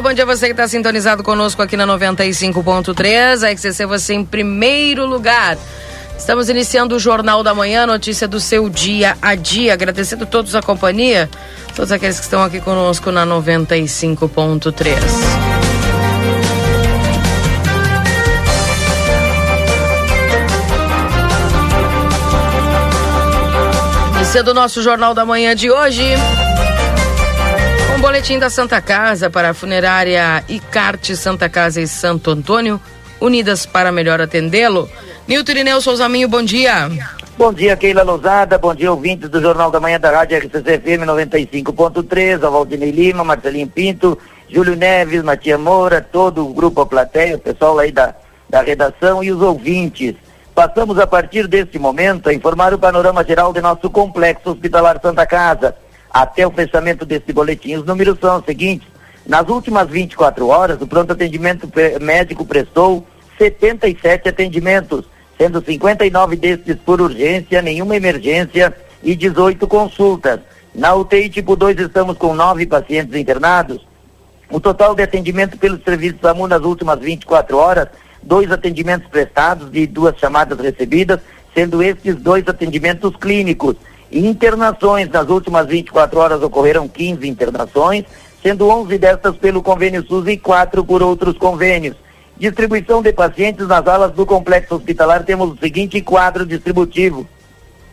dia, bom dia você que está sintonizado conosco aqui na 95.3. A XCC você em primeiro lugar. Estamos iniciando o Jornal da Manhã, notícia do seu dia a dia. Agradecendo a todos a companhia, todos aqueles que estão aqui conosco na 95.3. Iniciando o nosso Jornal da Manhã de hoje. Boletim da Santa Casa para a funerária Icarte Santa Casa e Santo Antônio, unidas para melhor atendê-lo. Nilton Irineu Souzaminho, bom dia. Bom dia, Keila Lousada, bom dia, ouvintes do Jornal da Manhã da Rádio RCCFM 95.3, ao Valdinei Lima, Marcelinho Pinto, Júlio Neves, Matias Moura, todo o grupo, a plateia, o pessoal aí da, da redação e os ouvintes. Passamos a partir deste momento a informar o panorama geral de nosso complexo hospitalar Santa Casa até o fechamento desse boletim. Os números são os seguintes. Nas últimas 24 horas, o pronto atendimento médico prestou 77 atendimentos, sendo 59 destes por urgência, nenhuma emergência e 18 consultas. Na UTI tipo 2 estamos com nove pacientes internados. O total de atendimento pelos serviços SAMU nas últimas 24 horas, dois atendimentos prestados e duas chamadas recebidas, sendo estes dois atendimentos clínicos. Internações, nas últimas 24 horas ocorreram 15 internações, sendo 11 destas pelo convênio SUS e 4 por outros convênios. Distribuição de pacientes nas alas do complexo hospitalar, temos o seguinte quadro distributivo.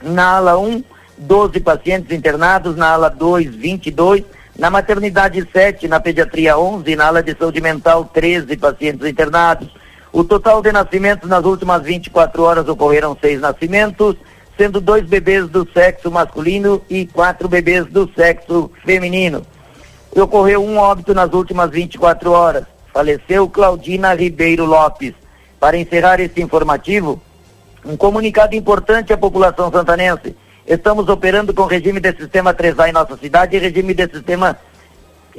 Na ala 1, 12 pacientes internados, na ala 2, 22, na maternidade 7, na pediatria 11, na ala de saúde mental 13 pacientes internados. O total de nascimentos nas últimas 24 horas ocorreram seis nascimentos, sendo dois bebês do sexo masculino e quatro bebês do sexo feminino. Ocorreu um óbito nas últimas 24 horas. Faleceu Claudina Ribeiro Lopes. Para encerrar esse informativo, um comunicado importante à população santanense. Estamos operando com regime de sistema 3A em nossa cidade e regime de sistema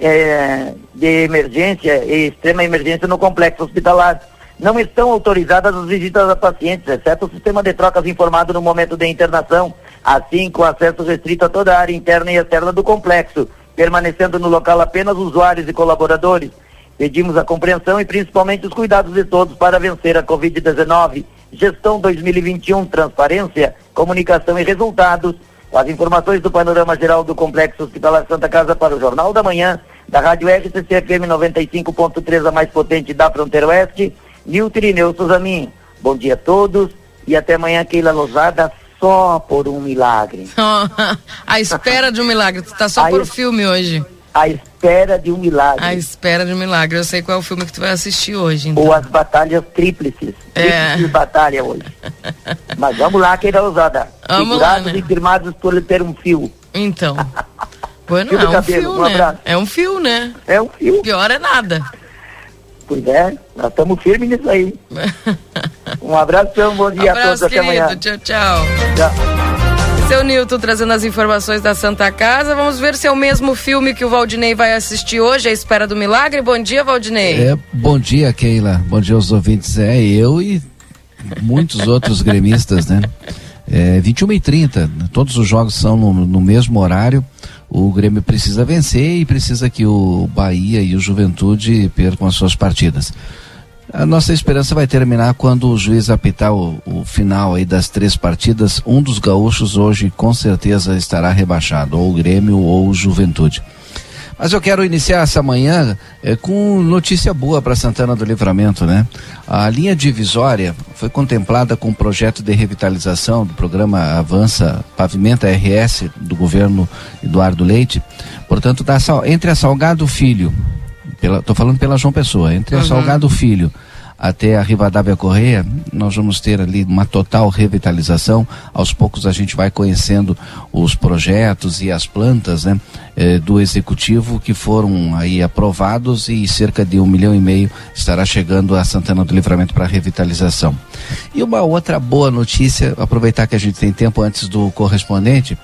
é, de emergência e extrema emergência no complexo hospitalar não estão autorizadas as visitas a pacientes, exceto o sistema de trocas informado no momento da internação, assim com acesso restrito a toda a área interna e externa do complexo, permanecendo no local apenas usuários e colaboradores. Pedimos a compreensão e principalmente os cuidados de todos para vencer a Covid-19. Gestão 2021, transparência, comunicação e resultados. Com as informações do panorama geral do Complexo Hospitalar Santa Casa para o Jornal da Manhã, da Rádio RCC-FM 95.3, a mais potente da fronteira oeste, Nilton Irineu Suzamin. Bom dia a todos e até amanhã, Keila Lozada, só por um milagre. a espera de um milagre. Tu tá só a por es... filme hoje. A espera de um milagre. A espera de um milagre. Eu sei qual é o filme que tu vai assistir hoje. Então. Ou as batalhas tríplices. É. Tríplices batalha hoje. Mas vamos lá, Keila Lozada. Vamos Segurados lá, né? e firmados por ter um fio. Então. Bueno, é um cabelo, fio, um né? É um fio, né? É um fio. Pior é nada. Pois é, nós estamos firmes nisso aí. um abração, bom dia abraço, a todos, querido. até amanhã. Tchau, tchau. Tchau. Seu Nilton trazendo as informações da Santa Casa. Vamos ver se é o mesmo filme que o Valdinei vai assistir hoje, A Espera do Milagre. Bom dia, Valdinei. É, bom dia, Keila. Bom dia aos ouvintes. É, eu e muitos outros gremistas, né? É, 21 e 30 todos os jogos são no, no mesmo horário o Grêmio precisa vencer e precisa que o Bahia e o Juventude percam as suas partidas. A nossa esperança vai terminar quando o juiz apitar o, o, final aí das três partidas. Um dos gaúchos hoje com certeza estará rebaixado, ou o Grêmio ou o Juventude. Mas eu quero iniciar essa manhã é, com notícia boa para Santana do Livramento, né? A linha divisória foi contemplada com o um projeto de revitalização do programa Avança Pavimenta RS do governo Eduardo Leite. Portanto, da, entre a Salgado Filho, estou falando pela João Pessoa, entre a uhum. Salgado Filho até a Rivadavia Correia, nós vamos ter ali uma total revitalização. Aos poucos a gente vai conhecendo os projetos e as plantas né, eh, do executivo que foram aí aprovados e cerca de um milhão e meio estará chegando a Santana do Livramento para revitalização. E uma outra boa notícia, aproveitar que a gente tem tempo antes do correspondente.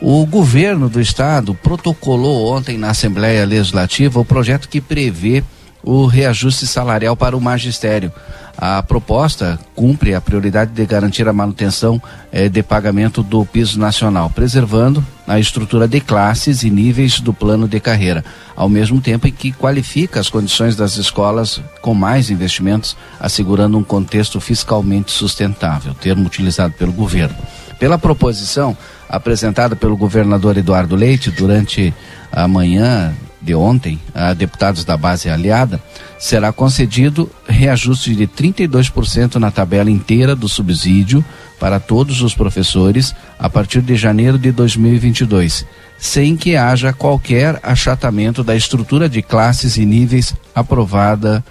O governo do estado protocolou ontem na Assembleia Legislativa o projeto que prevê o reajuste salarial para o magistério. A proposta cumpre a prioridade de garantir a manutenção eh, de pagamento do piso nacional, preservando na estrutura de classes e níveis do plano de carreira, ao mesmo tempo em que qualifica as condições das escolas com mais investimentos, assegurando um contexto fiscalmente sustentável, termo utilizado pelo governo. Pela proposição apresentada pelo governador Eduardo Leite durante a manhã de ontem a deputados da base aliada, será concedido reajuste de 32% na tabela inteira do subsídio para todos os professores a partir de janeiro de 2022, sem que haja qualquer achatamento da estrutura de classes e níveis aprovada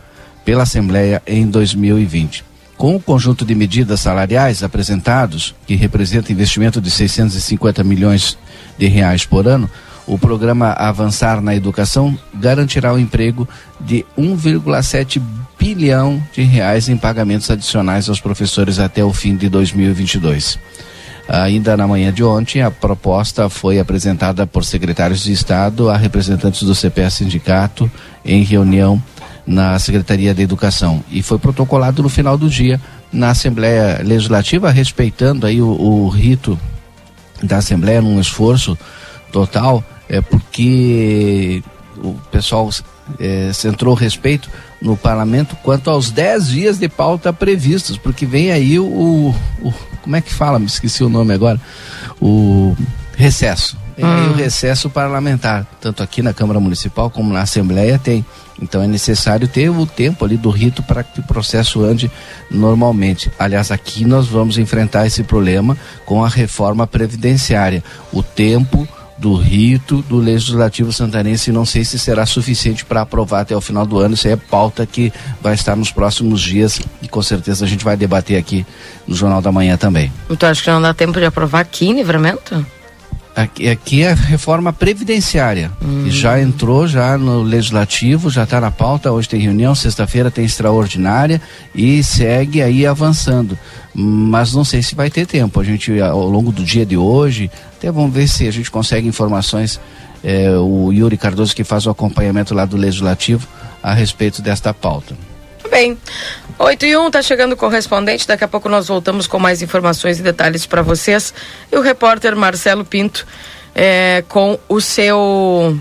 pela Assembleia em 2020. Com o conjunto de medidas salariais apresentados, que representa investimento de 650 milhões de reais por ano, o programa Avançar na Educação garantirá o emprego de 1,7 bilhão de reais em pagamentos adicionais aos professores até o fim de 2022. Ainda na manhã de ontem, a proposta foi apresentada por secretários de Estado a representantes do CPS Sindicato em reunião na Secretaria da Educação e foi protocolado no final do dia na Assembleia Legislativa, respeitando aí o, o rito da Assembleia num esforço total é porque o pessoal é, centrou respeito no parlamento quanto aos 10 dias de pauta previstos, porque vem aí o, o, como é que fala? Me esqueci o nome agora. O recesso. Vem aí o hum. recesso parlamentar, tanto aqui na Câmara Municipal como na Assembleia tem. Então é necessário ter o tempo ali do rito para que o processo ande normalmente. Aliás, aqui nós vamos enfrentar esse problema com a reforma previdenciária. O tempo do rito do Legislativo Santanense e não sei se será suficiente para aprovar até o final do ano. Isso é pauta que vai estar nos próximos dias e com certeza a gente vai debater aqui no Jornal da Manhã também. Então acho que não dá tempo de aprovar aqui em livramento? Aqui, aqui é a reforma previdenciária. Hum. já entrou já no legislativo, já está na pauta. Hoje tem reunião, sexta-feira tem extraordinária e segue aí avançando. Mas não sei se vai ter tempo. A gente, ao longo do dia de hoje, até vamos ver se a gente consegue informações. É, o Yuri Cardoso, que faz o acompanhamento lá do legislativo, a respeito desta pauta. Bem, 8 e 1, tá chegando o correspondente. Daqui a pouco nós voltamos com mais informações e detalhes para vocês. E o repórter Marcelo Pinto é, com o seu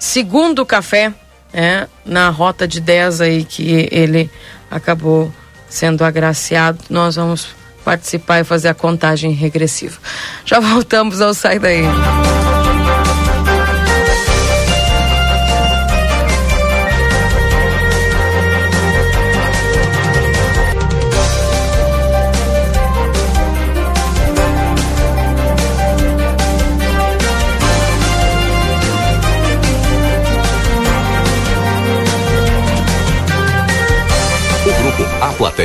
segundo café é, na rota de 10 aí que ele acabou sendo agraciado. Nós vamos participar e fazer a contagem regressiva. Já voltamos ao Sai Daí.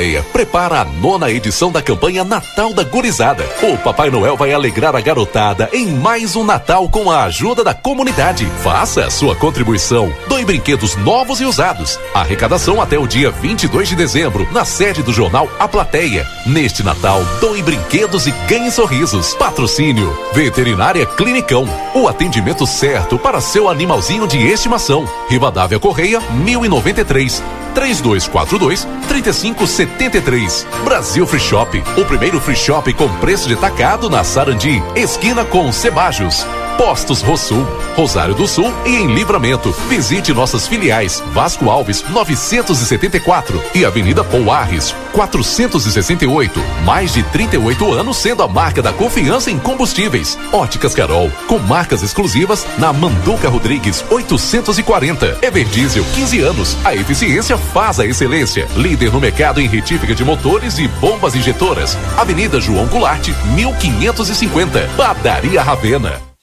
Plateia prepara a nona edição da campanha Natal da Gurizada. O Papai Noel vai alegrar a garotada em mais um Natal com a ajuda da comunidade. Faça a sua contribuição. Doe brinquedos novos e usados. Arrecadação até o dia 22 de dezembro, na sede do jornal A Plateia. Neste Natal, doe brinquedos e ganhe sorrisos. Patrocínio Veterinária Clinicão. O atendimento certo para seu animalzinho de estimação. Rivadavia Correia, 1093. 3242 3573. Brasil Free Shop, o primeiro free shop com preço de tacado na Sarandi, esquina com Cebajos. Postos Rosul, Rosário do Sul e em Livramento. Visite nossas filiais Vasco Alves 974 e Avenida Pouarres 468. Mais de 38 anos sendo a marca da confiança em combustíveis. Óticas Carol, com marcas exclusivas na Manduca Rodrigues 840. Everdiesel 15 anos. A eficiência faz a excelência. Líder no mercado em retífica de motores e bombas injetoras. Avenida João Goulart 1550. Padaria Ravena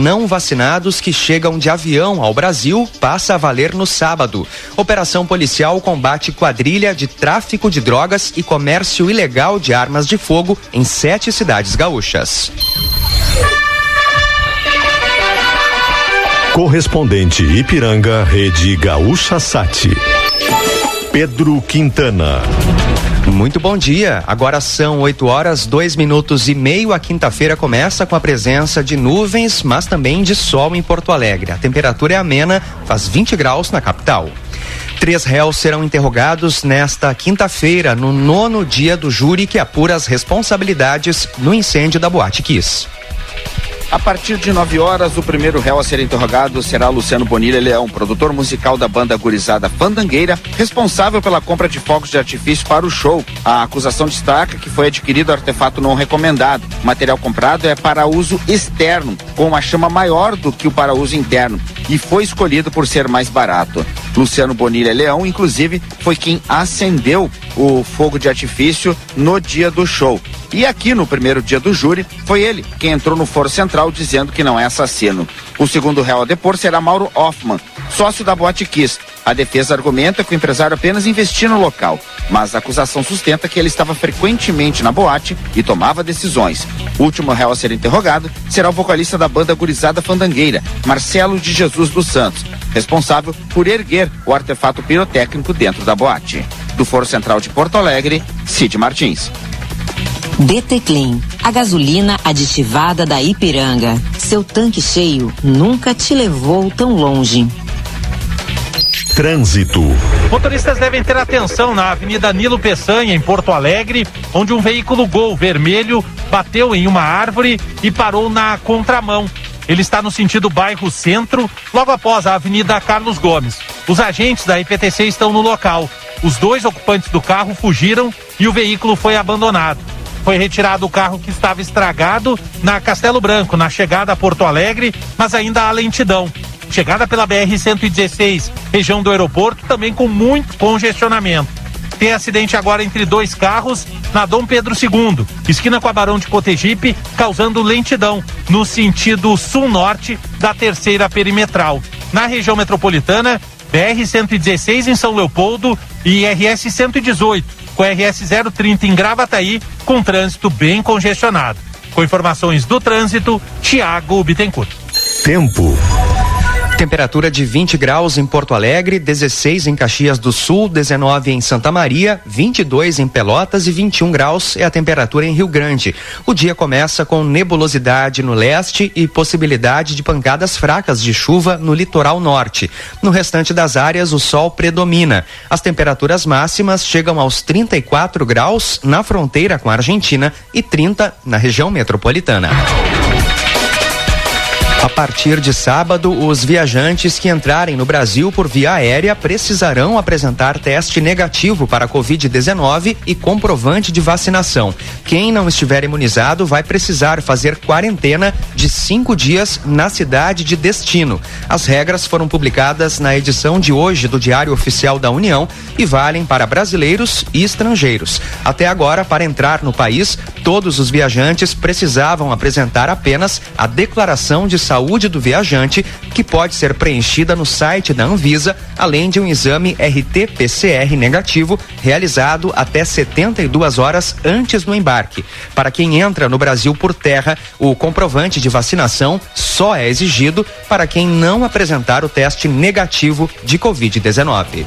não vacinados que chegam de avião ao Brasil passa a valer no sábado. Operação policial combate quadrilha de tráfico de drogas e comércio ilegal de armas de fogo em sete cidades gaúchas. Correspondente Ipiranga, Rede Gaúcha Sati. Pedro Quintana. Muito bom dia. Agora são 8 horas, 2 minutos e meio. A quinta-feira começa com a presença de nuvens, mas também de sol em Porto Alegre. A temperatura é amena, faz 20 graus na capital. Três réus serão interrogados nesta quinta-feira, no nono dia do júri que apura as responsabilidades no incêndio da Boate Kiss. A partir de 9 horas, o primeiro réu a ser interrogado será Luciano Bonilha Leão, produtor musical da banda gurizada Fandangueira, responsável pela compra de fogos de artifício para o show. A acusação destaca que foi adquirido artefato não recomendado. O material comprado é para uso externo, com uma chama maior do que o para uso interno, e foi escolhido por ser mais barato. Luciano Bonilha Leão, inclusive, foi quem acendeu o fogo de artifício no dia do show. E aqui no primeiro dia do júri, foi ele quem entrou no foro central dizendo que não é assassino. O segundo réu a depor será Mauro Hoffman, sócio da Boate Kiss. A defesa argumenta que o empresário apenas investia no local, mas a acusação sustenta que ele estava frequentemente na boate e tomava decisões. O último réu a ser interrogado será o vocalista da banda gurizada fandangueira, Marcelo de Jesus dos Santos, responsável por erguer o artefato pirotécnico dentro da boate. Do Foro Central de Porto Alegre, Cid Martins. DT Clean, a gasolina aditivada da Ipiranga. Seu tanque cheio nunca te levou tão longe. Trânsito. Motoristas devem ter atenção na Avenida Nilo Peçanha, em Porto Alegre, onde um veículo Gol vermelho bateu em uma árvore e parou na contramão. Ele está no sentido bairro Centro, logo após a Avenida Carlos Gomes. Os agentes da IPTC estão no local. Os dois ocupantes do carro fugiram e o veículo foi abandonado. Foi retirado o carro que estava estragado na Castelo Branco, na chegada a Porto Alegre, mas ainda há lentidão. Chegada pela BR-116, região do aeroporto, também com muito congestionamento. Tem acidente agora entre dois carros na Dom Pedro II, esquina com a Barão de Cotegipe, causando lentidão no sentido sul-norte da terceira perimetral. Na região metropolitana, BR-116 em São Leopoldo e RS 118 com RS 030 em Gravataí, com trânsito bem congestionado. Com informações do trânsito, Tiago Bittencourt. Tempo. Temperatura de 20 graus em Porto Alegre, 16 em Caxias do Sul, 19 em Santa Maria, 22 em Pelotas e 21 graus é a temperatura em Rio Grande. O dia começa com nebulosidade no leste e possibilidade de pancadas fracas de chuva no litoral norte. No restante das áreas, o sol predomina. As temperaturas máximas chegam aos 34 graus na fronteira com a Argentina e 30 na região metropolitana. A partir de sábado, os viajantes que entrarem no Brasil por via aérea precisarão apresentar teste negativo para a Covid-19 e comprovante de vacinação. Quem não estiver imunizado vai precisar fazer quarentena de cinco dias na cidade de destino. As regras foram publicadas na edição de hoje do Diário Oficial da União e valem para brasileiros e estrangeiros. Até agora, para entrar no país, todos os viajantes precisavam apresentar apenas a declaração de saúde do viajante, que pode ser preenchida no site da Anvisa, além de um exame RT-PCR negativo realizado até 72 horas antes do embarque. Para quem entra no Brasil por terra, o comprovante de vacinação só é exigido para quem não apresentar o teste negativo de Covid-19.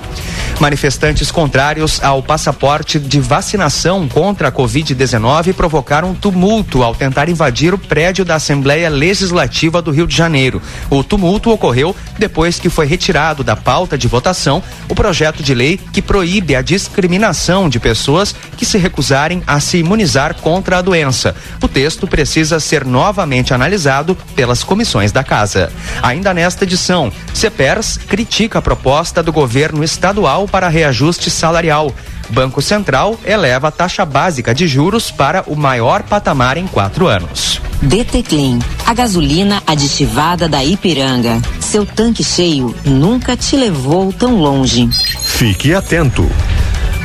Manifestantes contrários ao passaporte de vacinação contra a Covid-19 provocaram tumulto ao tentar invadir o prédio da Assembleia Legislativa do Rio de Janeiro. O tumulto ocorreu depois que foi retirado da pauta de votação o projeto de lei que proíbe a discriminação de pessoas que se recusarem a se imunizar contra a doença. O texto precisa ser novamente analisado pelas comissões da Casa. Ainda nesta edição, CEPERS critica a proposta do governo estadual para reajuste salarial. Banco Central eleva a taxa básica de juros para o maior patamar em quatro anos. DT Clean, a gasolina aditivada da Ipiranga. Seu tanque cheio nunca te levou tão longe. Fique atento.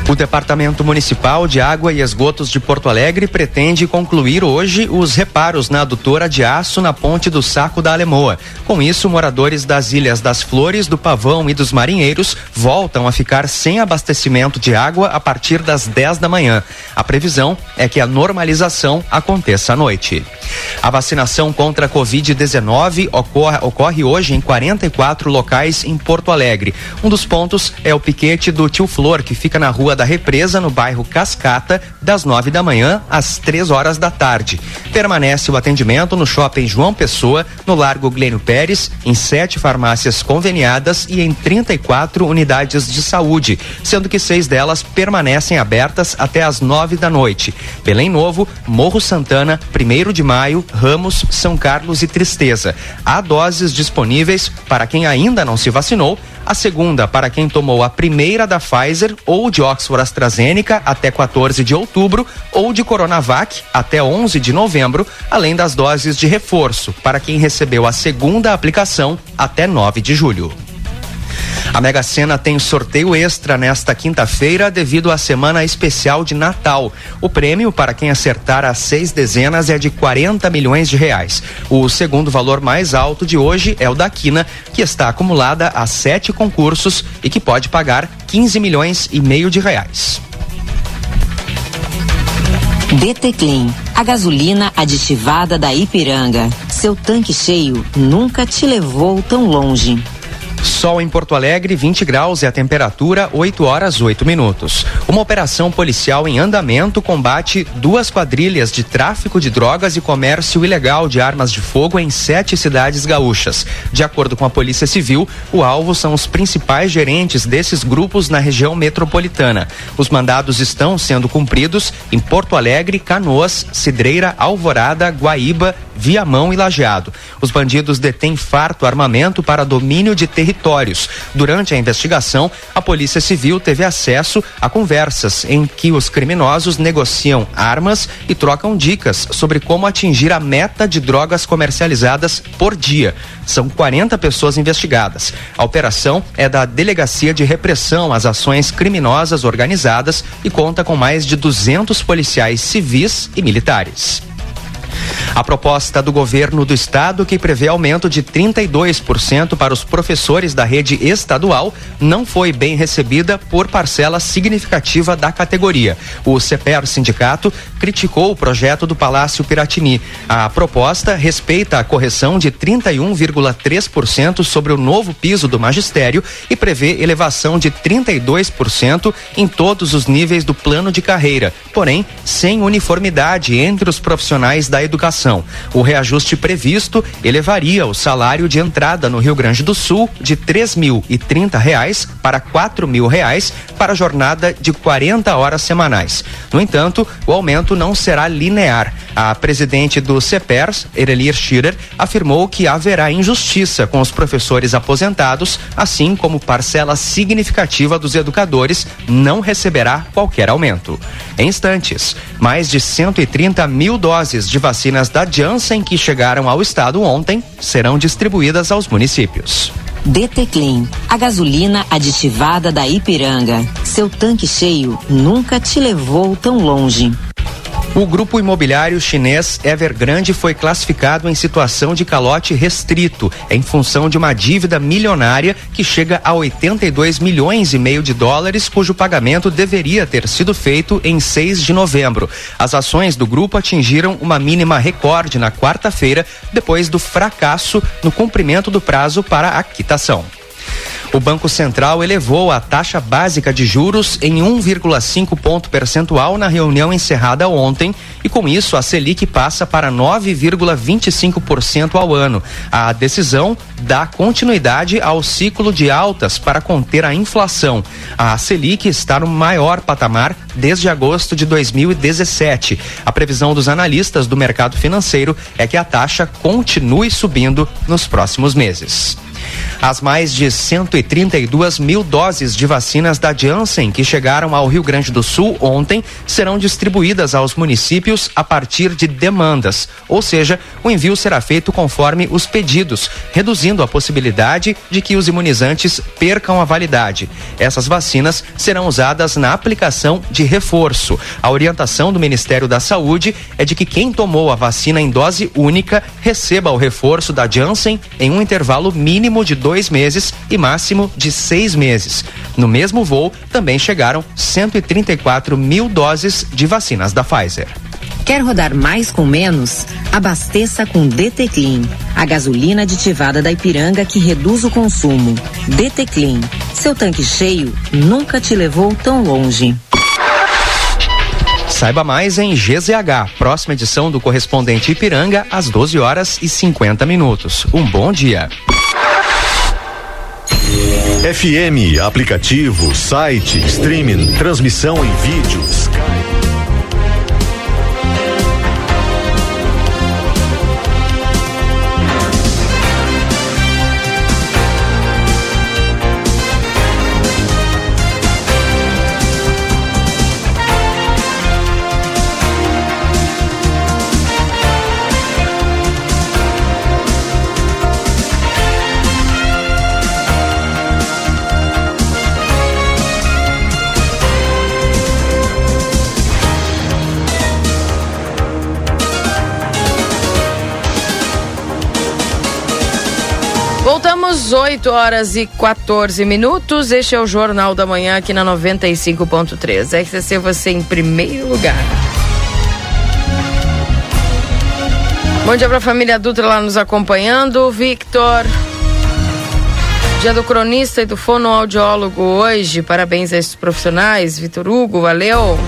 O Departamento Municipal de Água e Esgotos de Porto Alegre pretende concluir hoje os reparos na adutora de aço na ponte do Saco da Alemoa. Com isso, moradores das Ilhas das Flores, do Pavão e dos Marinheiros voltam a ficar sem abastecimento de água a partir das 10 da manhã. A previsão é que a normalização aconteça à noite. A vacinação contra a Covid-19 ocorre, ocorre hoje em 44 locais em Porto Alegre. Um dos pontos é o piquete do Tio Flor, que fica na rua da represa no bairro Cascata, das 9 da manhã às 3 horas da tarde. Permanece o atendimento no shopping João Pessoa, no Largo Glênio Pérez, em sete farmácias conveniadas e em 34 unidades de saúde, sendo que seis delas permanecem abertas até às 9 da noite. Belém Novo, Morro Santana, 1 de Maio, Ramos, São Carlos e Tristeza. Há doses disponíveis para quem ainda não se vacinou a segunda para quem tomou a primeira da Pfizer ou de Oxford AstraZeneca até 14 de outubro ou de Coronavac até 11 de novembro, além das doses de reforço para quem recebeu a segunda aplicação até 9 de julho. A Mega Sena tem sorteio extra nesta quinta-feira devido à semana especial de Natal. O prêmio para quem acertar as seis dezenas é de 40 milhões de reais. O segundo valor mais alto de hoje é o da Quina, que está acumulada a sete concursos e que pode pagar 15 milhões e meio de reais. DT Clean, a gasolina aditivada da Ipiranga. Seu tanque cheio nunca te levou tão longe. Sol em Porto Alegre, 20 graus e a temperatura 8 horas 8 minutos. Uma operação policial em andamento combate duas quadrilhas de tráfico de drogas e comércio ilegal de armas de fogo em sete cidades gaúchas. De acordo com a Polícia Civil, o alvo são os principais gerentes desses grupos na região metropolitana. Os mandados estão sendo cumpridos em Porto Alegre, Canoas, Cidreira, Alvorada, Guaíba, Viamão e Lajeado. Os bandidos detêm farto armamento para domínio de territórios. Durante a investigação, a Polícia Civil teve acesso a conversas em que os criminosos negociam armas e trocam dicas sobre como atingir a meta de drogas comercializadas por dia. São 40 pessoas investigadas. A operação é da Delegacia de Repressão às Ações Criminosas Organizadas e conta com mais de 200 policiais civis e militares. A proposta do governo do estado, que prevê aumento de 32% para os professores da rede estadual, não foi bem recebida por parcela significativa da categoria. O CEPER Sindicato criticou o projeto do Palácio Piratini. A proposta respeita a correção de 31,3% sobre o novo piso do magistério e prevê elevação de 32% em todos os níveis do plano de carreira, porém sem uniformidade entre os profissionais da educação. O reajuste previsto elevaria o salário de entrada no Rio Grande do Sul de três mil e trinta reais para quatro mil reais para jornada de 40 horas semanais. No entanto, o aumento não será linear. A presidente do CEPERS, Erelir Schirer, afirmou que haverá injustiça com os professores aposentados, assim como parcela significativa dos educadores não receberá qualquer aumento. Em instantes, mais de 130 mil doses de vacinas da Janssen que chegaram ao estado ontem serão distribuídas aos municípios. DT Clean, a gasolina aditivada da Ipiranga. Seu tanque cheio nunca te levou tão longe. O grupo imobiliário chinês Evergrande foi classificado em situação de calote restrito, em função de uma dívida milionária que chega a 82 milhões e meio de dólares, cujo pagamento deveria ter sido feito em 6 de novembro. As ações do grupo atingiram uma mínima recorde na quarta-feira, depois do fracasso no cumprimento do prazo para a quitação. O Banco Central elevou a taxa básica de juros em 1,5 ponto percentual na reunião encerrada ontem e com isso a Selic passa para 9,25% ao ano. A decisão dá continuidade ao ciclo de altas para conter a inflação. A Selic está no maior patamar desde agosto de 2017. A previsão dos analistas do mercado financeiro é que a taxa continue subindo nos próximos meses. As mais de 132 mil doses de vacinas da Janssen que chegaram ao Rio Grande do Sul ontem serão distribuídas aos municípios a partir de demandas, ou seja, o envio será feito conforme os pedidos, reduzindo a possibilidade de que os imunizantes percam a validade. Essas vacinas serão usadas na aplicação de reforço. A orientação do Ministério da Saúde é de que quem tomou a vacina em dose única receba o reforço da Janssen em um intervalo mínimo de dois meses e máximo de seis meses. No mesmo voo, também chegaram 134 mil doses de vacinas da Pfizer. Quer rodar mais com menos? Abasteça com DT Clean, a gasolina aditivada da Ipiranga que reduz o consumo. DT Clean, seu tanque cheio nunca te levou tão longe. Saiba mais em GZH, próxima edição do correspondente Ipiranga, às 12 horas e 50 minutos. Um bom dia. FM, aplicativo, site, streaming, transmissão em vídeo, 18 horas e 14 minutos. Este é o Jornal da Manhã aqui na 95.3. XTC você em primeiro lugar. Bom dia para a família Dutra lá nos acompanhando. Victor. Dia do cronista e do fonoaudiólogo hoje. Parabéns a esses profissionais. Vitor Hugo, valeu.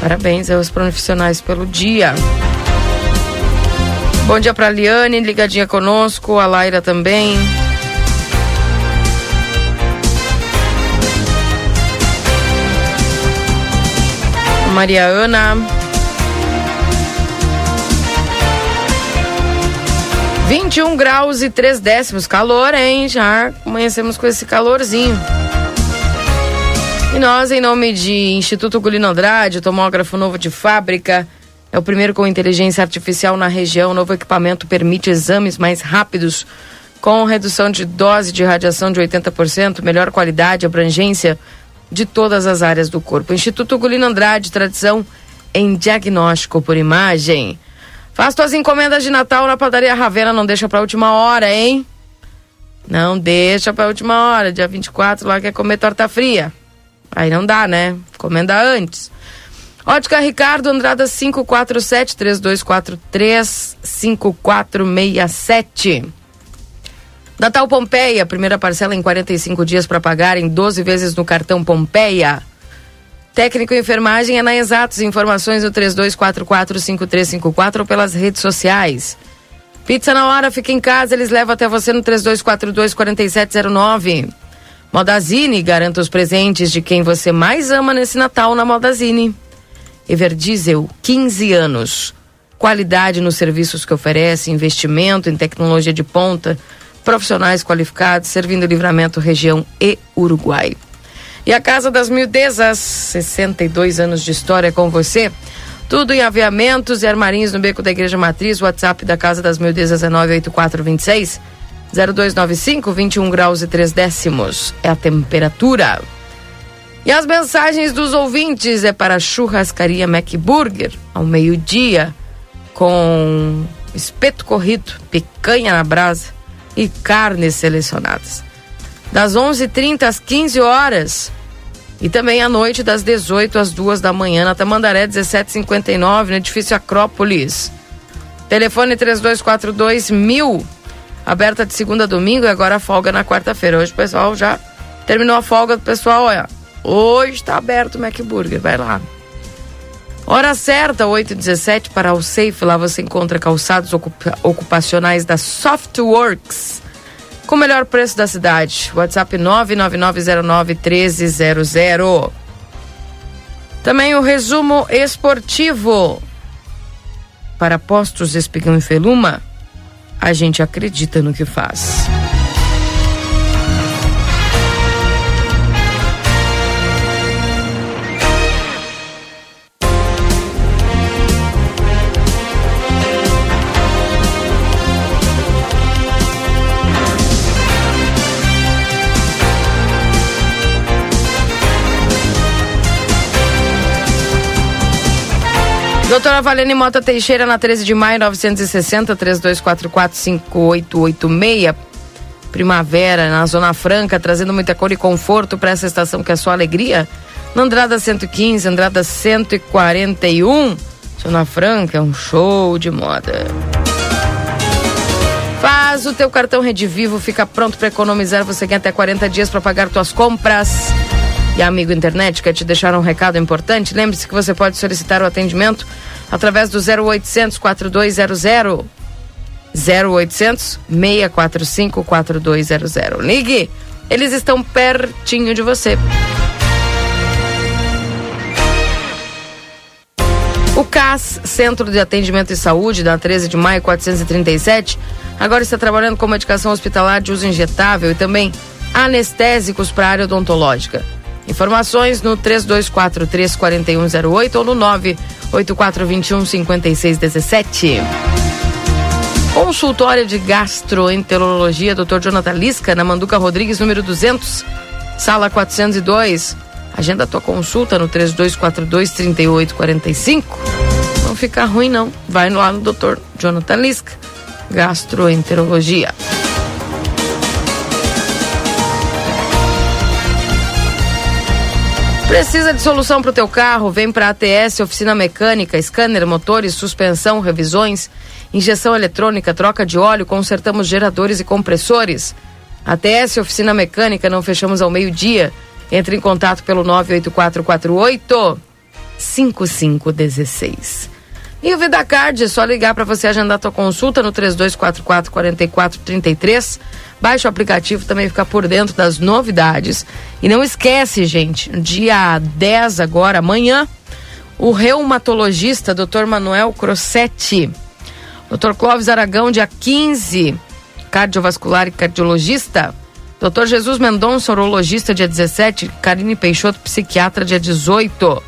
Parabéns aos profissionais pelo dia. Bom dia para Liane, ligadinha conosco, a Laira também. Maria Ana. Vinte e um graus e três décimos, calor, hein? Já amanhecemos com esse calorzinho. E nós, em nome de Instituto Gulino Andrade, tomógrafo novo de fábrica, é o primeiro com inteligência artificial na região. O novo equipamento permite exames mais rápidos, com redução de dose de radiação de 80%, melhor qualidade abrangência de todas as áreas do corpo. Instituto Gulino Andrade, tradição em diagnóstico por imagem. Faz tuas encomendas de Natal na padaria Ravena, não deixa pra última hora, hein? Não deixa pra última hora. Dia 24 lá quer comer torta fria. Aí não dá, né? Encomenda antes. Ótica Ricardo, Andrada 547 3243 5467. Natal Pompeia, primeira parcela em 45 dias para pagar em 12 vezes no cartão Pompeia. Técnico em enfermagem é na Exatos. Informações no 32445354 ou pelas redes sociais. Pizza na hora, fica em casa, eles levam até você no 3242-4709. Modazine, garanta os presentes de quem você mais ama nesse Natal na Modazine. Everdiesel, 15 anos. Qualidade nos serviços que oferece, investimento em tecnologia de ponta, profissionais qualificados, servindo Livramento, região e Uruguai. E a Casa das Mildezas, 62 anos de história com você. Tudo em aviamentos e armarinhos no Beco da Igreja Matriz. WhatsApp da Casa das Mildezas é 98426 0295 21 graus e 3 décimos. É a temperatura. E as mensagens dos ouvintes é para a churrascaria McBurger, ao meio-dia, com espeto corrido, picanha na brasa e carnes selecionadas. Das 11h30 às 15 horas e também à noite, das 18 às 2 da manhã, na Tamandaré 1759, no edifício Acrópolis. Telefone 3242 mil. Aberta de segunda a domingo e agora folga na quarta-feira. Hoje o pessoal já terminou a folga do pessoal, olha. Hoje está aberto o McBurger, vai lá. Hora certa, 8h17 para o Safe. Lá você encontra calçados ocupa ocupacionais da Softworks. Com o melhor preço da cidade. WhatsApp 999091300. Também o resumo esportivo. Para postos Espigão e Feluma, a gente acredita no que faz. Doutora Valene Mota Teixeira, na 13 de maio, 960, 3244-5886. Primavera, na Zona Franca, trazendo muita cor e conforto para essa estação que é sua alegria. Na Andrada 115, Andrada 141. Zona Franca é um show de moda. Faz o teu cartão Rede Vivo, fica pronto para economizar. Você tem até 40 dias para pagar tuas compras. E Amigo Internet quer te deixar um recado importante. Lembre-se que você pode solicitar o atendimento através do 0800 4200 0800 645 4200. Ligue, eles estão pertinho de você. O CAS, Centro de Atendimento e Saúde, da 13 de maio 437, agora está trabalhando com medicação hospitalar de uso injetável e também anestésicos para a área odontológica. Informações no 3243 4108 ou no 98421 5617. Consultório de Gastroenterologia, Dr. Jonathan Lisca, na Manduca Rodrigues, número 200, sala 402. Agenda tua consulta no 3242 3845. Não fica ruim não. Vai lá no Dr. Jonathan Lisca, Gastroenterologia. Precisa de solução para o teu carro? Vem para a ATS Oficina Mecânica, scanner, motores, suspensão, revisões, injeção eletrônica, troca de óleo, consertamos geradores e compressores. ATS Oficina Mecânica, não fechamos ao meio-dia. Entre em contato pelo 98448 5516. E o VidaCard, é só ligar para você agendar tua consulta no 3244 4433. Baixe o aplicativo, também ficar por dentro das novidades. E não esquece, gente, dia 10 agora, amanhã, o reumatologista Dr. Manuel Crossetti. Dr. Clóvis Aragão, dia 15, cardiovascular e cardiologista. Dr. Jesus Mendonça, urologista, dia 17. Karine Peixoto, psiquiatra, dia 18.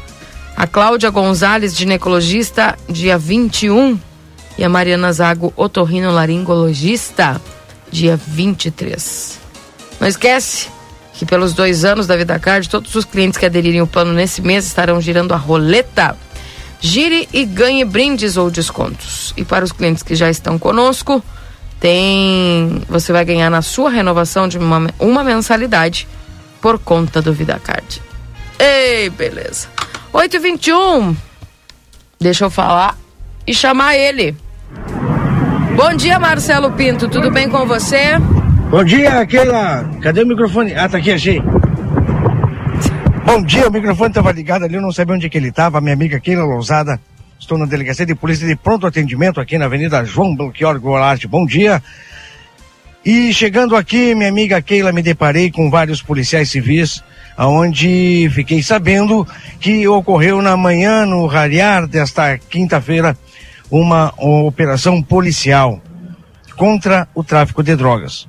A Cláudia Gonzalez, ginecologista, dia 21. E a Mariana Zago, otorrinolaringologista, dia 23. Não esquece que pelos dois anos da Vida Card, todos os clientes que aderirem ao plano nesse mês estarão girando a roleta. Gire e ganhe brindes ou descontos. E para os clientes que já estão conosco, tem. Você vai ganhar na sua renovação de uma, uma mensalidade por conta do Vida Card. Ei, beleza. 8h21. Deixa eu falar e chamar ele. Bom dia, Marcelo Pinto. Tudo bem com você? Bom dia, aquela. Cadê o microfone? Ah, tá aqui, achei. Bom dia, o microfone estava ligado ali, eu não sabia onde que ele estava. Minha amiga Keila Lousada. Estou na delegacia de polícia de pronto atendimento aqui na Avenida João Belchior Goulart. Bom dia. E chegando aqui, minha amiga Keila, me deparei com vários policiais civis, aonde fiquei sabendo que ocorreu na manhã, no rariar desta quinta-feira, uma operação policial contra o tráfico de drogas.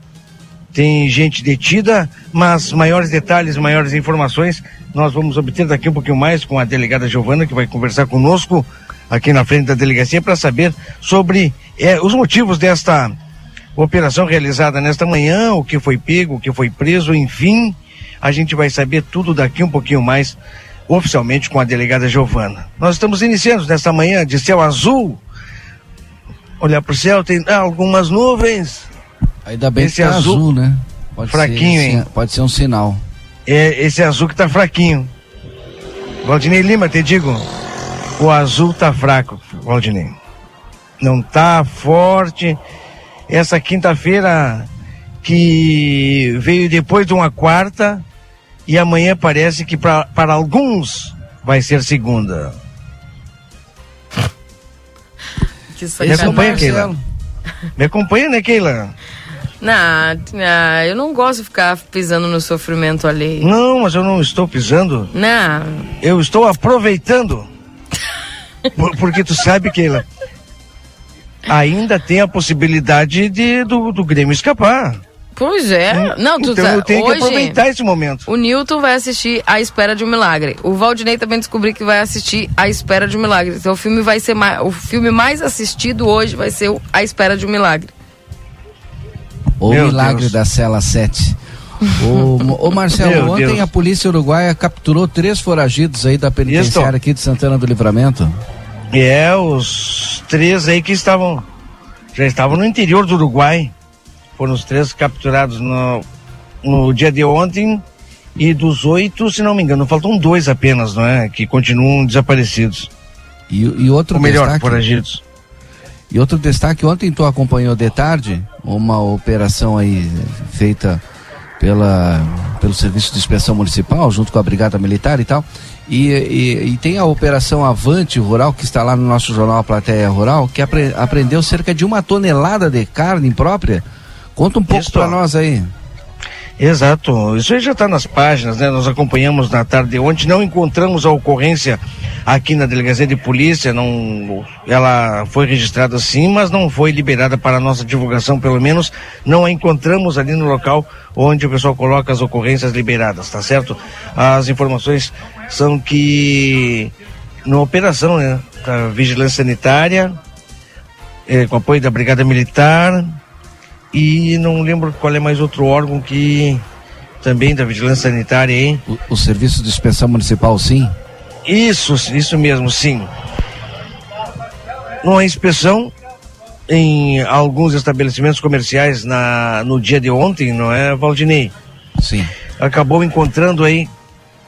Tem gente detida, mas maiores detalhes, maiores informações nós vamos obter daqui um pouquinho mais com a delegada Giovana, que vai conversar conosco aqui na frente da delegacia para saber sobre é, os motivos desta operação realizada nesta manhã, o que foi pego, o que foi preso, enfim, a gente vai saber tudo daqui um pouquinho mais oficialmente com a delegada Giovana. Nós estamos iniciando nesta manhã de céu azul. Olhar para o céu, tem ah, algumas nuvens. Ainda bem esse que tá azul, azul, né? Pode fraquinho, ser, hein? Pode ser um sinal. É, esse azul que tá fraquinho. Valdinei Lima, te digo. O azul tá fraco, Valdinei. Não tá forte. Essa quinta-feira que veio depois de uma quarta e amanhã parece que pra, para alguns vai ser segunda. Que Me acompanha, Keila. Me acompanha, né, Keila? Não, não, eu não gosto de ficar pisando no sofrimento alheio. Não, mas eu não estou pisando. Não. Eu estou aproveitando. Por, porque tu sabe, Keila, ainda tem a possibilidade de, do, do Grêmio escapar. Pois é. Não, tu então sabe, eu tenho hoje, que aproveitar esse momento. O Newton vai assistir A Espera de um Milagre. O Valdinei também descobriu que vai assistir A Espera de um Milagre. Então o filme vai ser mais, o filme mais assistido hoje vai ser o A Espera de um Milagre. O Meu Milagre Deus. da Cela 7. Ô, Marcelo, Meu ontem Deus. a polícia uruguaia capturou três foragidos aí da penitenciária aqui de Santana do Livramento. É, os três aí que estavam, já estavam no interior do Uruguai. Foram os três capturados no, no dia de ontem. E dos oito, se não me engano, faltam dois apenas, não é? Que continuam desaparecidos. E, e outro Ou melhor, destaque, foragidos. E outro destaque, ontem tu acompanhou de tarde uma operação aí feita pela, pelo Serviço de Inspeção Municipal, junto com a Brigada Militar e tal. E, e, e tem a Operação Avante Rural, que está lá no nosso jornal A Plateia Rural, que apre, apreendeu cerca de uma tonelada de carne própria. Conta um pouco para nós aí. Exato, isso aí já está nas páginas, né? Nós acompanhamos na tarde de ontem, não encontramos a ocorrência aqui na delegacia de polícia, não, ela foi registrada sim, mas não foi liberada para nossa divulgação, pelo menos não a encontramos ali no local onde o pessoal coloca as ocorrências liberadas, tá certo? As informações são que na operação, né, da vigilância sanitária, eh, com apoio da Brigada Militar, e não lembro qual é mais outro órgão que também da vigilância sanitária, hein? O, o Serviço de Inspeção Municipal, sim? Isso, isso mesmo, sim. Numa inspeção em alguns estabelecimentos comerciais na, no dia de ontem, não é, Valdinei? Sim. Acabou encontrando aí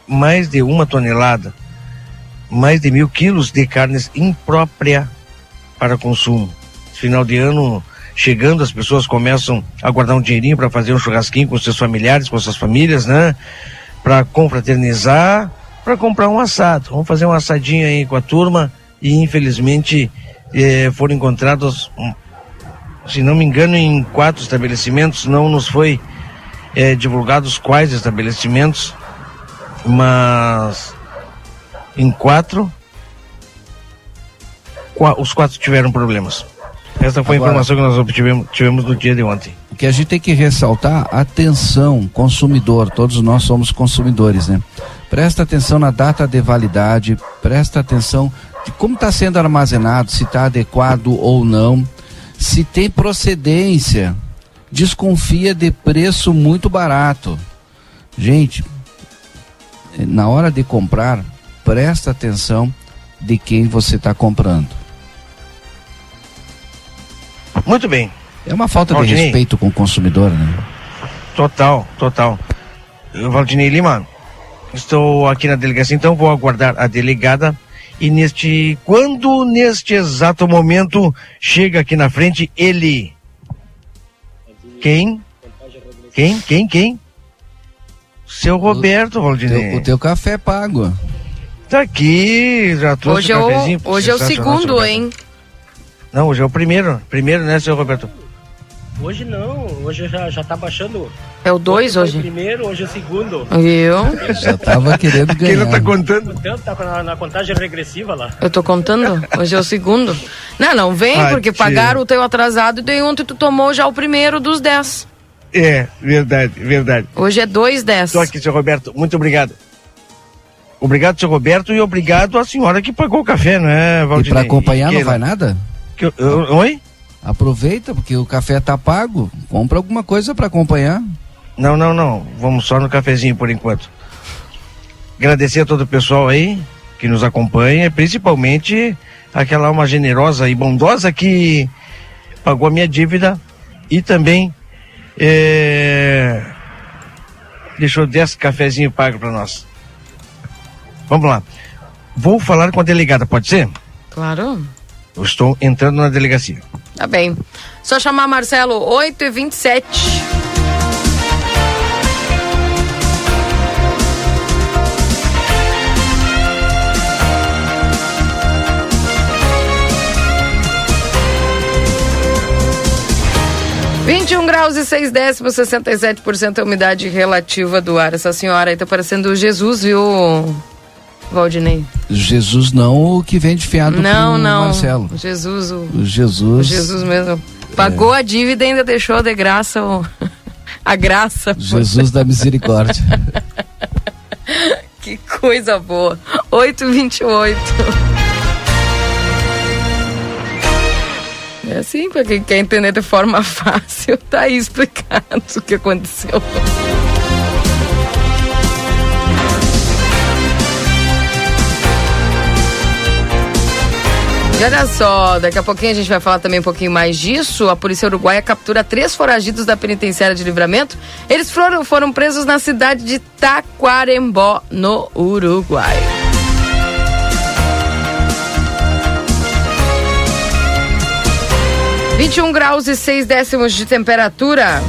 mais de uma tonelada, mais de mil quilos de carnes imprópria para consumo. Final de ano chegando, as pessoas começam a guardar um dinheirinho para fazer um churrasquinho com seus familiares, com suas famílias, né? Para confraternizar, para comprar um assado. Vamos fazer um assadinho aí com a turma e infelizmente eh, foram encontrados, hum, se não me engano, em quatro estabelecimentos. Não nos foi eh, divulgados quais estabelecimentos, mas em quatro, os quatro tiveram problemas. Essa foi Agora, a informação que nós obtivemos tivemos no dia de ontem. O que a gente tem que ressaltar, atenção, consumidor, todos nós somos consumidores, né? Presta atenção na data de validade, presta atenção de como está sendo armazenado, se está adequado ou não, se tem procedência. Desconfia de preço muito barato. Gente, na hora de comprar, presta atenção de quem você está comprando. Muito bem. É uma falta Valdinei. de respeito com o consumidor, né? Total, total. Valdinei Lima, estou aqui na delegacia, então vou aguardar a delegada e neste, quando neste exato momento chega aqui na frente ele, quem? Quem? Quem? Quem? Seu Roberto, Valdinei. O teu, o teu café é pago. Tá aqui, já trouxe hoje cafezinho. É o, hoje é o segundo, hein? Não, hoje é o primeiro. Primeiro, né, senhor Roberto? Hoje não, hoje já, já tá baixando. É o 2 hoje? o primeiro, hoje é o segundo. Eu? Já tava querendo ganhar. Quem tá contando? Contando, tá na, na, contagem regressiva lá. Eu tô contando? Hoje é o segundo. Não, não vem, ah, porque tia. pagaram o teu atrasado e daí ontem tu tomou já o primeiro dos 10. É, verdade, verdade. Hoje é 2, 10. Tô aqui, senhor Roberto, muito obrigado. Obrigado, senhor Roberto, e obrigado à senhora que pagou o café, não é, Valdir? E pra acompanhar não vai nada? Que, eu, oi? Aproveita, porque o café tá pago. Compra alguma coisa para acompanhar. Não, não, não. Vamos só no cafezinho por enquanto. Agradecer a todo o pessoal aí que nos acompanha, principalmente aquela alma generosa e bondosa que pagou a minha dívida e também é, deixou 10 cafezinhos pago para nós. Vamos lá. Vou falar com a delegada, pode ser? Claro. Eu estou entrando na delegacia. Tá bem. Só chamar Marcelo, 8 e 27 21 graus e 6 décimos, 67% a umidade relativa do ar. Essa senhora aí tá parecendo Jesus, viu? Valdinei? Jesus não o que vende fiado não, não. Marcelo. Jesus, o, o Jesus. O Jesus mesmo. Pagou é. a dívida e ainda deixou de graça o, a graça. Jesus da misericórdia. que coisa boa. 828. É assim, para quem quer entender de forma fácil, tá aí explicado o que aconteceu. E olha só, daqui a pouquinho a gente vai falar também um pouquinho mais disso. A polícia uruguaia captura três foragidos da penitenciária de livramento. Eles foram, foram presos na cidade de Taquarembó, no Uruguai. Vinte graus e seis décimos de temperatura.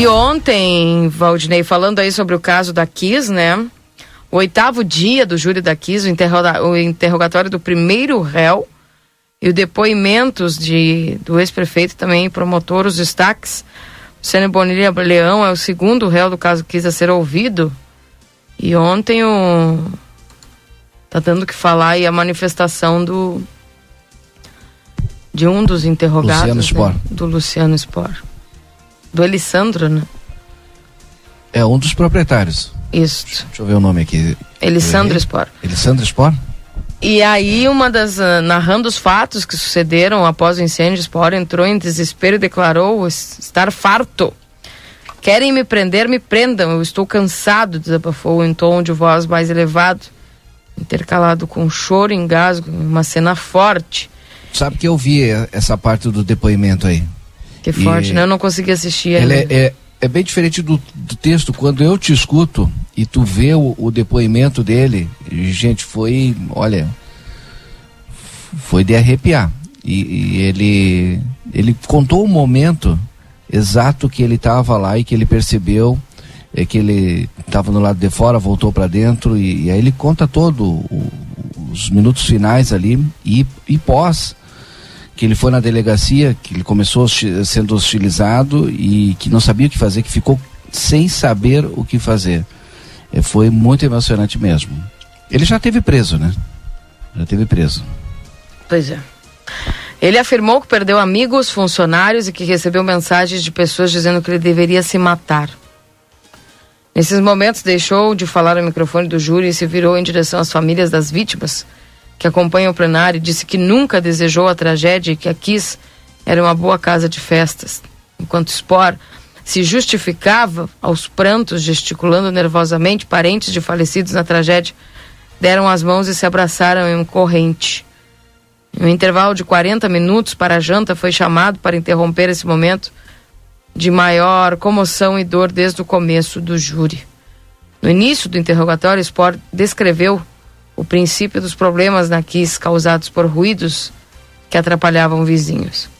E ontem, Valdinei, falando aí sobre o caso da Kiss, né? O oitavo dia do júri da Kiss, o, o interrogatório do primeiro réu e o depoimentos de, do ex-prefeito também promotor, os destaques. O Sênio Bonilha Leão é o segundo réu do caso Kiss a ser ouvido. E ontem o... Tá dando que falar aí a manifestação do... De um dos interrogados. Luciano né? Do Luciano Spor. Do Elisandro, né? É um dos proprietários. Isso. Deixa eu ver o nome aqui. Elisandro Spor. Elisandro Spor? E aí, uma das. Uh, narrando os fatos que sucederam após o incêndio, Spor entrou em desespero e declarou estar farto. Querem me prender, me prendam. Eu estou cansado, desabafou em tom de voz mais elevado, intercalado com choro e engasgo, uma cena forte. Sabe que eu vi essa parte do depoimento aí. Que forte, e né? Eu não consegui assistir. Ele é, é, é, bem diferente do, do, texto. Quando eu te escuto e tu vê o, o depoimento dele, gente, foi, olha, foi de arrepiar. E, e ele, ele contou o momento exato que ele estava lá e que ele percebeu é que ele estava no lado de fora, voltou para dentro e, e, aí ele conta todo o, os minutos finais ali e, e pós que ele foi na delegacia, que ele começou sendo hostilizado e que não sabia o que fazer, que ficou sem saber o que fazer. É, foi muito emocionante mesmo. Ele já teve preso, né? Já teve preso. Pois é. Ele afirmou que perdeu amigos, funcionários e que recebeu mensagens de pessoas dizendo que ele deveria se matar. Nesses momentos deixou de falar ao microfone do júri e se virou em direção às famílias das vítimas que acompanha o plenário, disse que nunca desejou a tragédia e que a Kiss era uma boa casa de festas. Enquanto Spor se justificava aos prantos, gesticulando nervosamente, parentes de falecidos na tragédia deram as mãos e se abraçaram em um corrente. Um intervalo de 40 minutos para a janta foi chamado para interromper esse momento de maior comoção e dor desde o começo do júri. No início do interrogatório, Spor descreveu o princípio dos problemas na Kiss causados por ruídos que atrapalhavam vizinhos.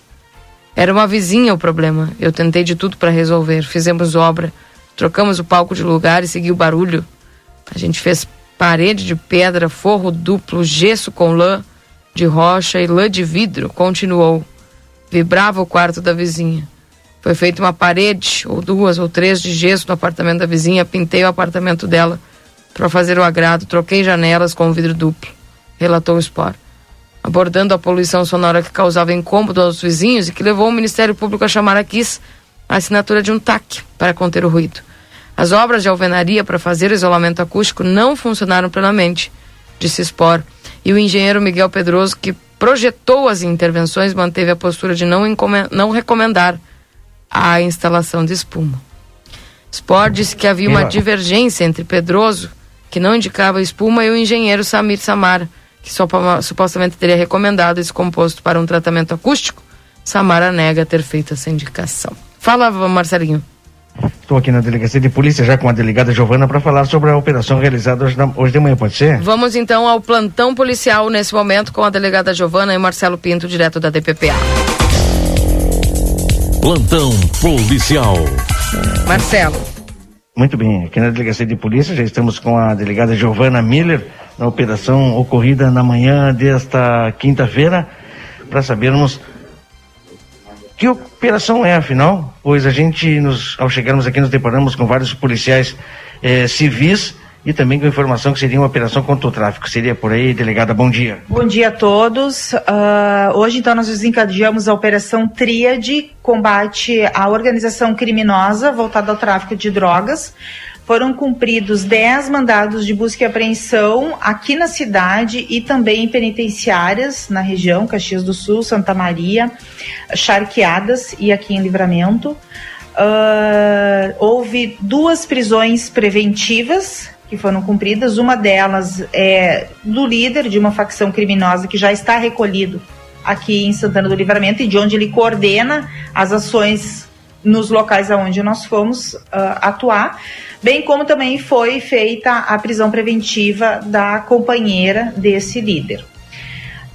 Era uma vizinha o problema. Eu tentei de tudo para resolver. Fizemos obra, trocamos o palco de lugar e seguiu o barulho. A gente fez parede de pedra, forro duplo, gesso com lã de rocha e lã de vidro. Continuou. Vibrava o quarto da vizinha. Foi feita uma parede, ou duas ou três, de gesso no apartamento da vizinha. Pintei o apartamento dela para fazer o agrado, troquei janelas com vidro duplo, relatou o Spor. Abordando a poluição sonora que causava incômodo aos vizinhos e que levou o Ministério Público a chamar a KISS a assinatura de um TAC para conter o ruído. As obras de alvenaria para fazer o isolamento acústico não funcionaram plenamente, disse Spor, e o engenheiro Miguel Pedroso, que projetou as intervenções, manteve a postura de não, não recomendar a instalação de espuma. Spor disse que havia uma divergência entre Pedroso que não indicava espuma, e o engenheiro Samir Samar, que só, supostamente teria recomendado esse composto para um tratamento acústico. Samara nega ter feito essa indicação. Fala, Marcelinho. Estou aqui na delegacia de polícia já com a delegada Giovana para falar sobre a operação realizada hoje, hoje, de manhã, pode ser? Vamos então ao plantão policial nesse momento com a delegada Giovana e Marcelo Pinto, direto da DPPA. Plantão policial. Marcelo. Muito bem, aqui na delegacia de polícia já estamos com a delegada Giovana Miller na operação ocorrida na manhã desta quinta-feira para sabermos que operação é afinal, pois a gente nos, ao chegarmos aqui nos deparamos com vários policiais eh, civis e também com informação que seria uma operação contra o tráfico. Seria por aí, delegada, bom dia. Bom dia a todos. Uh, hoje, então, nós desencadeamos a Operação Tríade, combate à organização criminosa voltada ao tráfico de drogas. Foram cumpridos 10 mandados de busca e apreensão aqui na cidade e também em penitenciárias na região, Caxias do Sul, Santa Maria, Charqueadas e aqui em Livramento. Uh, houve duas prisões preventivas que foram cumpridas. Uma delas é do líder de uma facção criminosa que já está recolhido aqui em Santana do Livramento e de onde ele coordena as ações nos locais aonde nós fomos uh, atuar, bem como também foi feita a prisão preventiva da companheira desse líder.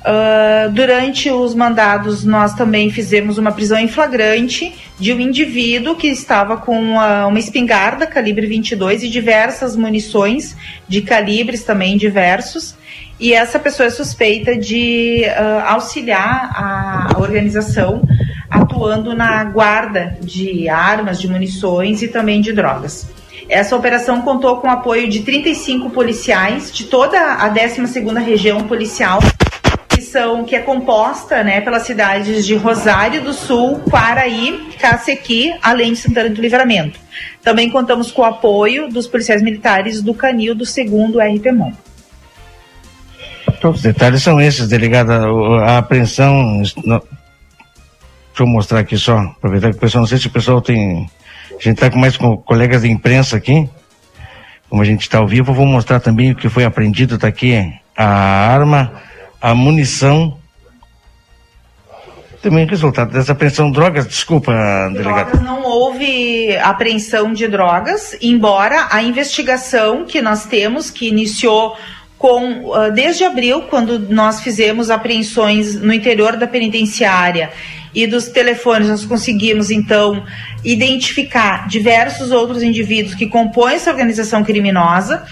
Uh, durante os mandados, nós também fizemos uma prisão em flagrante de um indivíduo que estava com uma, uma espingarda calibre 22 e diversas munições de calibres também diversos. E essa pessoa é suspeita de uh, auxiliar a organização atuando na guarda de armas, de munições e também de drogas. Essa operação contou com o apoio de 35 policiais de toda a 12ª região policial que é composta, né, pelas cidades de Rosário do Sul, Quaraí, Cacequi, além de Santana do Livramento. Também contamos com o apoio dos policiais militares do Canil do segundo RPMON. Os detalhes são esses, delegada. A apreensão. Deixa eu mostrar aqui só, aproveitar que o pessoal, não sei se o pessoal tem. A gente está com mais com colegas de imprensa aqui. Como a gente está ao vivo, vou mostrar também o que foi apreendido. Está aqui a arma, a munição. Também resultado dessa apreensão drogas, desculpa, delegada. Drogas não houve apreensão de drogas, embora a investigação que nós temos, que iniciou com uh, desde abril, quando nós fizemos apreensões no interior da penitenciária e dos telefones, nós conseguimos então identificar diversos outros indivíduos que compõem essa organização criminosa,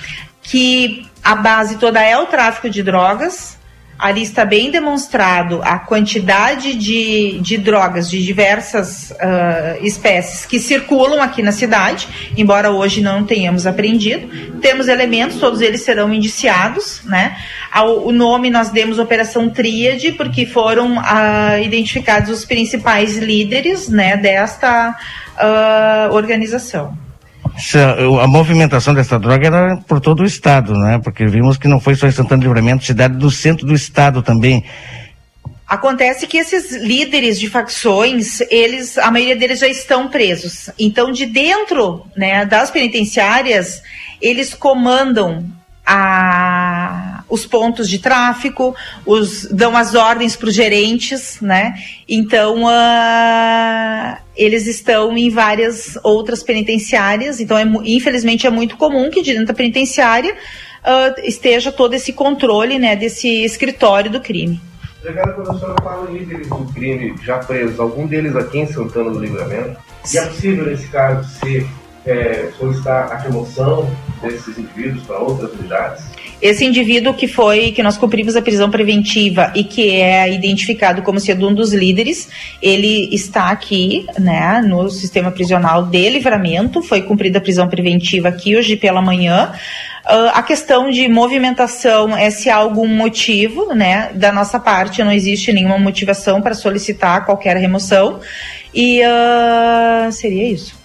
que a base toda é o tráfico de drogas, ali está bem demonstrado a quantidade de, de drogas de diversas uh, espécies que circulam aqui na cidade, embora hoje não tenhamos apreendido. Temos elementos, todos eles serão indiciados, né? Ao, o nome nós demos Operação Tríade, porque foram uh, identificados os principais líderes né, desta uh, organização a movimentação dessa droga era por todo o estado, né? Porque vimos que não foi só em Santana do Livramento, cidade do centro do estado também. Acontece que esses líderes de facções, eles, a maioria deles já estão presos. Então, de dentro, né, das penitenciárias, eles comandam a, os pontos de tráfico, os, dão as ordens para os gerentes, né? Então, uh, eles estão em várias outras penitenciárias, então, é, infelizmente, é muito comum que dentro da penitenciária uh, esteja todo esse controle, né, desse escritório do crime. Delegada, quando a senhora fala em líderes do crime já presos, algum deles aqui em Santana do Livramento? E é possível, nesse caso, ser é, solicitar a remoção desses indivíduos para outras unidades? Esse indivíduo que foi, que nós cumprimos a prisão preventiva e que é identificado como sendo um dos líderes, ele está aqui, né, no sistema prisional de livramento, foi cumprida a prisão preventiva aqui hoje pela manhã. Uh, a questão de movimentação é se há algum motivo, né, da nossa parte não existe nenhuma motivação para solicitar qualquer remoção e uh, seria isso.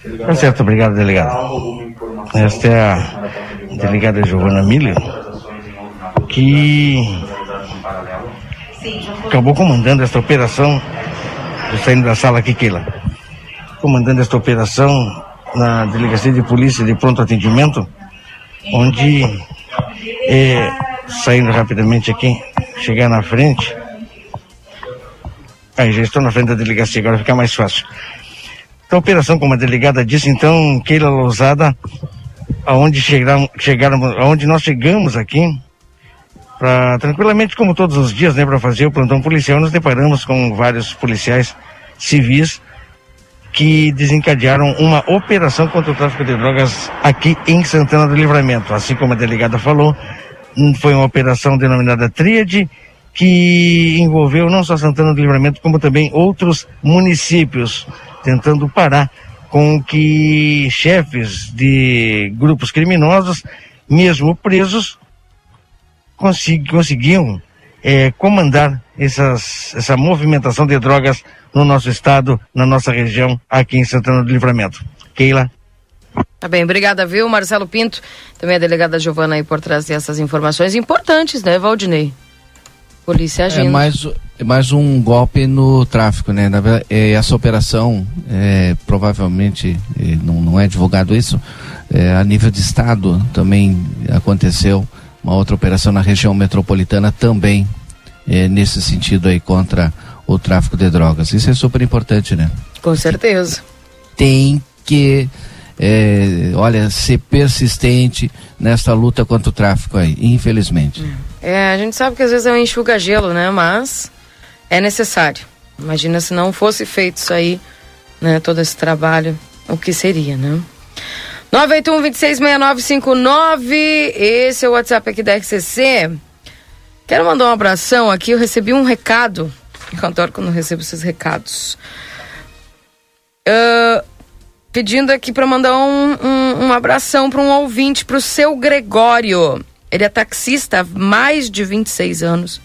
Tá certo, obrigado, delegado. Esta é a delegada Giovana Miller, que acabou comandando esta operação. Estou saindo da sala aqui, Keila. Comandando esta operação na Delegacia de Polícia de Pronto Atendimento, onde, é, saindo rapidamente aqui, chegar na frente. Aí já estou na frente da delegacia, agora fica mais fácil. Então, a operação, como a delegada disse, então, Keila Lousada, aonde chegaram, chegaram, aonde nós chegamos aqui, para tranquilamente, como todos os dias, né, para fazer o plantão policial, nos deparamos com vários policiais civis que desencadearam uma operação contra o tráfico de drogas aqui em Santana do Livramento. Assim como a delegada falou, foi uma operação denominada Tríade, que envolveu não só Santana do Livramento, como também outros municípios tentando parar com que chefes de grupos criminosos, mesmo presos, consegui, conseguiam é, comandar essas, essa movimentação de drogas no nosso estado, na nossa região, aqui em Santana do Livramento. Keila. Tá bem, obrigada, viu, Marcelo Pinto, também a delegada Giovana aí por trazer essas informações importantes, né, Valdinei? Polícia agindo. É mais, é mais um golpe no tráfico, né? Na verdade, é, essa operação, é, provavelmente, é, não, não é divulgado isso, é, a nível de estado também aconteceu uma outra operação na região metropolitana também é, nesse sentido aí contra o tráfico de drogas. Isso é super importante, né? Com certeza. Tem que é, olha, ser persistente nessa luta contra o tráfico aí, infelizmente. Hum. É, a gente sabe que às vezes é um enxuga-gelo, né? Mas é necessário. Imagina se não fosse feito isso aí, né? Todo esse trabalho, o que seria, né? 981-266959, esse é o WhatsApp aqui da RCC. Quero mandar um abração aqui, eu recebi um recado, eu adoro quando eu recebo esses recados. Uh, pedindo aqui para mandar um, um, um abração para um ouvinte, para o seu Gregório. Ele é taxista há mais de 26 anos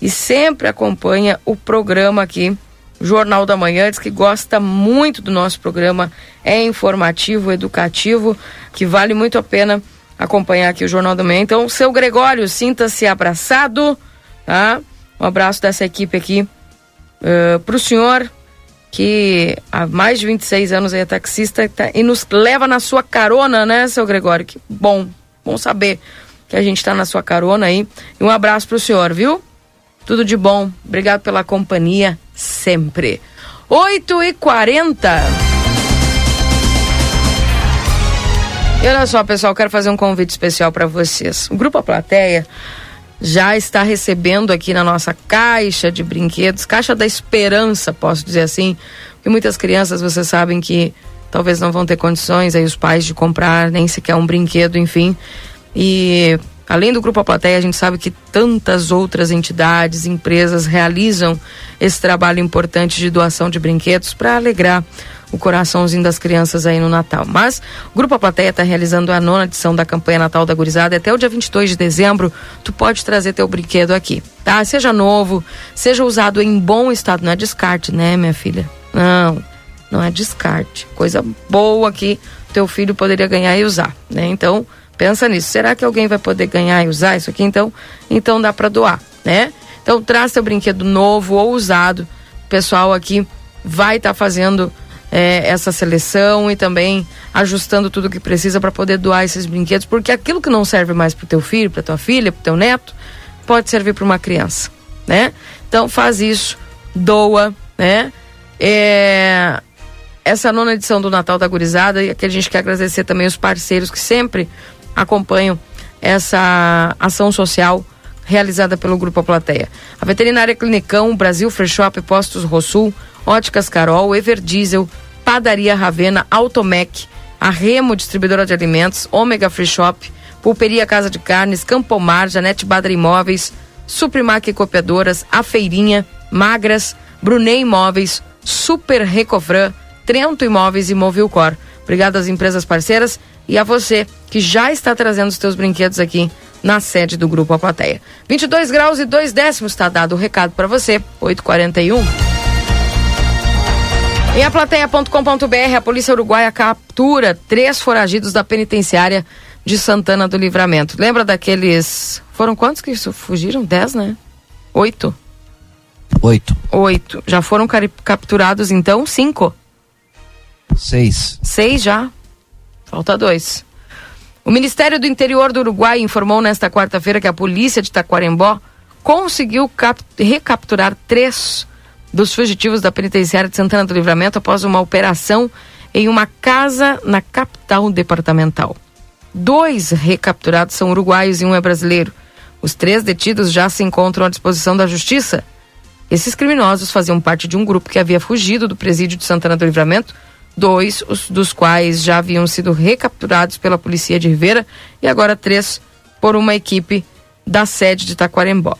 e sempre acompanha o programa aqui, Jornal da Manhã. Diz que gosta muito do nosso programa, é informativo, educativo, que vale muito a pena acompanhar aqui o Jornal da Manhã. Então, seu Gregório, sinta-se abraçado, tá? Um abraço dessa equipe aqui uh, para o senhor, que há mais de 26 anos é taxista tá, e nos leva na sua carona, né, seu Gregório? Que bom, bom saber que a gente está na sua carona aí. E um abraço para o senhor, viu? Tudo de bom. Obrigado pela companhia sempre. 8 e 40 E olha só, pessoal, quero fazer um convite especial para vocês. O Grupo A Plateia já está recebendo aqui na nossa caixa de brinquedos, caixa da esperança, posso dizer assim, porque muitas crianças, vocês sabem que talvez não vão ter condições aí os pais de comprar nem sequer um brinquedo, enfim. E além do Grupo A a gente sabe que tantas outras entidades, empresas realizam esse trabalho importante de doação de brinquedos para alegrar o coraçãozinho das crianças aí no Natal. Mas o Grupo A está realizando a nona edição da campanha Natal da Gurizada. Até o dia 22 de dezembro, tu pode trazer teu brinquedo aqui, tá? Seja novo, seja usado em bom estado. Não é descarte, né, minha filha? Não, não é descarte. Coisa boa que teu filho poderia ganhar e usar, né? Então, Pensa nisso. Será que alguém vai poder ganhar e usar isso aqui? Então, então dá para doar, né? Então traz seu brinquedo novo ou usado. O pessoal aqui vai estar tá fazendo é, essa seleção e também ajustando tudo que precisa para poder doar esses brinquedos, porque aquilo que não serve mais para teu filho, para tua filha, para teu neto, pode servir para uma criança, né? Então faz isso, doa, né? É, essa nona edição do Natal da Gurizada e aqui a gente quer agradecer também os parceiros que sempre acompanham essa ação social realizada pelo Grupo A Plateia. A Veterinária Clinicão, Brasil Free Shop, Postos Rosul, Óticas Carol, Everdiesel, Padaria Ravena, Automec, a Remo Distribuidora de Alimentos, Ômega Free Shop, Pulperia Casa de Carnes, Campomar, Janete Badra Imóveis, Suprimac Copiadoras, A Feirinha, Magras, Brunei Imóveis, Super Recofran, Trento Imóveis e Movilcor. Obrigado às empresas parceiras e a você que já está trazendo os teus brinquedos aqui na sede do Grupo A Plateia. 22 graus e 2 décimos está dado o recado para você, 841. Em aplateia.com.br, a polícia uruguaia captura três foragidos da penitenciária de Santana do Livramento. Lembra daqueles. Foram quantos que fugiram? Dez, né? Oito? Oito. Oito. Já foram capturados, então, cinco? Seis. Seis já? Falta dois. O Ministério do Interior do Uruguai informou nesta quarta-feira que a polícia de Taquarembó conseguiu recapturar três dos fugitivos da penitenciária de Santana do Livramento após uma operação em uma casa na capital departamental. Dois recapturados são uruguaios e um é brasileiro. Os três detidos já se encontram à disposição da justiça. Esses criminosos faziam parte de um grupo que havia fugido do presídio de Santana do Livramento dois os, dos quais já haviam sido recapturados pela polícia de Rivera e agora três por uma equipe da sede de Taquarembó.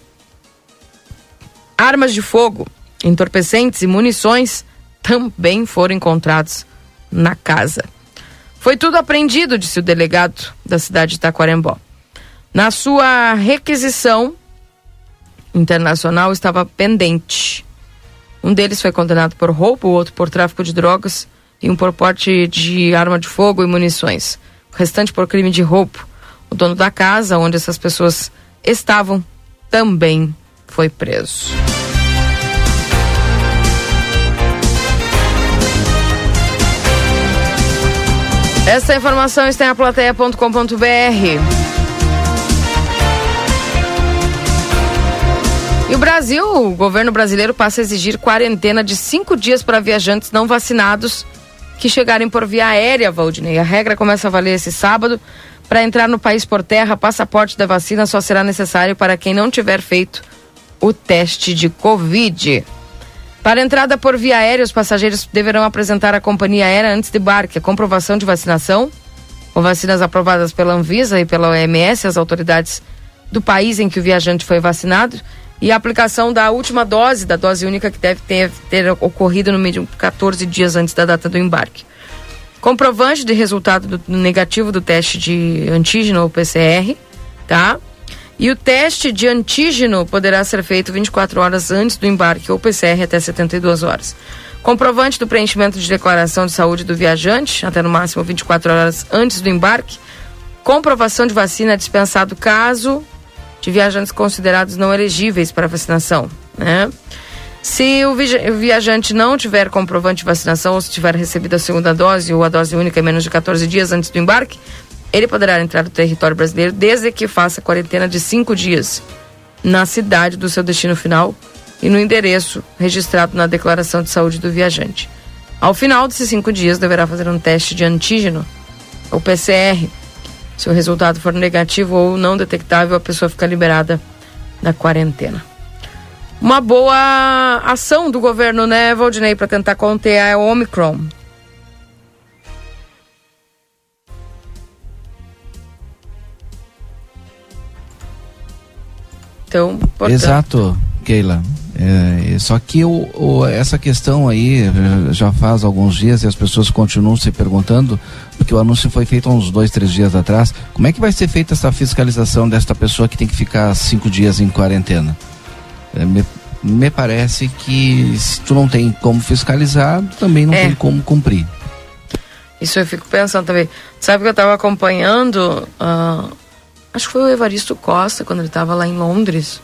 Armas de fogo, entorpecentes e munições também foram encontrados na casa. Foi tudo apreendido, disse o delegado da cidade de Taquarembó. Na sua requisição internacional estava pendente. Um deles foi condenado por roubo, o outro por tráfico de drogas um por porte de arma de fogo e munições. O restante por crime de roubo. O dono da casa onde essas pessoas estavam também foi preso. Essa informação está em aplateia.com.br. E o Brasil, o governo brasileiro passa a exigir quarentena de cinco dias para viajantes não vacinados que chegarem por via aérea, Valdinei. A regra começa a valer esse sábado Para entrar no país por terra, passaporte da vacina só será necessário para quem não tiver feito o teste de Covid. Para entrada por via aérea, os passageiros deverão apresentar à companhia aérea antes de embarque a comprovação de vacinação, com vacinas aprovadas pela Anvisa e pela OMS, as autoridades do país em que o viajante foi vacinado, e a aplicação da última dose, da dose única que deve ter, ter ocorrido no mínimo 14 dias antes da data do embarque. Comprovante de resultado do, negativo do teste de antígeno ou PCR, tá? E o teste de antígeno poderá ser feito 24 horas antes do embarque ou PCR até 72 horas. Comprovante do preenchimento de declaração de saúde do viajante, até no máximo 24 horas antes do embarque. Comprovação de vacina dispensado caso de viajantes considerados não elegíveis para vacinação, né? Se o viajante não tiver comprovante de vacinação ou se tiver recebido a segunda dose ou a dose única em menos de 14 dias antes do embarque, ele poderá entrar no território brasileiro desde que faça quarentena de cinco dias na cidade do seu destino final e no endereço registrado na declaração de saúde do viajante. Ao final desses cinco dias, deverá fazer um teste de antígeno, ou PCR. Se o resultado for negativo ou não detectável, a pessoa fica liberada da quarentena uma boa ação do governo, né, Valdinei, para tentar conter a Omicron. Então, portanto... Exato, Keila. É, só que o, o, essa questão aí eh, já faz alguns dias e as pessoas continuam se perguntando, porque o anúncio foi feito há uns dois, três dias atrás, como é que vai ser feita essa fiscalização desta pessoa que tem que ficar cinco dias em quarentena? É, me, me, parece que se tu não tem como fiscalizar, também não é. tem como cumprir. Isso eu fico pensando também. Sabe que eu estava acompanhando, uh, acho que foi o Evaristo Costa, quando ele estava lá em Londres.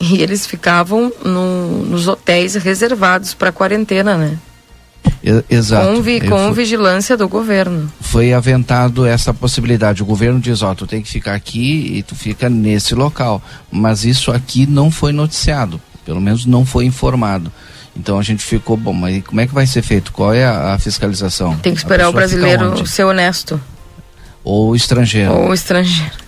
E eles ficavam no, nos hotéis reservados para quarentena, né? Exato. Com, vi, com vigilância do governo. Foi aventado essa possibilidade. O governo diz, ó, tu tem que ficar aqui e tu fica nesse local. Mas isso aqui não foi noticiado. Pelo menos não foi informado. Então a gente ficou, bom, mas como é que vai ser feito? Qual é a, a fiscalização? Tem que esperar o brasileiro ser honesto. Ou estrangeiro. Ou estrangeiro.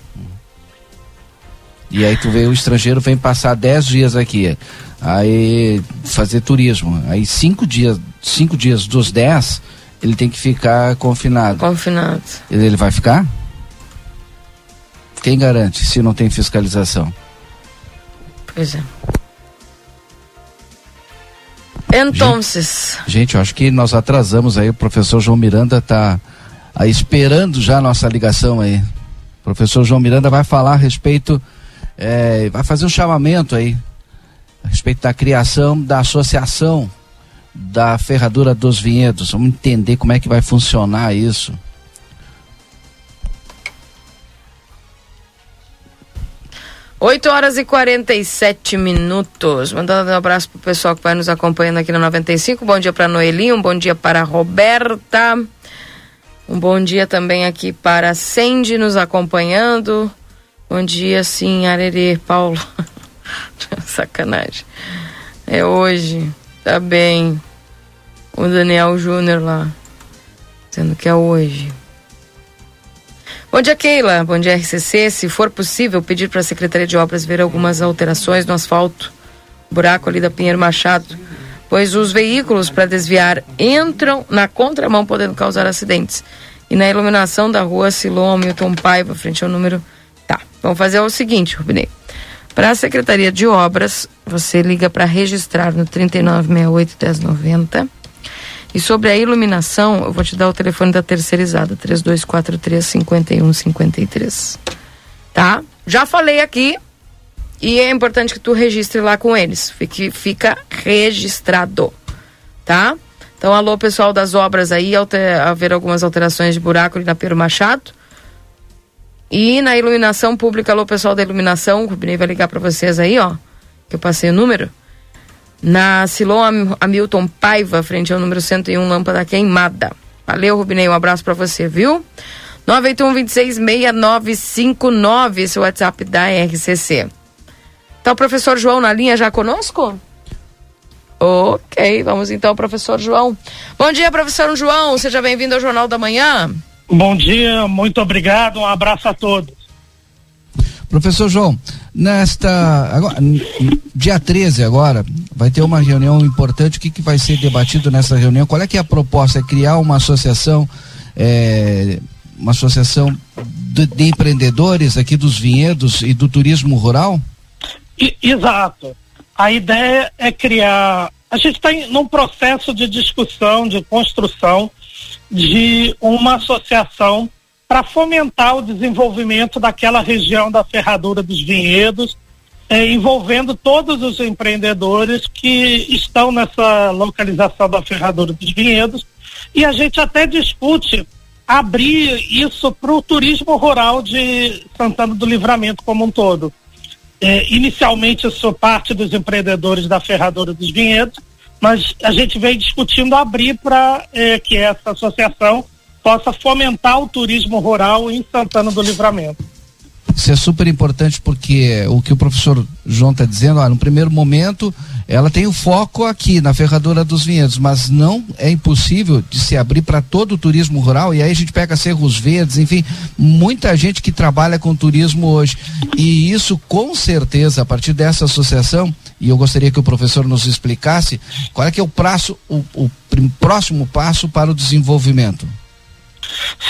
E aí tu vê o estrangeiro vem passar 10 dias aqui, aí fazer turismo. Aí cinco dias, cinco dias dos 10, ele tem que ficar confinado. Confinado. Ele, ele vai ficar? Quem garante se não tem fiscalização? Pois é. Então, gente, gente, eu acho que nós atrasamos aí. O professor João Miranda está esperando já a nossa ligação aí. O professor João Miranda vai falar a respeito é, vai fazer um chamamento aí a respeito da criação da associação da ferradura dos vinhedos. Vamos entender como é que vai funcionar isso. Oito horas e 47 minutos. Mandando um abraço pro pessoal que vai nos acompanhando aqui no 95. Bom dia para Noelinho, um bom dia para Roberta. Um bom dia também aqui para Sandy nos acompanhando. Bom dia, sim, Arerê, Paulo. Sacanagem. É hoje, tá bem. O Daniel Júnior lá, dizendo que é hoje. Bom dia, Keila. Bom dia, RCC. Se for possível, pedir para a Secretaria de Obras ver algumas alterações no asfalto, buraco ali da Pinheiro Machado, pois os veículos para desviar entram na contramão, podendo causar acidentes. E na iluminação da rua Silom Milton Paiva, frente ao número vamos fazer o seguinte, Rubinei. Para a Secretaria de Obras, você liga para registrar no 3968-1090. E sobre a iluminação, eu vou te dar o telefone da terceirizada, 3243-5153. Tá? Já falei aqui e é importante que tu registre lá com eles. Fique, fica registrado. Tá? Então, alô, pessoal das obras aí, alter, haver algumas alterações de buraco ali na Pedro Machado. E na iluminação pública, alô pessoal da iluminação, o Rubinei vai ligar para vocês aí, ó, que eu passei o número. Na Silon Hamilton Paiva, frente ao número 101, lâmpada queimada. Valeu, Rubinei, um abraço para você, viu? 981 26 6959, esse é o WhatsApp da RCC. Tá o professor João na linha já conosco? Ok, vamos então, professor João. Bom dia, professor João, seja bem-vindo ao Jornal da Manhã. Bom dia, muito obrigado, um abraço a todos. Professor João, nesta. Agora, dia 13 agora, vai ter uma reunião importante. O que, que vai ser debatido nessa reunião? Qual é que é a proposta? É criar uma associação, é, uma associação de, de, empreendedores aqui dos vinhedos e do turismo rural? I, exato. A ideia é criar. A gente está num processo de discussão, de construção de uma associação para fomentar o desenvolvimento daquela região da Ferradura dos Vinhedos, eh, envolvendo todos os empreendedores que estão nessa localização da Ferradura dos Vinhedos. E a gente até discute abrir isso para o turismo rural de Santana do Livramento como um todo. Eh, inicialmente, sou parte dos empreendedores da Ferradura dos Vinhedos, mas a gente vem discutindo abrir para eh, que essa associação possa fomentar o turismo rural em Santana do Livramento. Isso é super importante porque o que o professor João está dizendo, ó, no primeiro momento ela tem o foco aqui na Ferradura dos Vinhedos, mas não é impossível de se abrir para todo o turismo rural e aí a gente pega Cerros Verdes, enfim, muita gente que trabalha com turismo hoje. E isso com certeza, a partir dessa associação, e eu gostaria que o professor nos explicasse qual é que é o prazo, o, o próximo passo para o desenvolvimento.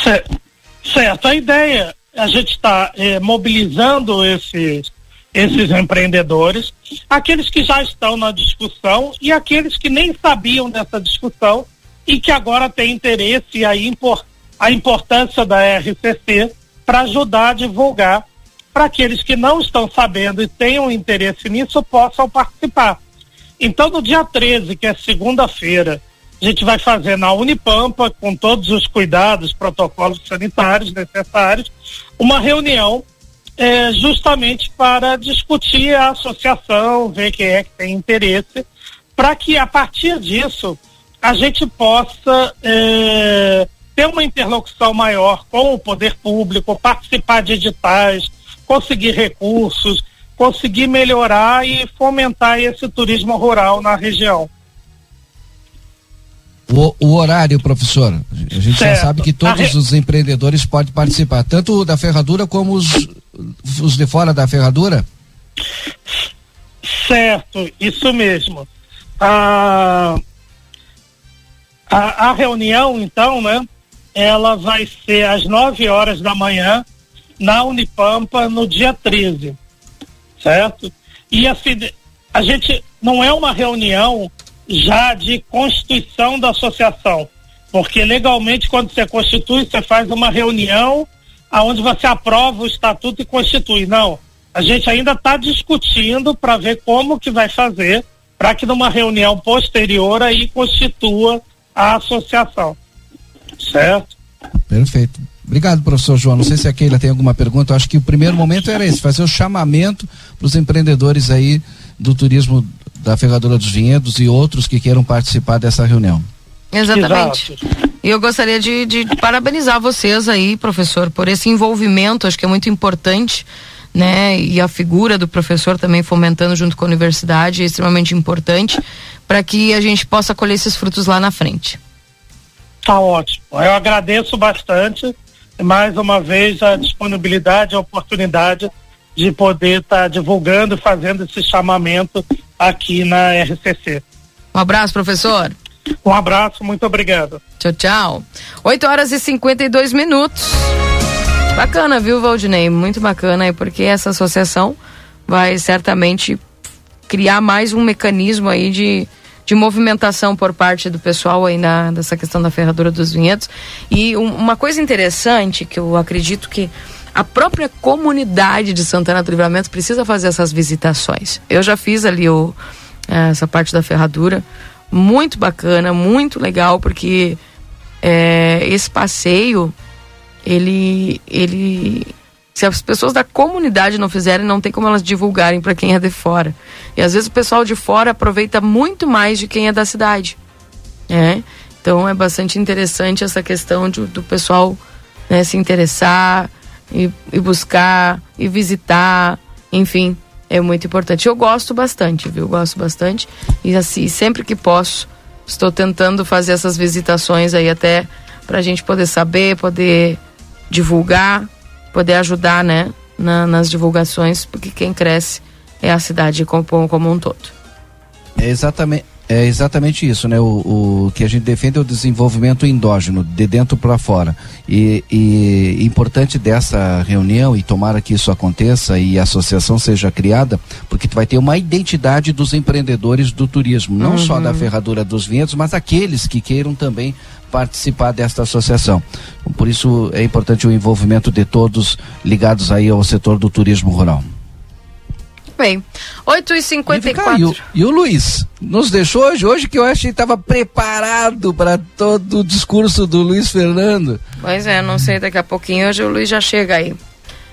Certo. A ideia, a gente está eh, mobilizando esses, esses empreendedores, aqueles que já estão na discussão e aqueles que nem sabiam dessa discussão e que agora têm interesse e a, impor, a importância da RCC para ajudar a divulgar para aqueles que não estão sabendo e tenham interesse nisso possam participar. Então, no dia 13, que é segunda-feira, a gente vai fazer na Unipampa, com todos os cuidados, protocolos sanitários necessários, uma reunião é, justamente para discutir a associação, ver quem é que tem interesse, para que a partir disso a gente possa é, ter uma interlocução maior com o poder público, participar de editais, conseguir recursos, conseguir melhorar e fomentar esse turismo rural na região. O, o, horário, professor. A gente certo. já sabe que todos os empreendedores podem participar, tanto da ferradura como os, os de fora da ferradura? Certo, isso mesmo. A, a, a reunião, então, né? Ela vai ser às 9 horas da manhã na Unipampa no dia 13, certo? E assim, a gente não é uma reunião já de constituição da associação, porque legalmente quando você constitui, você faz uma reunião aonde você aprova o estatuto e constitui. Não, a gente ainda está discutindo para ver como que vai fazer para que numa reunião posterior aí constitua a associação. Certo? Perfeito. Obrigado, professor João. Não sei se a Keila tem alguma pergunta. Eu acho que o primeiro momento era esse, fazer o chamamento para os empreendedores aí do turismo da Ferradura dos Vinhedos e outros que queiram participar dessa reunião. Exatamente. E eu gostaria de, de, parabenizar vocês aí, professor, por esse envolvimento, acho que é muito importante, né? E a figura do professor também fomentando junto com a universidade é extremamente importante para que a gente possa colher esses frutos lá na frente. Tá ótimo. Eu agradeço bastante mais uma vez a disponibilidade, a oportunidade de poder estar tá divulgando e fazendo esse chamamento aqui na RCC. Um abraço, professor. Um abraço, muito obrigado. Tchau, tchau. 8 horas e 52 minutos. Bacana, viu, Valdinei? Muito bacana porque essa associação vai certamente criar mais um mecanismo aí de de movimentação por parte do pessoal aí na, dessa questão da ferradura dos vinhedos. E um, uma coisa interessante que eu acredito que a própria comunidade de Santana do Livramento precisa fazer essas visitações. Eu já fiz ali o, eh, essa parte da ferradura, muito bacana, muito legal, porque é, esse passeio ele, ele se as pessoas da comunidade não fizerem, não tem como elas divulgarem para quem é de fora. E às vezes o pessoal de fora aproveita muito mais de quem é da cidade. É? Então é bastante interessante essa questão de, do pessoal né, se interessar e, e, buscar e visitar, enfim, é muito importante. Eu gosto bastante, viu? Gosto bastante. E assim, sempre que posso, estou tentando fazer essas visitações aí até para a gente poder saber, poder divulgar, poder ajudar, né, na, nas divulgações, porque quem cresce é a cidade como, como um todo. É exatamente. É exatamente isso, né? O, o que a gente defende é o desenvolvimento endógeno, de dentro para fora. E, e importante dessa reunião, e tomara que isso aconteça e a associação seja criada, porque tu vai ter uma identidade dos empreendedores do turismo, não uhum. só da ferradura dos vinhedos, mas aqueles que queiram também participar desta associação. Por isso é importante o envolvimento de todos ligados aí ao setor do turismo rural bem. 8h54. E, o, e o Luiz? Nos deixou hoje? Hoje que eu achei que estava preparado para todo o discurso do Luiz Fernando. Pois é, não sei, daqui a pouquinho hoje o Luiz já chega aí.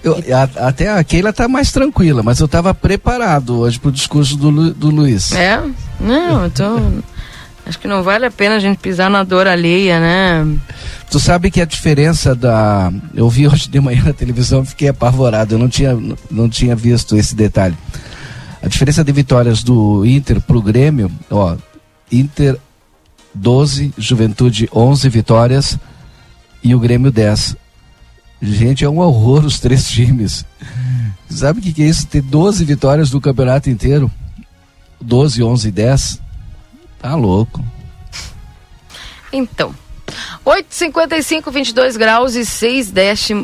Eu, a, até a Keila tá mais tranquila, mas eu estava preparado hoje pro discurso do, do Luiz. É? Não, eu tô. Acho que não vale a pena a gente pisar na dor alheia, né? Tu sabe que a diferença da. Eu vi hoje de manhã na televisão fiquei apavorado. Eu não tinha, não tinha visto esse detalhe. A diferença de vitórias do Inter pro Grêmio, ó. Inter 12, Juventude 11 vitórias e o Grêmio 10. Gente, é um horror os três times. Sabe o que, que é isso? Ter 12 vitórias no campeonato inteiro? 12, 11 e 10? Tá louco. Então, 8,55, 22 graus e 6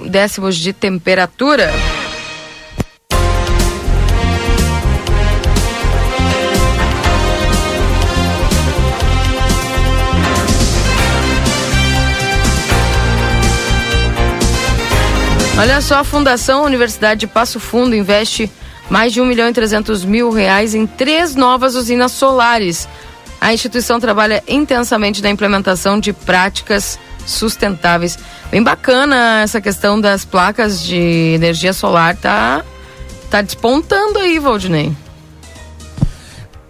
décimos de temperatura. Olha só, a Fundação Universidade de Passo Fundo investe mais de 1 milhão e 300 mil reais em três novas usinas solares a instituição trabalha intensamente na implementação de práticas sustentáveis. Bem bacana essa questão das placas de energia solar, tá, tá despontando aí, Valdinei.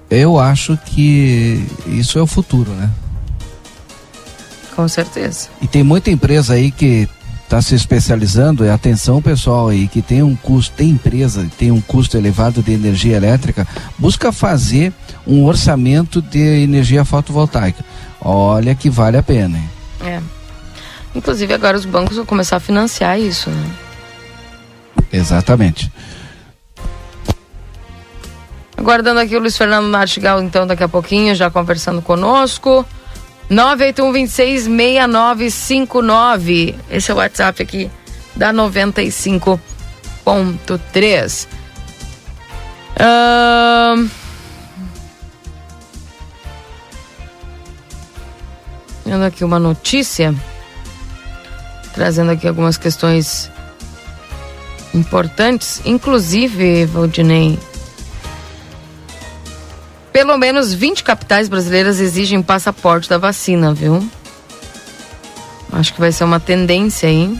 Eu acho que isso é o futuro, né? Com certeza. E tem muita empresa aí que está se especializando, é atenção pessoal aí que tem um custo, tem empresa, tem um custo elevado de energia elétrica, busca fazer um orçamento de energia fotovoltaica. Olha que vale a pena. Hein? É. Inclusive agora os bancos vão começar a financiar isso, né? Exatamente. Aguardando aqui o Luiz Fernando Nartigal, então, daqui a pouquinho, já conversando conosco. 981266959. Esse é o WhatsApp aqui da 95.3. Uh... Vendo aqui uma notícia, trazendo aqui algumas questões importantes, inclusive, Valdinei, pelo menos 20 capitais brasileiras exigem passaporte da vacina, viu? Acho que vai ser uma tendência aí.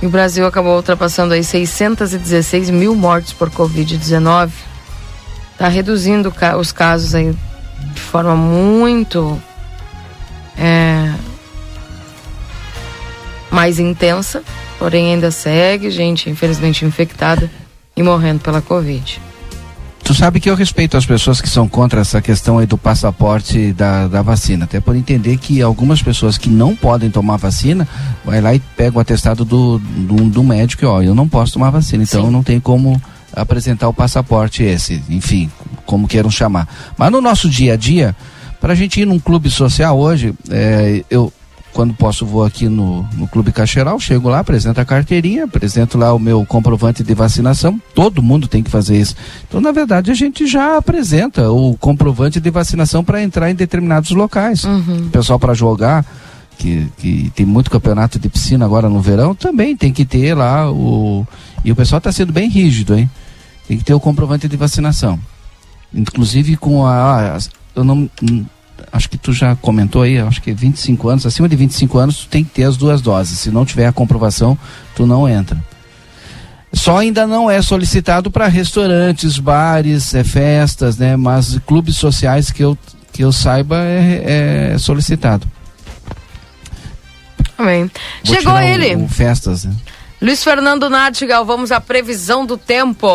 E o Brasil acabou ultrapassando aí 616 mil mortes por Covid-19. Tá reduzindo os casos aí de forma muito é, mais intensa, porém ainda segue gente, infelizmente, infectada e morrendo pela Covid. Tu sabe que eu respeito as pessoas que são contra essa questão aí do passaporte da, da vacina, até por entender que algumas pessoas que não podem tomar vacina, vai lá e pega o atestado do, do, do médico e ó, eu não posso tomar vacina, então Sim. não tem como apresentar o passaporte esse, enfim, como queiram chamar. Mas no nosso dia a dia, para a gente ir num clube social hoje, é, eu quando posso vou aqui no, no Clube Cacheral, chego lá, apresento a carteirinha, apresento lá o meu comprovante de vacinação. Todo mundo tem que fazer isso. Então, na verdade, a gente já apresenta o comprovante de vacinação para entrar em determinados locais. Uhum. O pessoal para jogar, que, que tem muito campeonato de piscina agora no verão, também tem que ter lá o. E o pessoal está sendo bem rígido, hein? Tem que ter o comprovante de vacinação. Inclusive com a. Eu não acho que tu já comentou aí, acho que 25 anos, acima de 25 anos, tu tem que ter as duas doses. Se não tiver a comprovação, tu não entra. Só ainda não é solicitado para restaurantes, bares, é, festas, né? Mas clubes sociais que eu, que eu saiba é, é solicitado. Amém. Chegou ele. O, o festas, né? Luiz Fernando Nartigal, vamos à previsão do tempo.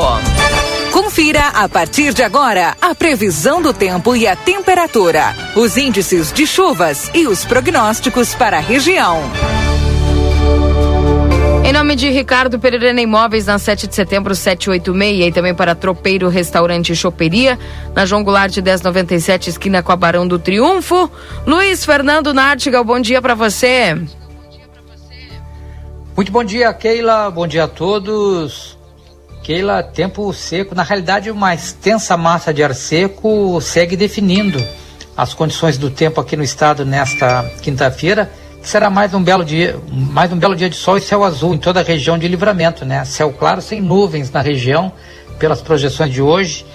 Confira A partir de agora, a previsão do tempo e a temperatura, os índices de chuvas e os prognósticos para a região. Em nome de Ricardo Pereira Imóveis, na 7 de setembro, 786, e também para Tropeiro Restaurante e Choperia, na João Goulart 1097, esquina com a Barão do Triunfo. Luiz Fernando Nartigal, bom dia para você. Muito bom dia, Keila. Bom dia a todos. Keila, tempo seco. Na realidade, uma extensa massa de ar seco segue definindo as condições do tempo aqui no estado nesta quinta-feira, será mais um belo dia, mais um belo dia de sol e céu azul em toda a região de livramento, né? Céu claro sem nuvens na região, pelas projeções de hoje.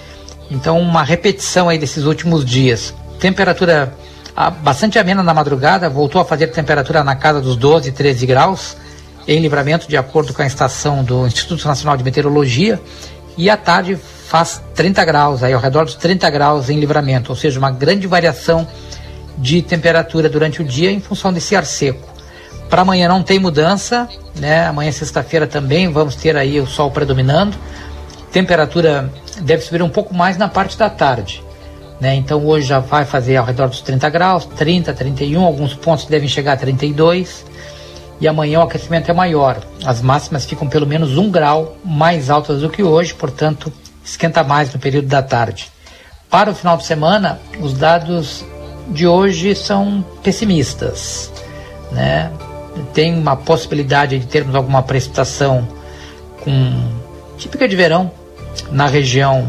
Então, uma repetição aí desses últimos dias. Temperatura ah, bastante amena na madrugada, voltou a fazer temperatura na casa dos 12, 13 graus em livramento, de acordo com a estação do Instituto Nacional de Meteorologia, e à tarde faz 30 graus, aí ao redor dos 30 graus em livramento, ou seja, uma grande variação de temperatura durante o dia em função desse ar seco. Para amanhã não tem mudança, né? Amanhã sexta-feira também vamos ter aí o sol predominando. Temperatura deve subir um pouco mais na parte da tarde, né? Então hoje já vai fazer ao redor dos 30 graus, 30, 31, alguns pontos devem chegar a 32 e amanhã o aquecimento é maior. As máximas ficam pelo menos um grau mais altas do que hoje, portanto, esquenta mais no período da tarde. Para o final de semana, os dados de hoje são pessimistas. Né? Tem uma possibilidade de termos alguma precipitação com típica de verão na região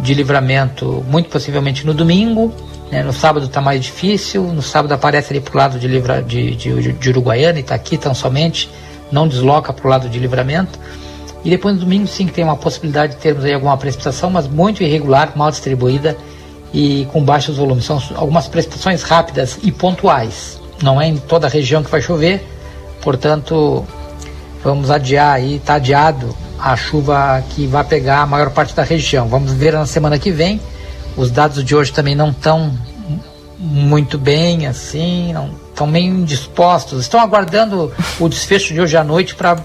de livramento, muito possivelmente no domingo, né? No sábado está mais difícil, no sábado aparece ali para o lado de, livra, de, de, de Uruguaiana e está aqui tão somente, não desloca para o lado de livramento. E depois no domingo sim que tem uma possibilidade de termos aí alguma precipitação, mas muito irregular, mal distribuída e com baixos volumes. São algumas precipitações rápidas e pontuais. Não é em toda a região que vai chover, portanto vamos adiar aí, está adiado a chuva que vai pegar a maior parte da região. Vamos ver na semana que vem os dados de hoje também não estão muito bem, assim, não estão meio indispostos. Estão aguardando o desfecho de hoje à noite para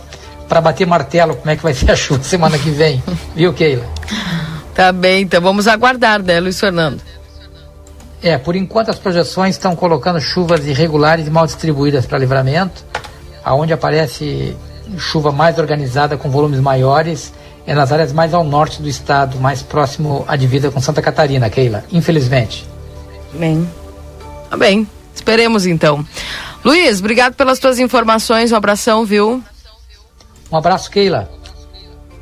para bater martelo como é que vai ser a chuva semana que vem. Viu, Keila? Tá bem, então vamos aguardar, né, Luiz Fernando? É, por enquanto as projeções estão colocando chuvas irregulares e mal distribuídas para livramento, aonde aparece chuva mais organizada com volumes maiores é nas áreas mais ao norte do estado, mais próximo à divisa com Santa Catarina, Keila, infelizmente. Bem. Tá bem. Esperemos então. Luiz, obrigado pelas tuas informações. Um abração, viu? Um abraço, Keila.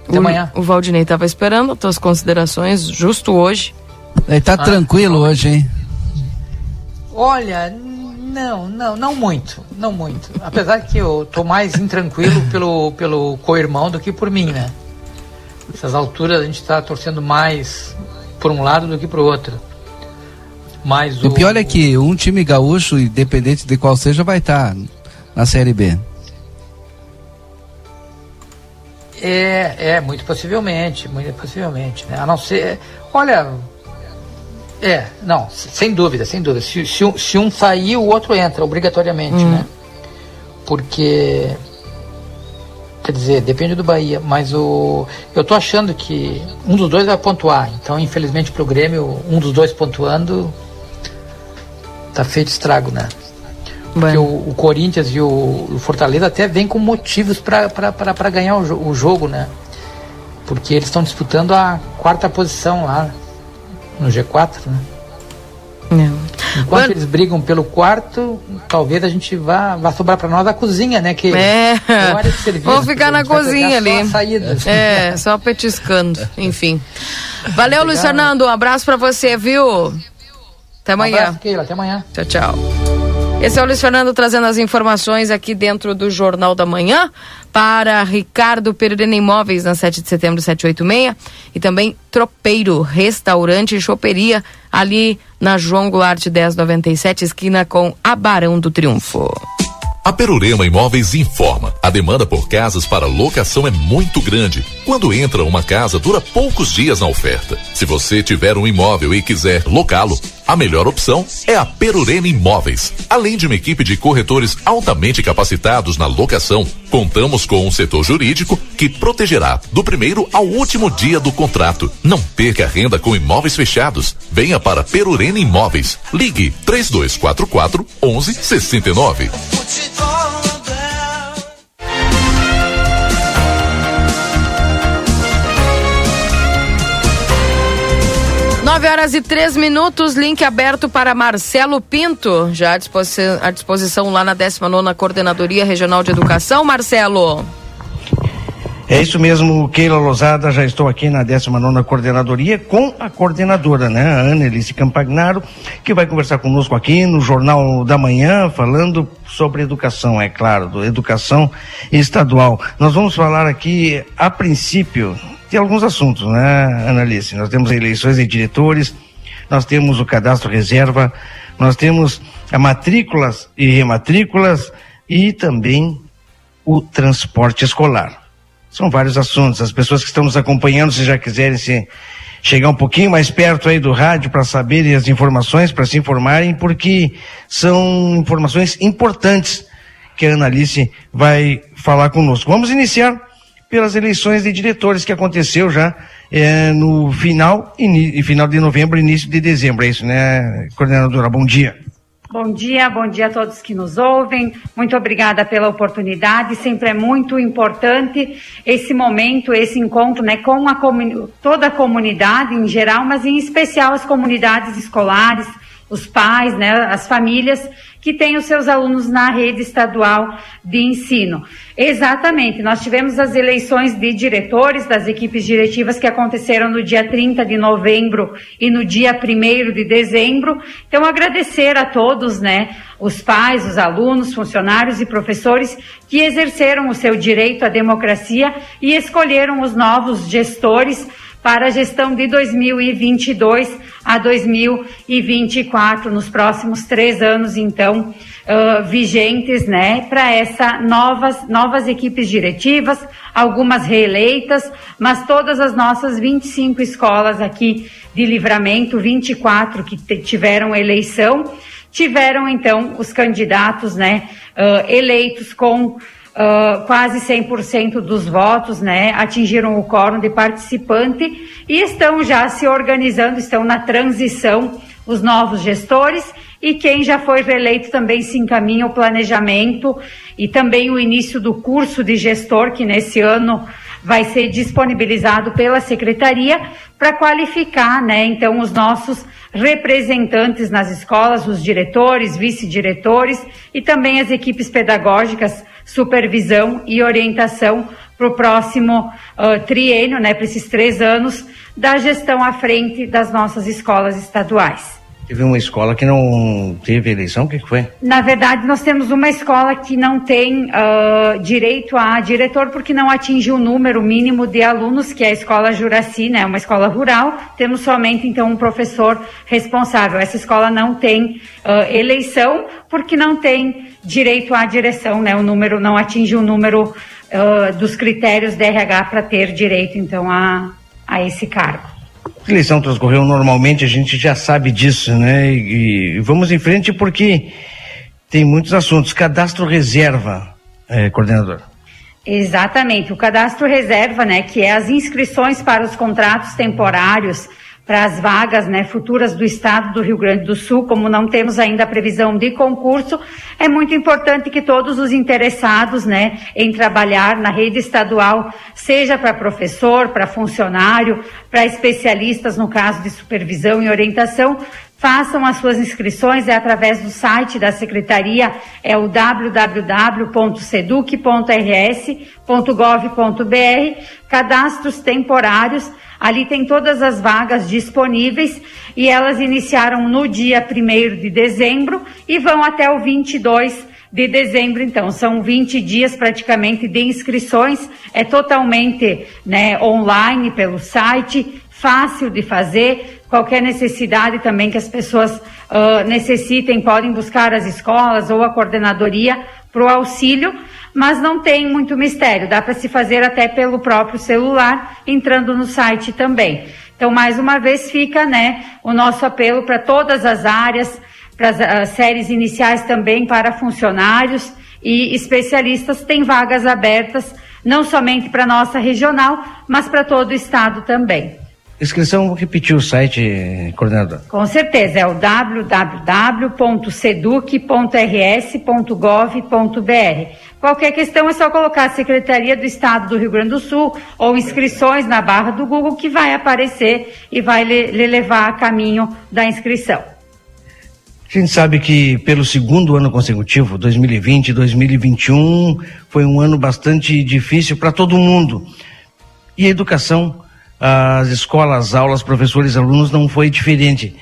Até o, amanhã. O Valdinei estava esperando as tuas considerações justo hoje. Ele tá ah, tranquilo hoje, hein? Olha, não, não, não muito, não muito. Apesar que eu tô mais intranquilo pelo, pelo co-irmão do que por mim, né? Essas alturas a gente está torcendo mais por um lado do que para o outro. Mas o... o pior é que um time gaúcho, independente de qual seja, vai estar tá na Série B. É, é, muito possivelmente, muito possivelmente, né? A não ser, olha, é, não, sem dúvida, sem dúvida. Se, se, se um sair, o outro entra, obrigatoriamente, hum. né? Porque Quer dizer, depende do Bahia, mas o eu tô achando que um dos dois vai pontuar. Então, infelizmente para o Grêmio, um dos dois pontuando tá feito estrago, né? Porque o, o, Corinthians e o, o, Fortaleza até vêm com motivos para ganhar o, o, jogo, né? Porque eles estão disputando a quarta posição lá no G4, né? É. Enquanto eles brigam pelo quarto, talvez a gente vá, vá sobrar para nós a cozinha, né? Que é. Vamos ficar na cozinha ali. Só é, só petiscando, enfim. Valeu, Luiz Fernando. Um abraço para você, viu? Até amanhã. Um abraço, Keila. Até amanhã. Tchau, tchau. Esse é o Luiz Fernando trazendo as informações aqui dentro do Jornal da Manhã para Ricardo Pereira Imóveis na 7 de setembro 786 e também Tropeiro Restaurante e Choperia ali na João Goulart 1097 esquina com a Barão do Triunfo. A Perurema Imóveis informa: a demanda por casas para locação é muito grande. Quando entra uma casa, dura poucos dias na oferta. Se você tiver um imóvel e quiser locá-lo, A melhor opção é a Perurene Imóveis. Além de uma equipe de corretores altamente capacitados na locação, contamos com um setor jurídico que protegerá do primeiro ao último dia do contrato. Não perca renda com imóveis fechados. Venha para Perurene Imóveis. Ligue 3244 1169. 9 horas e 3 minutos, link aberto para Marcelo Pinto, já à disposição, à disposição lá na 19 Coordenadoria Regional de Educação. Marcelo. É isso mesmo, Keila Lozada, já estou aqui na 19 Coordenadoria com a coordenadora, né, a Elice Campagnaro, que vai conversar conosco aqui no Jornal da Manhã, falando sobre educação, é claro, educação estadual. Nós vamos falar aqui, a princípio, tem alguns assuntos, né, Analice? Nós temos eleições de diretores, nós temos o cadastro reserva, nós temos a matrículas e rematrículas e também o transporte escolar. São vários assuntos. As pessoas que estão nos acompanhando, se já quiserem se chegar um pouquinho mais perto aí do rádio para saberem as informações, para se informarem, porque são informações importantes que a Analice vai falar conosco. Vamos iniciar pelas eleições de diretores que aconteceu já é, no final, final de novembro, início de dezembro. É isso, né, coordenadora? Bom dia. Bom dia, bom dia a todos que nos ouvem. Muito obrigada pela oportunidade. Sempre é muito importante esse momento, esse encontro, né, com a toda a comunidade em geral, mas em especial as comunidades escolares, os pais, né, as famílias que têm os seus alunos na rede estadual de ensino. Exatamente, nós tivemos as eleições de diretores das equipes diretivas que aconteceram no dia 30 de novembro e no dia 1 de dezembro. Então, agradecer a todos, né, os pais, os alunos, funcionários e professores que exerceram o seu direito à democracia e escolheram os novos gestores para a gestão de 2022 a 2024, nos próximos três anos, então, uh, vigentes, né, para essas novas, novas equipes diretivas, algumas reeleitas, mas todas as nossas 25 escolas aqui de livramento, 24 que tiveram eleição, tiveram, então, os candidatos, né, uh, eleitos com Uh, quase 100% dos votos, né, atingiram o quórum de participante e estão já se organizando, estão na transição os novos gestores e quem já foi reeleito também se encaminha o planejamento e também o início do curso de gestor que nesse ano vai ser disponibilizado pela secretaria para qualificar, né, então os nossos representantes nas escolas, os diretores, vice-diretores e também as equipes pedagógicas supervisão e orientação para o próximo uh, triênio, né, para esses três anos, da gestão à frente das nossas escolas estaduais. Teve uma escola que não teve eleição? O que, foi? Na verdade, nós temos uma escola que não tem uh, direito a diretor porque não atinge o número mínimo de alunos, que é a escola Juraci, né? Uma escola rural. Temos somente, então, um professor responsável. Essa escola não tem uh, eleição porque não tem direito à direção, né? O número não atinge o número uh, dos critérios da RH para ter direito, então, a, a esse cargo. A eleição transcorreu normalmente, a gente já sabe disso, né? E, e vamos em frente porque tem muitos assuntos. Cadastro reserva, é, coordenador. Exatamente, o cadastro reserva, né, que é as inscrições para os contratos temporários para as vagas né, futuras do Estado do Rio Grande do Sul, como não temos ainda a previsão de concurso, é muito importante que todos os interessados né, em trabalhar na rede estadual, seja para professor, para funcionário, para especialistas no caso de supervisão e orientação, façam as suas inscrições é através do site da secretaria, é o www.seduc.rs.gov.br, cadastros temporários Ali tem todas as vagas disponíveis e elas iniciaram no dia 1 de dezembro e vão até o 22 de dezembro, então. São 20 dias praticamente de inscrições, é totalmente né, online pelo site, fácil de fazer. Qualquer necessidade também que as pessoas uh, necessitem, podem buscar as escolas ou a coordenadoria para o auxílio mas não tem muito mistério, dá para se fazer até pelo próprio celular, entrando no site também. Então, mais uma vez, fica né, o nosso apelo para todas as áreas, para as, as séries iniciais também para funcionários e especialistas, tem vagas abertas, não somente para a nossa regional, mas para todo o estado também. Inscrição, vou repetir o site, coordenador. Com certeza, é o www.seduc.rs.gov.br. Qualquer questão é só colocar a Secretaria do Estado do Rio Grande do Sul ou inscrições na barra do Google que vai aparecer e vai lhe, levar a caminho da inscrição. A gente sabe que pelo segundo ano consecutivo, 2020 e 2021, foi um ano bastante difícil para todo mundo. E a educação as escolas, aulas, professores, alunos não foi diferente.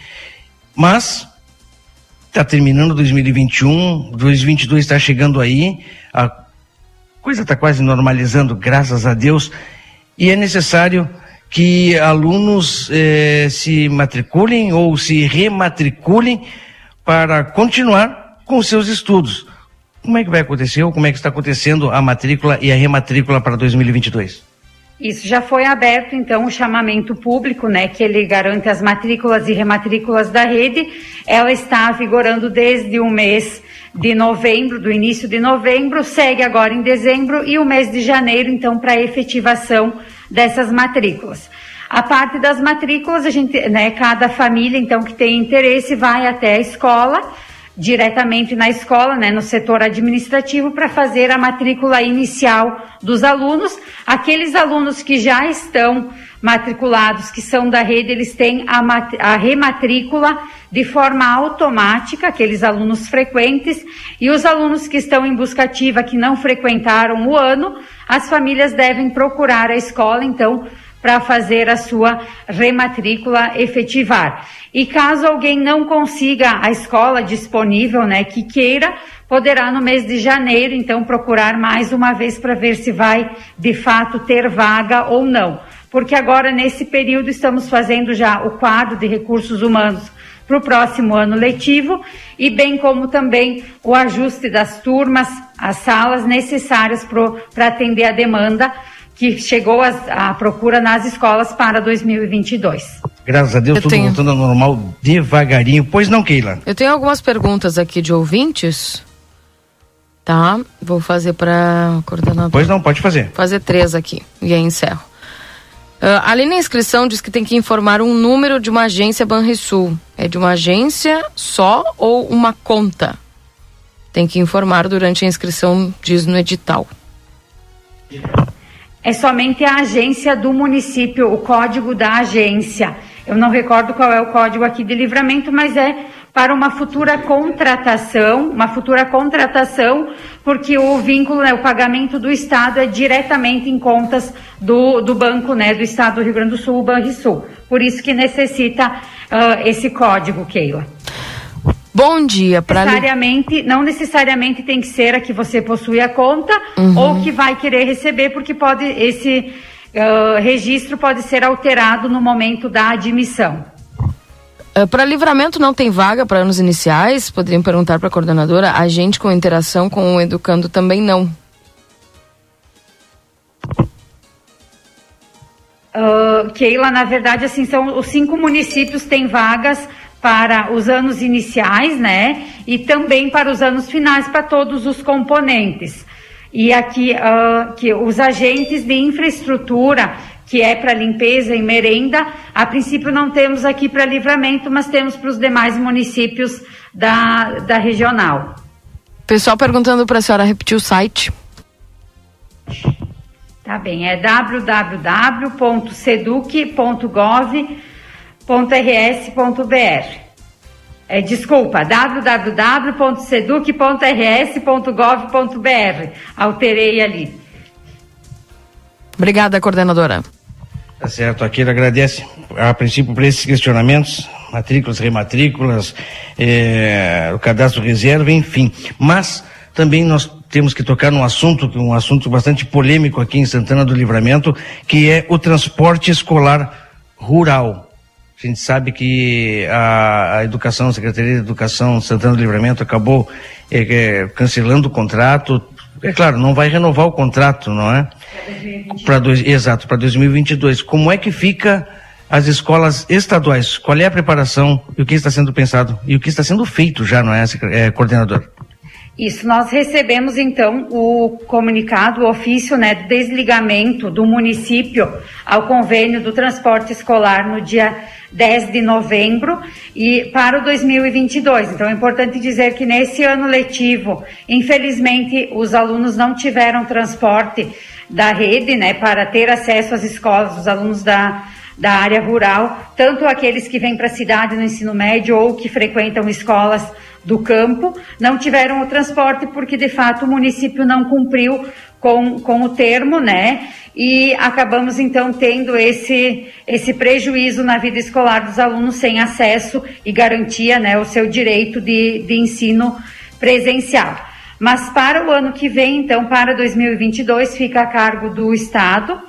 Mas está terminando 2021, 2022 está chegando aí, a coisa está quase normalizando, graças a Deus, e é necessário que alunos eh, se matriculem ou se rematriculem para continuar com seus estudos. Como é que vai acontecer ou como é que está acontecendo a matrícula e a rematrícula para 2022? Isso já foi aberto, então, o chamamento público, né, que ele garante as matrículas e rematrículas da rede. Ela está vigorando desde o mês de novembro, do início de novembro, segue agora em dezembro e o mês de janeiro, então, para efetivação dessas matrículas. A parte das matrículas, a gente, né, cada família, então, que tem interesse, vai até a escola, diretamente na escola, né, no setor administrativo, para fazer a matrícula inicial dos alunos. Aqueles alunos que já estão matriculados, que são da rede, eles têm a, a rematrícula de forma automática, aqueles alunos frequentes, e os alunos que estão em busca ativa, que não frequentaram o ano, as famílias devem procurar a escola, então, para fazer a sua rematrícula efetivar. E caso alguém não consiga a escola disponível, né, que queira, poderá no mês de janeiro, então, procurar mais uma vez para ver se vai de fato ter vaga ou não. Porque agora, nesse período, estamos fazendo já o quadro de recursos humanos para o próximo ano letivo e bem como também o ajuste das turmas, as salas necessárias para atender a demanda que chegou a, a, procura nas escolas para 2022. Graças a Deus, Eu tudo tenho... voltando ao normal devagarinho. Pois não, Keila? Eu tenho algumas perguntas aqui de ouvintes. Tá, vou fazer para coordenador. Pois não, pode fazer. Fazer três aqui e aí encerro. Uh, ali na inscrição diz que tem que informar um número de uma agência Banrisul. É de uma agência só ou uma conta? Tem que informar durante a inscrição, diz no edital é somente a agência do município, o código da agência. Eu não recordo qual é o código aqui de livramento, mas é para uma futura contratação, uma futura contratação, porque o vínculo, né, o pagamento do Estado é diretamente em contas do, do banco, né, do Estado do Rio Grande do Sul, o Banrisul. Por isso que necessita uh, esse código, Keila. Bom dia para necessariamente, não necessariamente tem que ser a que você possui a conta uhum. ou que vai querer receber, porque pode esse uh, registro pode ser alterado no momento da admissão. Uh, para livramento não tem vaga para anos iniciais? Poderiam perguntar para a coordenadora. A gente com interação com o educando também não. Uh, Keila, na verdade, assim, são os cinco municípios têm vagas para os anos iniciais, né? E também para os anos finais, para todos os componentes. E aqui, uh, que os agentes de infraestrutura, que é para limpeza e merenda, a princípio não temos aqui para livramento, mas temos para os demais municípios da, da regional. Pessoal perguntando para a senhora repetir o site. Tá bem, é www.seduc.gov.br www.rs.br. É, desculpa, www.seduc.rs.gov.br. Alterei ali. Obrigada, coordenadora. Tá certo, aqui ele agradece, a princípio, por esses questionamentos, matrículas, rematrículas, é, o cadastro reserva, enfim. Mas também nós temos que tocar num assunto, um assunto bastante polêmico aqui em Santana do Livramento, que é o transporte escolar rural. A gente sabe que a, a educação, a Secretaria de Educação Santana do Livramento acabou é, é, cancelando o contrato. É claro, não vai renovar o contrato, não é? Para exato, para 2022. Como é que fica as escolas estaduais. Qual é a preparação e o que está sendo pensado e o que está sendo feito já, não é, é coordenador? Isso, nós recebemos então o comunicado, o ofício né, de desligamento do município ao convênio do transporte escolar no dia 10 de novembro e para o 2022. Então é importante dizer que nesse ano letivo, infelizmente, os alunos não tiveram transporte da rede, né, para ter acesso às escolas, os alunos da da área rural, tanto aqueles que vêm para a cidade no ensino médio ou que frequentam escolas do campo, não tiveram o transporte porque de fato o município não cumpriu com, com o termo, né? E acabamos então tendo esse, esse prejuízo na vida escolar dos alunos sem acesso e garantia, né, o seu direito de, de ensino presencial. Mas para o ano que vem, então, para 2022, fica a cargo do Estado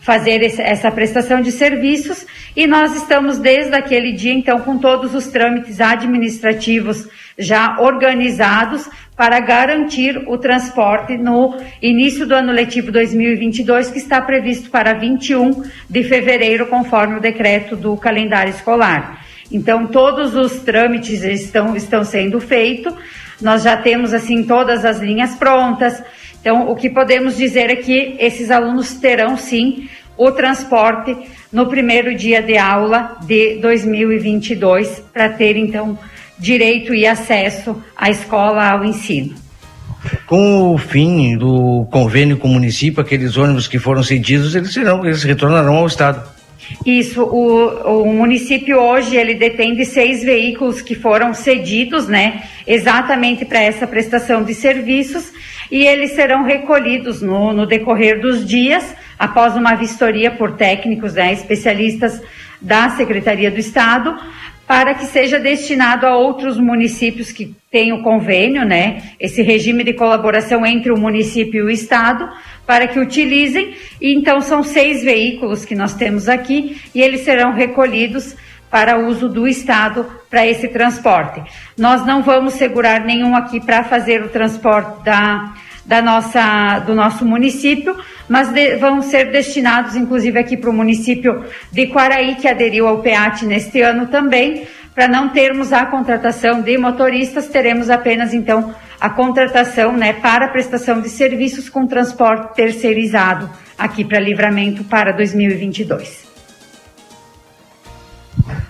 fazer essa prestação de serviços e nós estamos desde aquele dia, então, com todos os trâmites administrativos já organizados para garantir o transporte no início do ano letivo 2022, que está previsto para 21 de fevereiro, conforme o decreto do calendário escolar. Então, todos os trâmites estão, estão sendo feitos, nós já temos, assim, todas as linhas prontas, então, o que podemos dizer é que esses alunos terão sim o transporte no primeiro dia de aula de 2022 para ter então direito e acesso à escola ao ensino. Com o fim do convênio com o município, aqueles ônibus que foram cedidos, eles serão, eles retornarão ao estado. Isso, o, o município hoje ele detém de seis veículos que foram cedidos, né, exatamente para essa prestação de serviços e eles serão recolhidos no, no decorrer dos dias, após uma vistoria por técnicos, né, especialistas da Secretaria do Estado, para que seja destinado a outros municípios que têm o convênio, né, esse regime de colaboração entre o município e o Estado, para que utilizem. E então são seis veículos que nós temos aqui e eles serão recolhidos para uso do Estado para esse transporte. Nós não vamos segurar nenhum aqui para fazer o transporte da, da nossa, do nosso município, mas de, vão ser destinados, inclusive, aqui para o município de Quaraí, que aderiu ao PEAT neste ano também, para não termos a contratação de motoristas, teremos apenas, então, a contratação né, para prestação de serviços com transporte terceirizado aqui para livramento para 2022.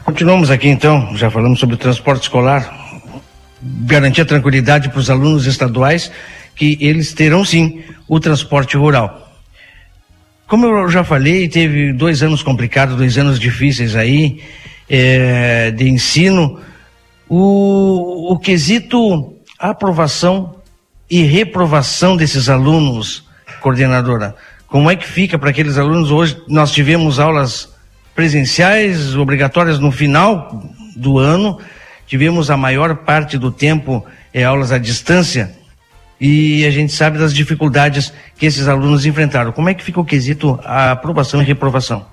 Continuamos aqui então, já falamos sobre o transporte escolar, garantir a tranquilidade para os alunos estaduais, que eles terão sim o transporte rural. Como eu já falei, teve dois anos complicados, dois anos difíceis aí é, de ensino. O, o quesito aprovação e reprovação desses alunos, coordenadora, como é que fica para aqueles alunos? Hoje nós tivemos aulas presenciais obrigatórias no final do ano. Tivemos a maior parte do tempo é, aulas à distância e a gente sabe das dificuldades que esses alunos enfrentaram. Como é que fica o quesito a aprovação e reprovação?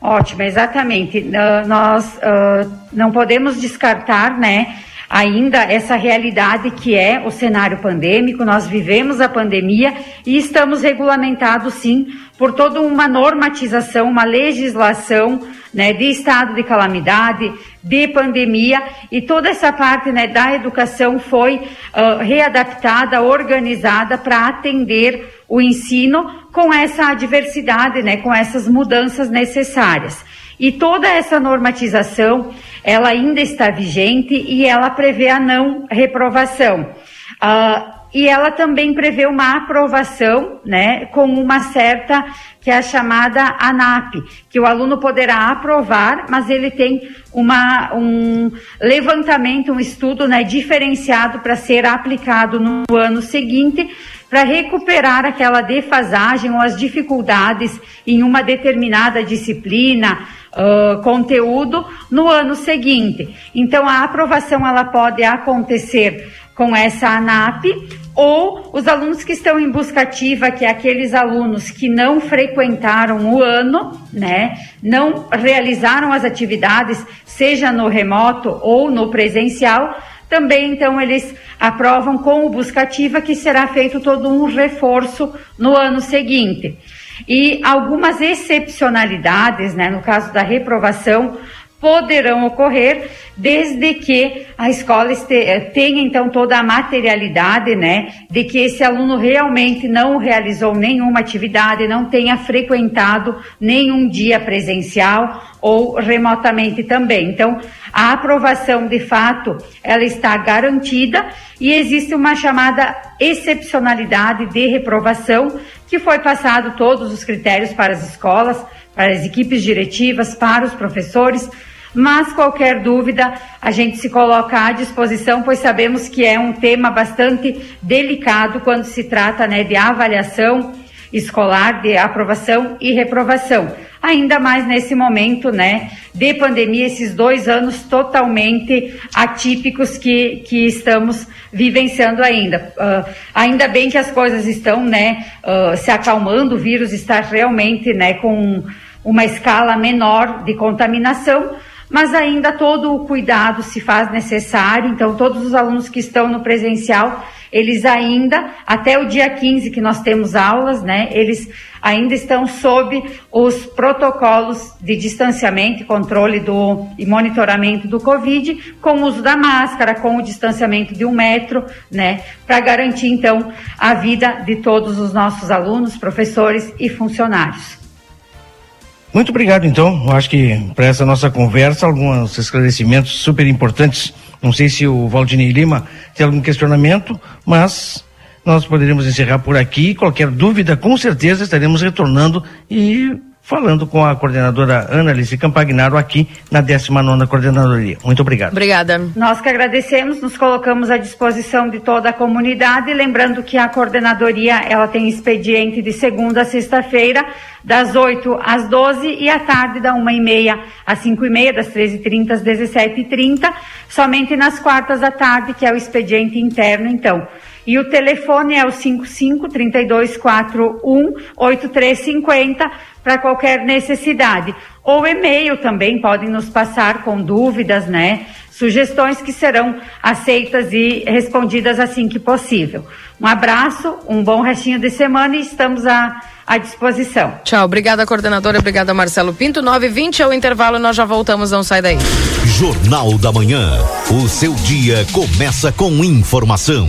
Ótimo, exatamente. Uh, nós uh, não podemos descartar, né, ainda essa realidade que é o cenário pandêmico. Nós vivemos a pandemia e estamos regulamentados, sim, por toda uma normatização, uma legislação né, de estado de calamidade, de pandemia e toda essa parte né, da educação foi uh, readaptada, organizada para atender o ensino com essa diversidade, né, com essas mudanças necessárias. E toda essa normatização, ela ainda está vigente e ela prevê a não reprovação. Uh, e ela também prevê uma aprovação, né, com uma certa, que é a chamada ANAP, que o aluno poderá aprovar, mas ele tem uma, um levantamento, um estudo, né, diferenciado para ser aplicado no ano seguinte, para recuperar aquela defasagem ou as dificuldades em uma determinada disciplina, uh, conteúdo no ano seguinte. Então a aprovação ela pode acontecer com essa ANAP ou os alunos que estão em busca ativa, que é aqueles alunos que não frequentaram o ano, né, não realizaram as atividades, seja no remoto ou no presencial, também então eles aprovam com o busca ativa que será feito todo um reforço no ano seguinte. E algumas excepcionalidades, né, no caso da reprovação, poderão ocorrer desde que a escola este, tenha então toda a materialidade, né, de que esse aluno realmente não realizou nenhuma atividade, não tenha frequentado nenhum dia presencial ou remotamente também. Então, a aprovação de fato, ela está garantida e existe uma chamada excepcionalidade de reprovação que foi passado todos os critérios para as escolas, para as equipes diretivas, para os professores, mas qualquer dúvida a gente se coloca à disposição, pois sabemos que é um tema bastante delicado quando se trata né, de avaliação escolar, de aprovação e reprovação. Ainda mais nesse momento, né, de pandemia, esses dois anos totalmente atípicos que, que estamos vivenciando ainda. Uh, ainda bem que as coisas estão, né, uh, se acalmando, o vírus está realmente, né, com uma escala menor de contaminação, mas ainda todo o cuidado se faz necessário, então todos os alunos que estão no presencial, eles ainda, até o dia 15 que nós temos aulas, né, eles ainda estão sob os protocolos de distanciamento, controle do, e monitoramento do Covid, com o uso da máscara, com o distanciamento de um metro, né, para garantir então a vida de todos os nossos alunos, professores e funcionários. Muito obrigado, então. Acho que para essa nossa conversa, alguns esclarecimentos super importantes. Não sei se o Valdinei Lima tem algum questionamento, mas nós poderíamos encerrar por aqui. Qualquer dúvida, com certeza estaremos retornando e falando com a coordenadora Ana Alice Campagnaro aqui na 19 Coordenadoria. Muito obrigado. Obrigada. Nós que agradecemos, nos colocamos à disposição de toda a comunidade, lembrando que a coordenadoria ela tem expediente de segunda a sexta-feira, das 8 às 12 e à tarde da uma e meia às cinco e meia, das 13h30 às 17h30, somente nas quartas à tarde, que é o expediente interno, então. E o telefone é o 55 3241 8350 para qualquer necessidade. Ou e-mail também podem nos passar com dúvidas, né? Sugestões que serão aceitas e respondidas assim que possível. Um abraço, um bom restinho de semana e estamos à, à disposição. Tchau, obrigada coordenadora, obrigada Marcelo Pinto. 9h20 é o intervalo, nós já voltamos, não sai daí. Jornal da Manhã. O seu dia começa com informação.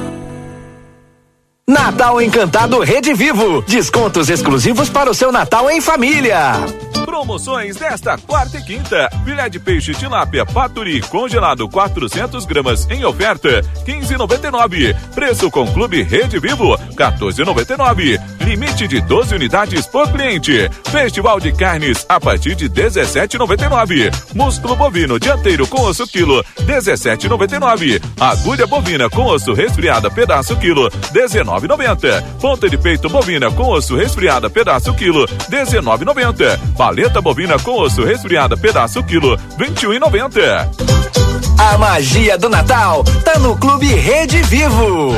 Natal Encantado Rede Vivo. Descontos exclusivos para o seu Natal em família. Promoções desta quarta e quinta. Filé de peixe tilápia paturi congelado 400 gramas em oferta 15,99. Preço com Clube Rede Vivo 14,99. Limite de 12 unidades por cliente. Festival de carnes a partir de 17,99. Músculo bovino dianteiro com osso quilo 17,99. Agulha bovina com osso resfriada pedaço quilo 19,90. Ponta de peito bovina com osso resfriada pedaço quilo 19,90. Paleta bovina com osso resfriada pedaço quilo 21,90. A magia do Natal tá no Clube Rede Vivo.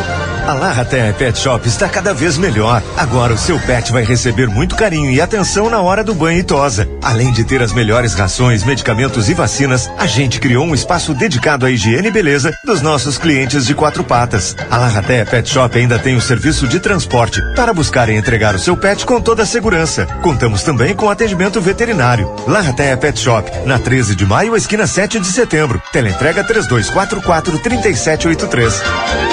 A Larraté Pet Shop está cada vez melhor. Agora o seu pet vai receber muito carinho e atenção na hora do banho e tosa. Além de ter as melhores rações, medicamentos e vacinas, a gente criou um espaço dedicado à higiene e beleza dos nossos clientes de quatro patas. A Larraté Pet Shop ainda tem o serviço de transporte para buscar e entregar o seu pet com toda a segurança. Contamos também com atendimento veterinário. Larraté Pet Shop, na 13 de maio, esquina 7 de setembro. Teleentrega 3244 3783.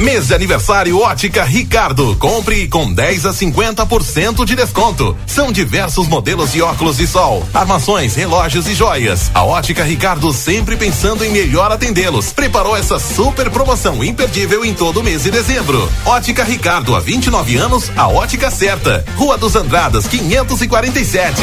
Mês de aniversário Ótica Ricardo. Compre com 10 a 50% de desconto. São diversos modelos de óculos de sol, armações, relógios e joias. A Ótica Ricardo sempre pensando em melhor atendê-los. Preparou essa super promoção imperdível em todo mês de dezembro. Ótica Ricardo, há 29 anos, a ótica certa. Rua dos Andradas, 547.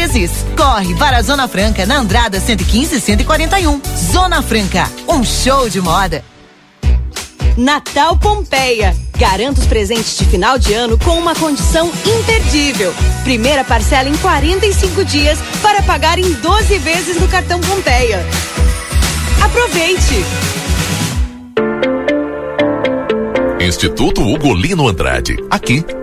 Corre para a Zona Franca na Andrada 115 e 141. Zona Franca, um show de moda. Natal Pompeia. Garanta os presentes de final de ano com uma condição imperdível. Primeira parcela em 45 dias para pagar em 12 vezes no cartão Pompeia. Aproveite! Instituto Ugolino Andrade. Aqui,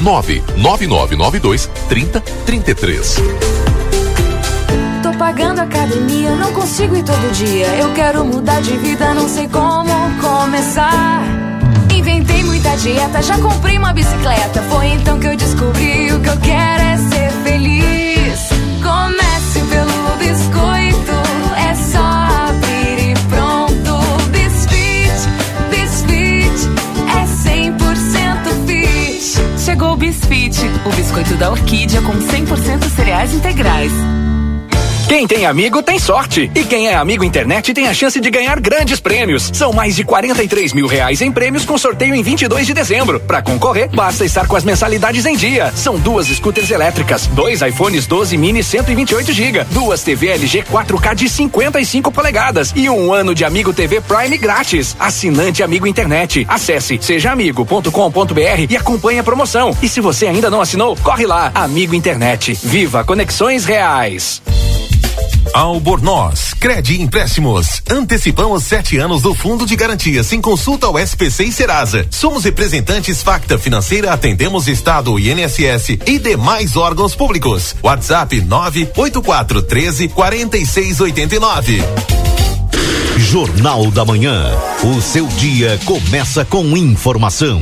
99992 3033. Tô pagando academia, não consigo ir todo dia. Eu quero mudar de vida, não sei como começar. Inventei muita dieta, já comprei uma bicicleta. Foi então que eu descobri o que eu quero é ser Bisfit, o biscoito da orquídea com 100% cereais integrais. Quem tem amigo tem sorte. E quem é amigo internet tem a chance de ganhar grandes prêmios. São mais de 43 mil reais em prêmios com sorteio em 22 de dezembro. Para concorrer, basta estar com as mensalidades em dia. São duas scooters elétricas, dois iPhones 12 mini 128 GB, duas TV LG 4K de 55 polegadas e um ano de Amigo TV Prime grátis. Assinante Amigo Internet. Acesse sejaamigo.com.br e acompanhe a promoção. E se você ainda não assinou, corre lá. Amigo Internet. Viva conexões reais. Albornoz, Credi Empréstimos. Antecipamos sete anos do Fundo de Garantia sem consulta ao SPC e Serasa. Somos representantes Facta Financeira, atendemos Estado, INSS e demais órgãos públicos. WhatsApp 984 13 4689. Jornal da Manhã. O seu dia começa com informação.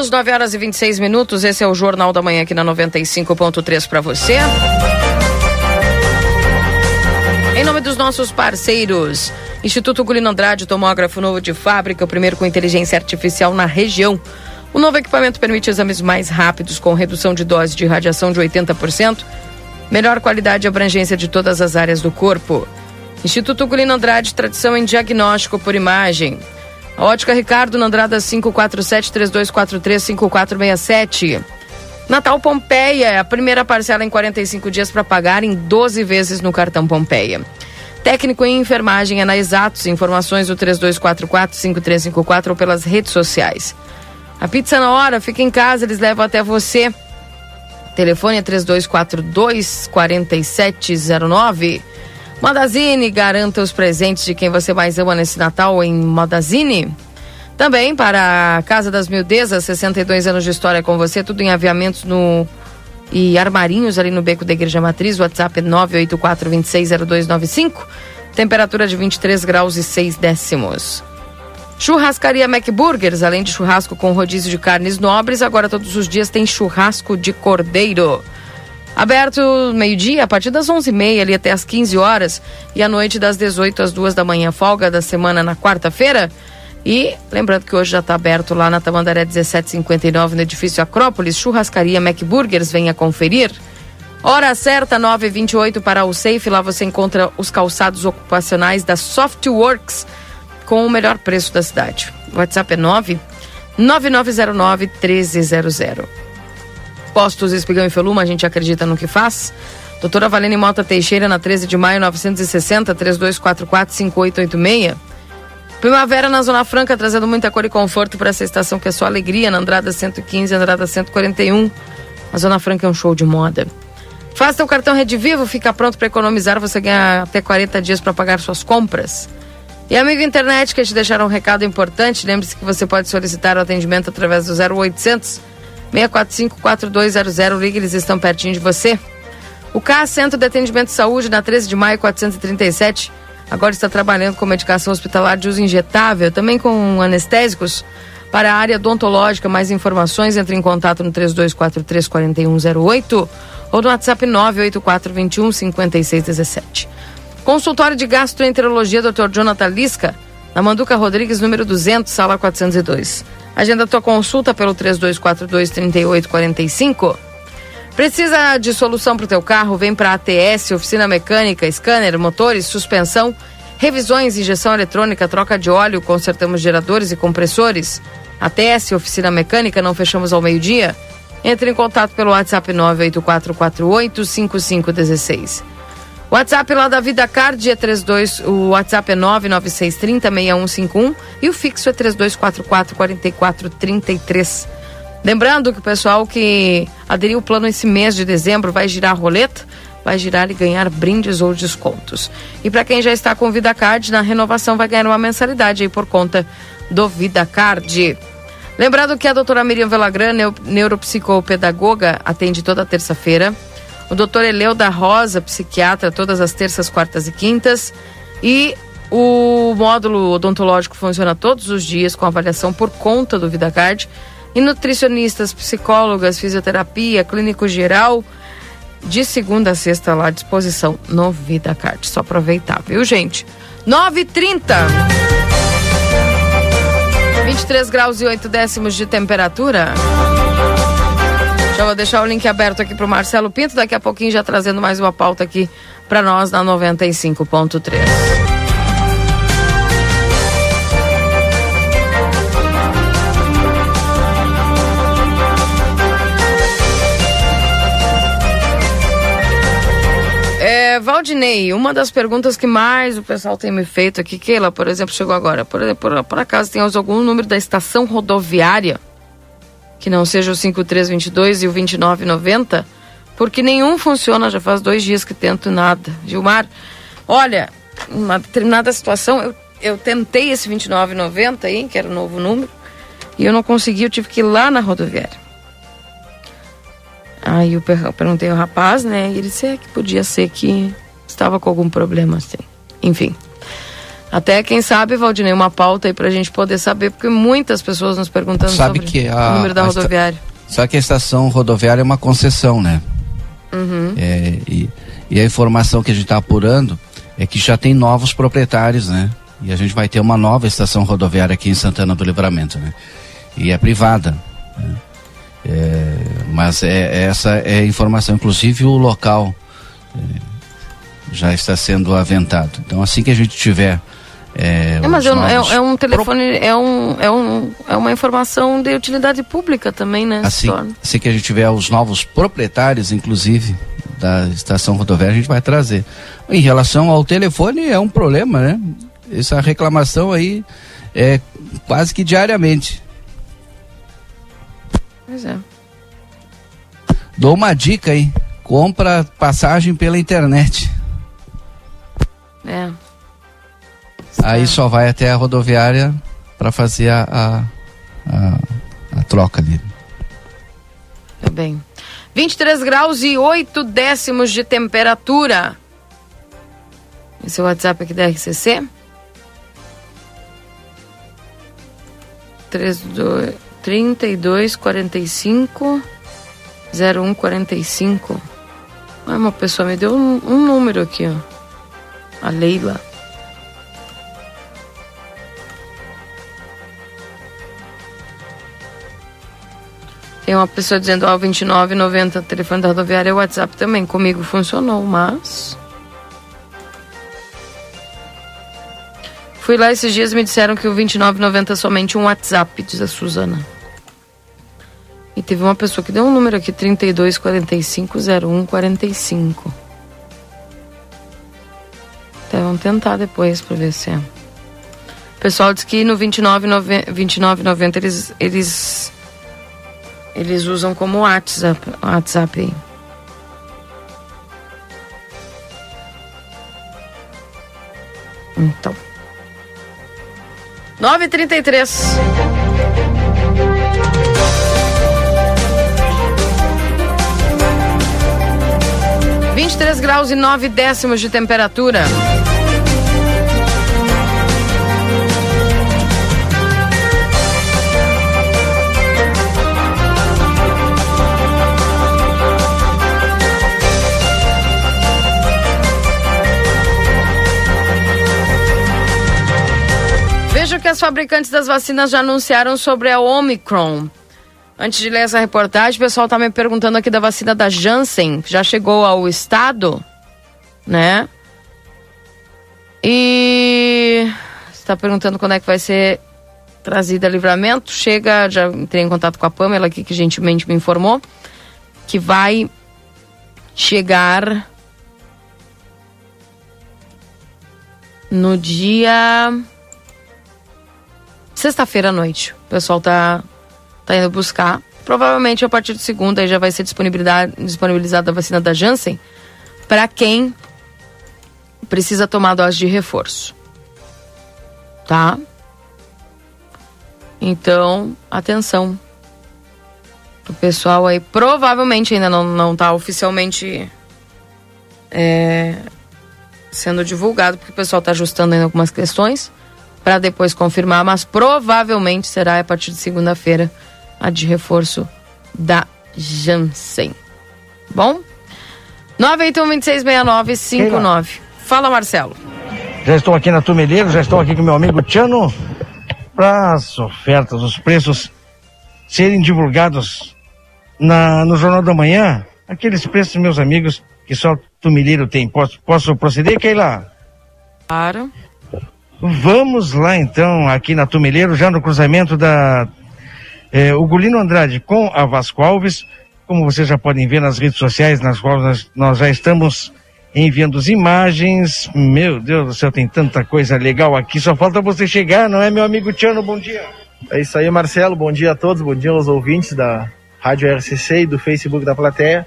Voltamos 9 horas e 26 minutos. Esse é o Jornal da Manhã aqui na 95.3 para você. Em nome dos nossos parceiros, Instituto Gulino Andrade, tomógrafo novo de fábrica, o primeiro com inteligência artificial na região. O novo equipamento permite exames mais rápidos, com redução de dose de radiação de 80%, melhor qualidade e abrangência de todas as áreas do corpo. Instituto Gulino Andrade, tradição em diagnóstico por imagem. Ótica Ricardo, na Andrada 547-3243-5467. Natal Pompeia, a primeira parcela em 45 dias para pagar em 12 vezes no cartão Pompeia. Técnico em enfermagem é na Exatos, informações do 3244-5354 ou pelas redes sociais. A pizza na hora, fica em casa, eles levam até você. Telefone é 3242-4709. Modazine, garanta os presentes de quem você mais ama nesse Natal em Modazine. Também para a Casa das Mildezas, 62 anos de história com você, tudo em aviamentos no e armarinhos ali no Beco da Igreja Matriz. WhatsApp é 984260295. Temperatura de 23 graus e 6 décimos. Churrascaria McBurgers, além de churrasco com rodízio de carnes nobres, agora todos os dias tem churrasco de cordeiro. Aberto meio-dia, a partir das 11h30 ali até as 15 horas e à noite das 18 às 2 da manhã, folga da semana na quarta-feira. E lembrando que hoje já está aberto lá na Tamandaré 1759, no edifício Acrópolis, churrascaria McBurgers, venha conferir. Hora certa, 9h28 para o Safe. Lá você encontra os calçados ocupacionais da Softworks com o melhor preço da cidade. O WhatsApp é 9 9909 1300. Postos Espigão e Feluma, a gente acredita no que faz. Doutora Valene Mota Teixeira, na 13 de maio, 960, 3244 5886. Primavera na Zona Franca, trazendo muita cor e conforto para essa estação que é só alegria, na Andrada 115, Andrada 141. A Zona Franca é um show de moda. Faça seu cartão Rede Vivo, fica pronto para economizar, você ganha até 40 dias para pagar suas compras. E amigo internet, que te deixaram um recado importante, lembre-se que você pode solicitar o atendimento através do 0800 645 4200, ligue, eles estão pertinho de você. O CA Centro de Atendimento de Saúde, na 13 de maio 437, agora está trabalhando com medicação hospitalar de uso injetável, também com anestésicos. Para a área odontológica, mais informações, entre em contato no 3243 4108 ou no WhatsApp 98421 5617. Consultório de Gastroenterologia Dr. Jonathan Lisca, na Manduca Rodrigues, número 200, sala 402. Agenda tua consulta pelo 3242 3845. Precisa de solução para o teu carro? Vem para a ATS, oficina mecânica, scanner, motores, suspensão, revisões, injeção eletrônica, troca de óleo, consertamos geradores e compressores. ATS, oficina mecânica, não fechamos ao meio-dia? Entre em contato pelo WhatsApp 98448 5516. WhatsApp lá da Vida Card é 32, o WhatsApp é 99630 6151 e o fixo é 3244 4433. Lembrando que o pessoal que aderiu o plano esse mês de dezembro vai girar a roleta, vai girar e ganhar brindes ou descontos. E para quem já está com Vida Card, na renovação vai ganhar uma mensalidade aí por conta do Vida Card. Lembrando que a doutora Miriam Velagran, neuropsicopedagoga, atende toda terça-feira. O doutor Eleu da Rosa, psiquiatra, todas as terças, quartas e quintas. E o módulo odontológico funciona todos os dias com avaliação por conta do VidaCard. E nutricionistas, psicólogas, fisioterapia, clínico geral, de segunda a sexta lá à disposição no VidaCard. Só aproveitar, viu, gente? 9h30. 23 graus e 8 décimos de temperatura. Já vou deixar o link aberto aqui para o Marcelo Pinto, daqui a pouquinho já trazendo mais uma pauta aqui para nós na 95.3. É, Valdinei, uma das perguntas que mais o pessoal tem me feito aqui, Keila, por exemplo, chegou agora. Por, por, por acaso tem algum número da estação rodoviária que não seja o 5322 e o 2990, porque nenhum funciona, já faz dois dias que tento nada. Gilmar, olha, uma determinada situação, eu, eu tentei esse 2990 aí, que era o novo número, e eu não consegui, eu tive que ir lá na rodoviária. Aí eu perguntei ao rapaz, né, e ele disse é, que podia ser que estava com algum problema, assim. Enfim. Até, quem sabe, Valdinei, uma pauta aí pra gente poder saber, porque muitas pessoas nos perguntando sabe sobre que a, o número da rodoviária. Sabe que a estação rodoviária é uma concessão, né? Uhum. É, e, e, a informação que a gente está apurando é que já tem novos proprietários, né? E a gente vai ter uma nova estação rodoviária aqui em Santana do Livramento, né? E é privada. Né? É, mas é, essa é a informação, inclusive o local é, já está sendo aventado. Então assim que a gente tiver é, é, mas eu, é, é, um telefone, é, um, é, um, é uma informação de utilidade pública também, né? Assim, assim que a gente tiver os novos proprietários, inclusive, da estação rodoviária, a gente vai trazer. Em relação ao telefone, é um problema, né? Essa reclamação aí é quase que diariamente. Pois é. Dou uma dica aí. Compra passagem pela internet. É. Aí só vai até a rodoviária para fazer a, a, a, a, troca ali. Tá bem. 23 graus e 8 décimos de temperatura. Esse é o WhatsApp aqui da RCC. 32, 32 45 01 45. Ah, uma pessoa me deu um, um número aqui, ó. A Leila. Tem uma pessoa dizendo, ó, 2990, telefone da rodoviária, o WhatsApp também. Comigo funcionou, mas. Fui lá esses dias e me disseram que o 2990 é somente um WhatsApp, diz a Suzana. E teve uma pessoa que deu um número aqui, 32450145. Então vamos tentar depois pra ver se é. O pessoal diz que no 2990 29, eles, eles eles usam como WhatsApp, WhatsApp. Então. 9h33. Vinte e três graus e nove décimos de temperatura. As fabricantes das vacinas já anunciaram sobre a Omicron. Antes de ler essa reportagem, o pessoal está me perguntando aqui da vacina da Janssen, já chegou ao estado, né? E está perguntando quando é que vai ser trazida a livramento. Chega, já entrei em contato com a Pamela aqui, que gentilmente me informou, que vai chegar no dia sexta-feira à noite. O pessoal tá, tá indo buscar. Provavelmente a partir de segunda aí já vai ser disponibilizada a vacina da Janssen para quem precisa tomar dose de reforço. Tá? Então, atenção. O pessoal aí provavelmente ainda não, não tá oficialmente é, sendo divulgado, porque o pessoal tá ajustando ainda algumas questões para depois confirmar, mas provavelmente será a partir de segunda-feira a de reforço da Janssen. Bom? 981-266959. Fala, Marcelo. Já estou aqui na Tumeleiro, já estou aqui com meu amigo Tiano para as ofertas, os preços serem divulgados na, no Jornal da Manhã. Aqueles preços, meus amigos, que só Tumeleiro tem. Posso, posso proceder, Keila? Claro. Vamos lá então, aqui na Tumeleiro, já no cruzamento da é, Ugolino Andrade com a Vasco Alves. Como vocês já podem ver nas redes sociais, nas quais nós, nós já estamos enviando as imagens. Meu Deus do céu, tem tanta coisa legal aqui. Só falta você chegar, não é, meu amigo Tiano? Bom dia. É isso aí, Marcelo. Bom dia a todos. Bom dia aos ouvintes da Rádio RCC e do Facebook da plateia.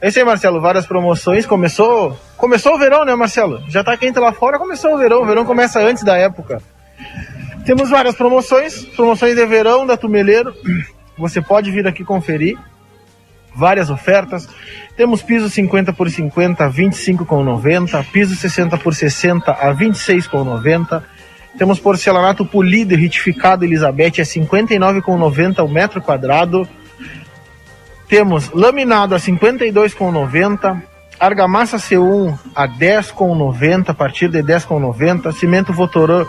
É isso aí, Marcelo. Várias promoções. Começou, começou o verão, né, Marcelo? Já tá quente lá fora, começou o verão. O verão começa antes da época. Temos várias promoções, promoções de verão da Tumeleiro. Você pode vir aqui conferir. Várias ofertas. Temos piso 50 por 50 a 25,90, piso 60 por 60 a 26,90. Temos porcelanato polido e retificado Elizabeth a 59,90 o metro quadrado. Temos laminado a 52,90, argamassa C1 a 10,90, a partir de 10,90, cimento Votorã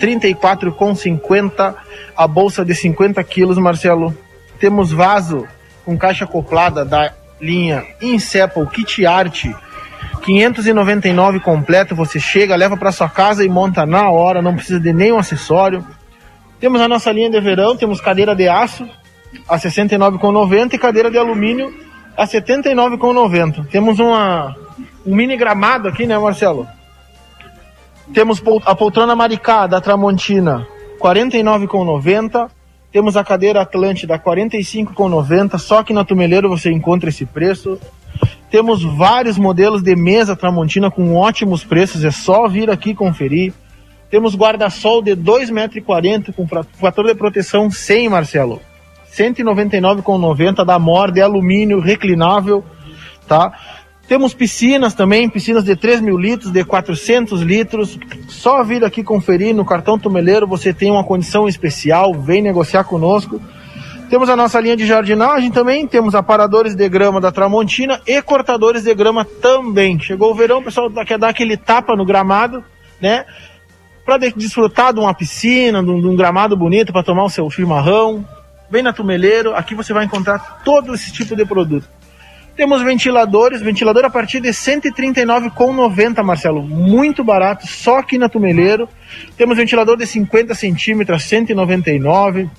34,50, a bolsa de 50 quilos, Marcelo. Temos vaso com caixa acoplada da linha Incepal Kit Art 599 completo, você chega, leva para sua casa e monta na hora, não precisa de nenhum acessório. Temos a nossa linha de verão, temos cadeira de aço a 69,90 e cadeira de alumínio a 79,90. Temos uma um mini gramado aqui, né, Marcelo? Temos a poltrona Maricá da Tramontina 49,90. Temos a cadeira Atlântida 45,90. Só que na Tumeleiro você encontra esse preço. Temos vários modelos de mesa Tramontina com ótimos preços, é só vir aqui conferir. Temos guarda-sol de 2,40 metros com fator de proteção 100, Marcelo. 199,90 da Mor de alumínio reclinável, tá? Temos piscinas também, piscinas de 3 mil litros, de 400 litros. Só vir aqui conferir no cartão Tumeleiro, você tem uma condição especial, vem negociar conosco. Temos a nossa linha de jardinagem também, temos aparadores de grama da Tramontina e cortadores de grama também. Chegou o verão, o pessoal quer dar aquele tapa no gramado, né? Para desfrutar de uma piscina, de um, de um gramado bonito para tomar o seu chimarrão. Vem na Tumeleiro, aqui você vai encontrar todo esse tipo de produto. Temos ventiladores, ventilador a partir de R$ 139,90, Marcelo. Muito barato, só aqui na Tumeleiro. Temos ventilador de 50 centímetros, 199.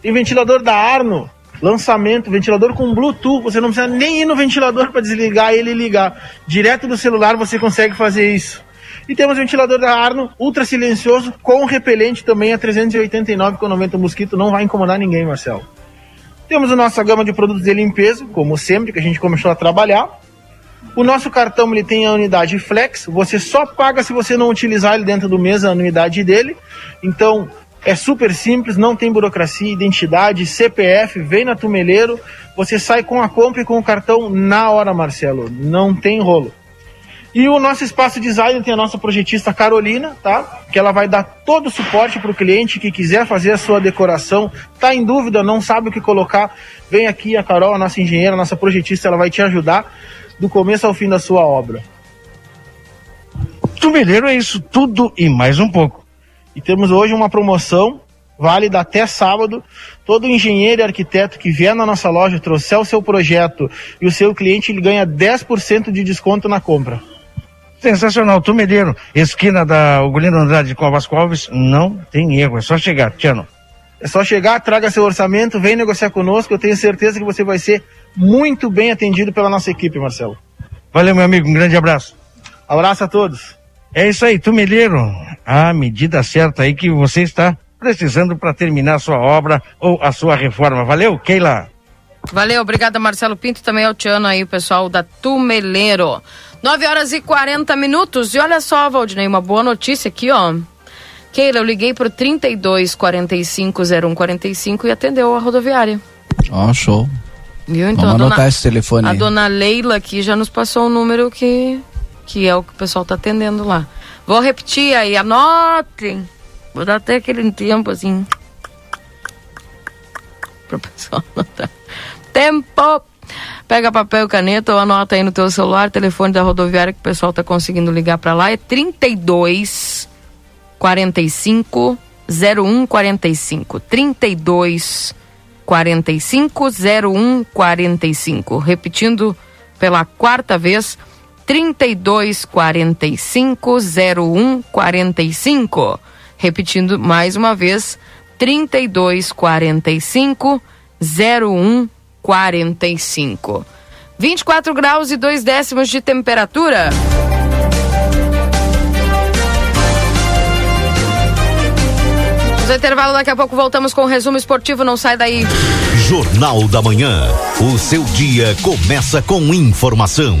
Tem ventilador da Arno, lançamento, ventilador com Bluetooth. Você não precisa nem ir no ventilador para desligar ele e ligar. Direto do celular você consegue fazer isso. E temos ventilador da Arno, ultra silencioso, com repelente também a 389,90. O mosquito não vai incomodar ninguém, Marcelo. Temos a nossa gama de produtos de limpeza, como sempre, que a gente começou a trabalhar. O nosso cartão ele tem a unidade Flex, você só paga se você não utilizar ele dentro do mês, a unidade dele. Então, é super simples, não tem burocracia, identidade, CPF, vem na Tumeleiro, você sai com a compra e com o cartão na hora, Marcelo. Não tem rolo. E o nosso espaço design tem a nossa projetista Carolina, tá? Que ela vai dar todo o suporte para o cliente que quiser fazer a sua decoração, tá em dúvida, não sabe o que colocar, vem aqui a Carol, a nossa engenheira, a nossa projetista, ela vai te ajudar do começo ao fim da sua obra. Tumeleiro é isso tudo e mais um pouco. E temos hoje uma promoção válida até sábado. Todo engenheiro e arquiteto que vier na nossa loja, trouxer o seu projeto e o seu cliente, ele ganha 10% de desconto na compra. Sensacional, Tumeleiro, esquina da Ugolino Andrade com a Vasco Alves, não tem erro, é só chegar, Tiano. É só chegar, traga seu orçamento, vem negociar conosco, eu tenho certeza que você vai ser muito bem atendido pela nossa equipe, Marcelo. Valeu, meu amigo, um grande abraço. Abraço a todos. É isso aí, Tumeleiro, a medida certa aí que você está precisando para terminar a sua obra ou a sua reforma. Valeu, Keila. Valeu, obrigada Marcelo Pinto, também ao Tiano aí, o pessoal da Tumeleiro. 9 horas e 40 minutos. E olha só, Valdinei, uma boa notícia aqui, ó. Keila, eu liguei pro 32 45 01 45 e atendeu a rodoviária. Ó, oh, show. Viu? Então, Vamos a dona, anotar esse telefone A aí. dona Leila aqui já nos passou o número que, que é o que o pessoal tá atendendo lá. Vou repetir aí, anotem. Vou dar até aquele tempo assim. Pro pessoal anotar. Tempo! Pega papel e caneta ou anota aí no teu celular, telefone da rodoviária que o pessoal tá conseguindo ligar para lá é 32 45 01 45 32 45 01 45 repetindo pela quarta vez 32 45 01 45 repetindo mais uma vez 32 45 01 45. 24 graus e 2 décimos de temperatura. Ao intervalo, daqui a pouco voltamos com o resumo esportivo, não sai daí. Jornal da Manhã. O seu dia começa com informação.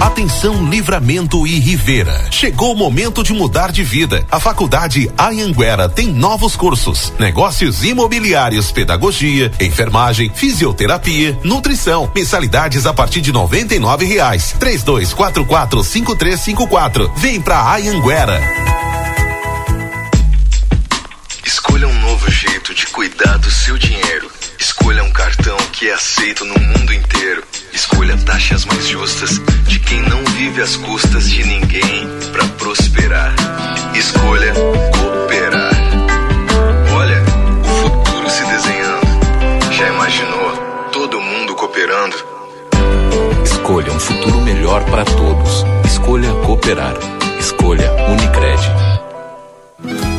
Atenção Livramento e Rivera. Chegou o momento de mudar de vida. A Faculdade Anhanguera tem novos cursos: negócios imobiliários, pedagogia, enfermagem, fisioterapia, nutrição. Mensalidades a partir de noventa e nove reais. Três dois quatro quatro cinco três cinco quatro. Vem pra Anhanguera. Escolha um novo jeito de cuidar do seu dinheiro. Escolha um cartão que é aceito no mundo inteiro. Escolha taxas mais justas de quem não vive às custas de ninguém para prosperar. Escolha cooperar. Olha, o futuro se desenhando. Já imaginou todo mundo cooperando? Escolha um futuro melhor para todos. Escolha cooperar. Escolha Unicred.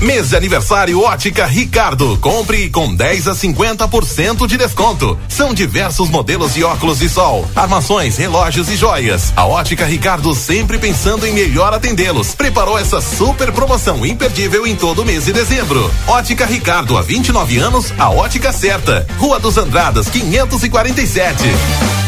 Mês de aniversário Ótica Ricardo. Compre com 10 a 50% de desconto. São diversos modelos de óculos de sol, armações, relógios e joias. A Ótica Ricardo sempre pensando em melhor atendê-los. Preparou essa super promoção imperdível em todo mês de dezembro. Ótica Ricardo, há 29 anos, a ótica certa. Rua dos Andradas, 547.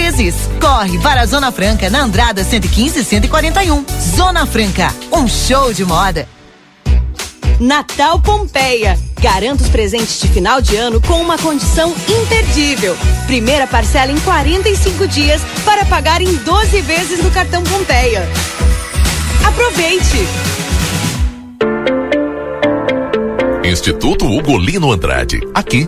Corre para a Zona Franca na Andrada 115 e 141. Zona Franca, um show de moda. Natal Pompeia. Garanta os presentes de final de ano com uma condição imperdível. Primeira parcela em 45 dias para pagar em 12 vezes no cartão Pompeia. Aproveite! Instituto Ugolino Andrade. Aqui,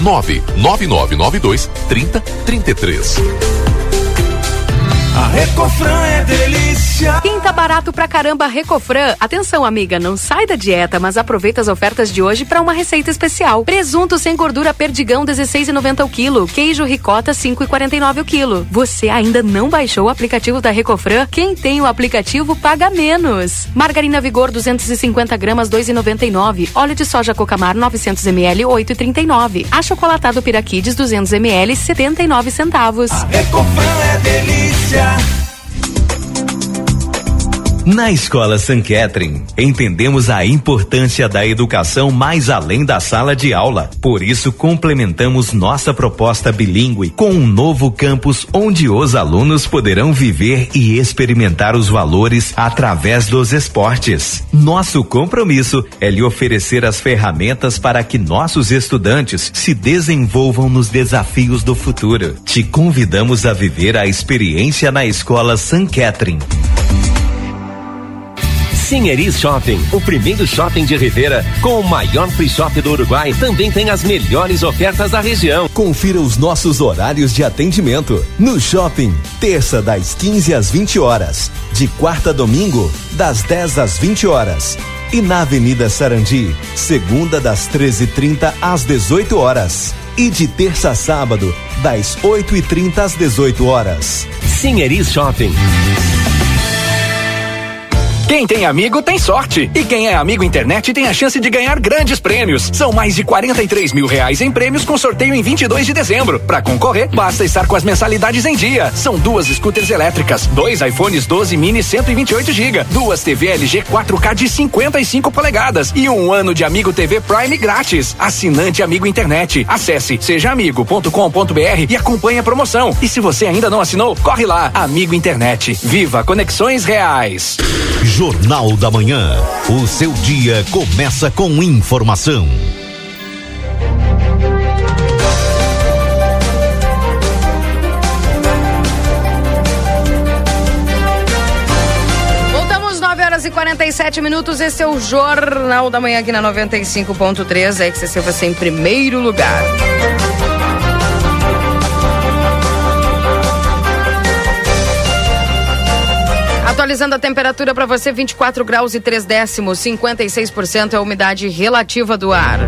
99992 3033. A Recofran é delícia. Quinta barato pra caramba Recofran. Atenção, amiga, não sai da dieta, mas aproveita as ofertas de hoje para uma receita especial. Presunto sem gordura Perdigão 16,90 o quilo, queijo ricota 5,49 o quilo. Você ainda não baixou o aplicativo da Recofran? Quem tem o aplicativo paga menos. Margarina Vigor 250 gramas 2,99. Óleo de soja Cocamar 900 ml 8,39. Achocolatado Piraquides 200 ml 79 centavos. Recofran é delícia. Na Escola San Catherine, entendemos a importância da educação mais além da sala de aula. Por isso, complementamos nossa proposta bilíngue com um novo campus onde os alunos poderão viver e experimentar os valores através dos esportes. Nosso compromisso é lhe oferecer as ferramentas para que nossos estudantes se desenvolvam nos desafios do futuro. Te convidamos a viver a experiência na Escola San Catherine. Sinheris Shopping, o primeiro shopping de Rivera, com o maior free shop do Uruguai, também tem as melhores ofertas da região. Confira os nossos horários de atendimento. No shopping, terça das 15 às 20 horas, de quarta a domingo, das 10 às 20 horas. E na Avenida Sarandi, segunda das 13h30 às 18 horas. E de terça a sábado, das 8h30 às 18 horas. Sinheris Shopping. Quem tem amigo tem sorte. E quem é amigo internet tem a chance de ganhar grandes prêmios. São mais de 43 mil reais em prêmios com sorteio em 22 de dezembro. Para concorrer, basta estar com as mensalidades em dia. São duas scooters elétricas, dois iPhones 12 mini 128 GB, duas TV LG 4K de 55 polegadas e um ano de Amigo TV Prime grátis. Assinante Amigo Internet. Acesse sejaamigo.com.br e acompanhe a promoção. E se você ainda não assinou, corre lá. Amigo Internet. Viva conexões reais. Jornal da Manhã. O seu dia começa com informação. Voltamos 9 horas e 47 minutos. Esse é o Jornal da Manhã aqui na 95.3. A XCC você em primeiro lugar. Atualizando a temperatura para você, 24 graus e 3 décimos, 56% é a umidade relativa do ar.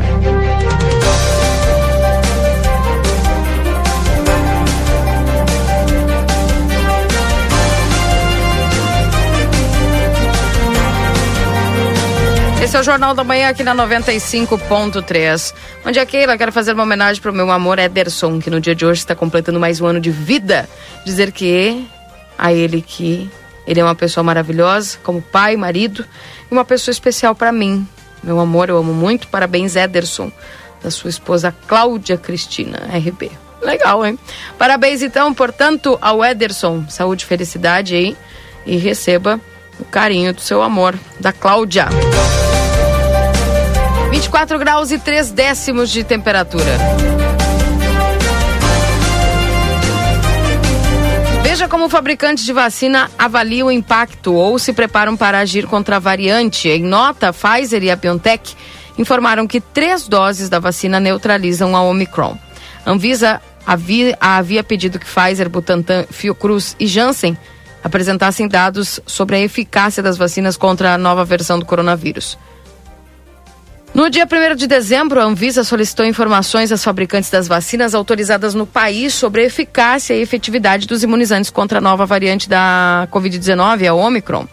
Esse é o Jornal da Manhã aqui na 95.3. Bom dia, Keila. Quero fazer uma homenagem para o meu amor Ederson, que no dia de hoje está completando mais um ano de vida. Dizer que a ele que ele é uma pessoa maravilhosa, como pai, marido e uma pessoa especial para mim. Meu amor, eu amo muito. Parabéns, Ederson, da sua esposa Cláudia Cristina, RB. Legal, hein? Parabéns, então, portanto, ao Ederson. Saúde e felicidade aí. E receba o carinho do seu amor, da Cláudia. 24 graus e 3 décimos de temperatura. Veja como fabricantes de vacina avaliam o impacto ou se preparam para agir contra a variante. Em nota, Pfizer e a BioNTech informaram que três doses da vacina neutralizam a Omicron. Anvisa havia, havia pedido que Pfizer, Butantan, Fiocruz e Janssen apresentassem dados sobre a eficácia das vacinas contra a nova versão do coronavírus. No dia 1 de dezembro, a Anvisa solicitou informações às fabricantes das vacinas autorizadas no país sobre a eficácia e efetividade dos imunizantes contra a nova variante da Covid-19, a Omicron.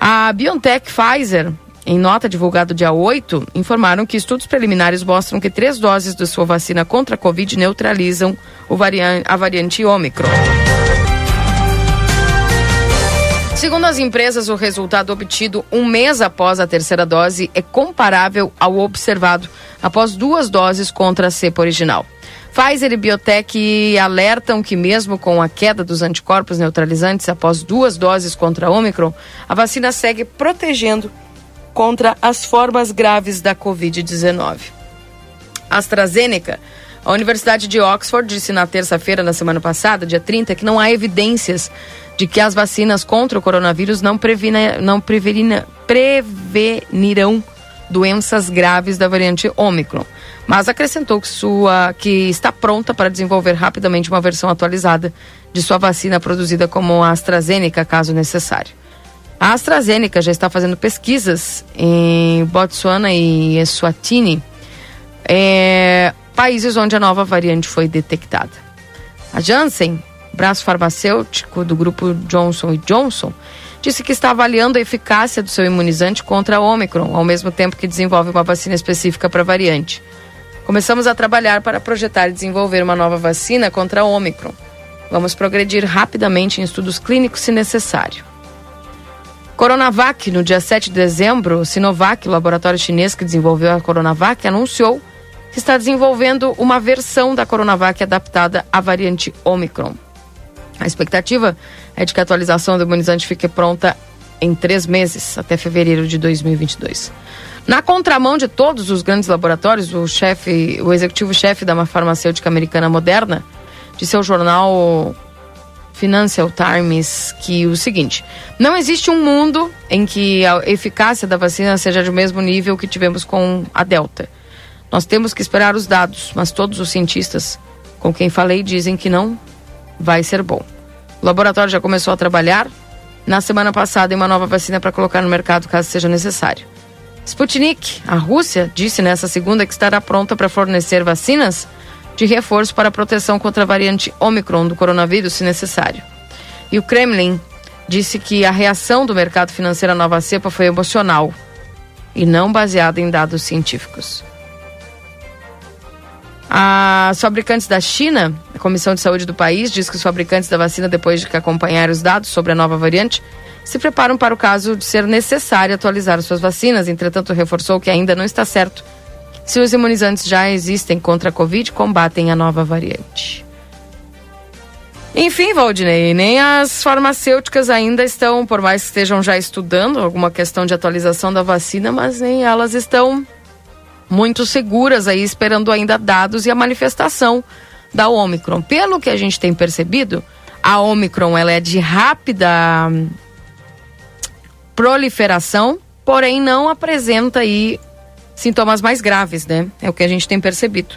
A BioNTech Pfizer, em nota divulgada dia 8, informaram que estudos preliminares mostram que três doses de sua vacina contra a Covid neutralizam variante, a variante Omicron. Segundo as empresas, o resultado obtido um mês após a terceira dose é comparável ao observado após duas doses contra a cepa original. Pfizer e Biotech alertam que, mesmo com a queda dos anticorpos neutralizantes após duas doses contra a Omicron, a vacina segue protegendo contra as formas graves da Covid-19. AstraZeneca a Universidade de Oxford disse na terça-feira, na semana passada, dia 30, que não há evidências de que as vacinas contra o coronavírus não, previna, não prevenirão doenças graves da variante Omicron. Mas acrescentou que, sua, que está pronta para desenvolver rapidamente uma versão atualizada de sua vacina produzida como a AstraZeneca, caso necessário. A AstraZeneca já está fazendo pesquisas em Botsuana e Eswatini. É, países onde a nova variante foi detectada. A Janssen, braço farmacêutico do grupo Johnson Johnson, disse que está avaliando a eficácia do seu imunizante contra a Omicron, ao mesmo tempo que desenvolve uma vacina específica para a variante. Começamos a trabalhar para projetar e desenvolver uma nova vacina contra a Omicron. Vamos progredir rapidamente em estudos clínicos se necessário. Coronavac, no dia 7 de dezembro, Sinovac, o laboratório chinês que desenvolveu a Coronavac, anunciou que está desenvolvendo uma versão da Coronavac adaptada à variante Omicron. A expectativa é de que a atualização do imunizante fique pronta em três meses, até fevereiro de 2022. Na contramão de todos os grandes laboratórios, o chefe, o executivo-chefe da farmacêutica americana Moderna, disse ao jornal Financial Times que o seguinte: não existe um mundo em que a eficácia da vacina seja do mesmo nível que tivemos com a Delta. Nós temos que esperar os dados, mas todos os cientistas com quem falei dizem que não vai ser bom. O laboratório já começou a trabalhar na semana passada em uma nova vacina para colocar no mercado caso seja necessário. Sputnik, a Rússia, disse nessa segunda que estará pronta para fornecer vacinas de reforço para proteção contra a variante Omicron do coronavírus, se necessário. E o Kremlin disse que a reação do mercado financeiro à nova cepa foi emocional e não baseada em dados científicos. As fabricantes da China, a Comissão de Saúde do país, diz que os fabricantes da vacina, depois de que acompanhar os dados sobre a nova variante, se preparam para o caso de ser necessário atualizar suas vacinas. Entretanto, reforçou que ainda não está certo se os imunizantes já existem contra a Covid combatem a nova variante. Enfim, Valdinei, nem as farmacêuticas ainda estão, por mais que estejam já estudando alguma questão de atualização da vacina, mas nem elas estão muito seguras aí, esperando ainda dados e a manifestação da Omicron. Pelo que a gente tem percebido, a Omicron ela é de rápida hum, proliferação, porém não apresenta aí sintomas mais graves, né? É o que a gente tem percebido.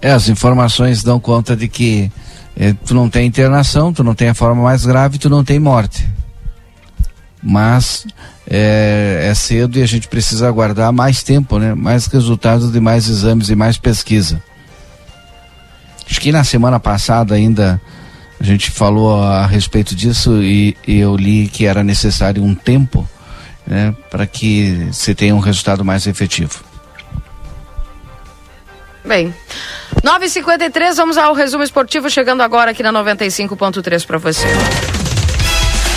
É, as informações dão conta de que é, tu não tem internação, tu não tem a forma mais grave, tu não tem morte. Mas é, é cedo e a gente precisa aguardar mais tempo, né? Mais resultados de mais exames e mais pesquisa. Acho que na semana passada ainda a gente falou a respeito disso e, e eu li que era necessário um tempo né, para que se tenha um resultado mais efetivo. Bem, 9h53, vamos ao resumo esportivo, chegando agora aqui na 95.3 para você.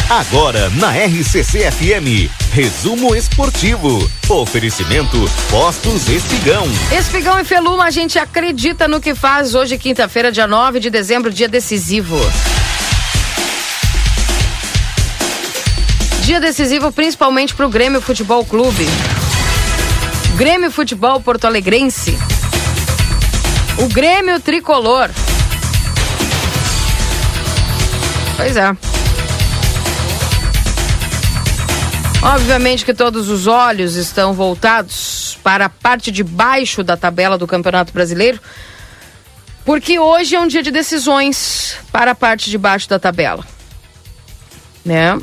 Agora na RCC FM, resumo esportivo. Oferecimento Postos Espigão. Espigão e Feluma, a gente acredita no que faz hoje, quinta-feira, dia 9 de dezembro, dia decisivo. Dia decisivo principalmente para o Grêmio Futebol Clube. Grêmio Futebol Porto Alegrense. O Grêmio Tricolor. Pois é. Obviamente que todos os olhos estão voltados para a parte de baixo da tabela do Campeonato Brasileiro, porque hoje é um dia de decisões para a parte de baixo da tabela. Né?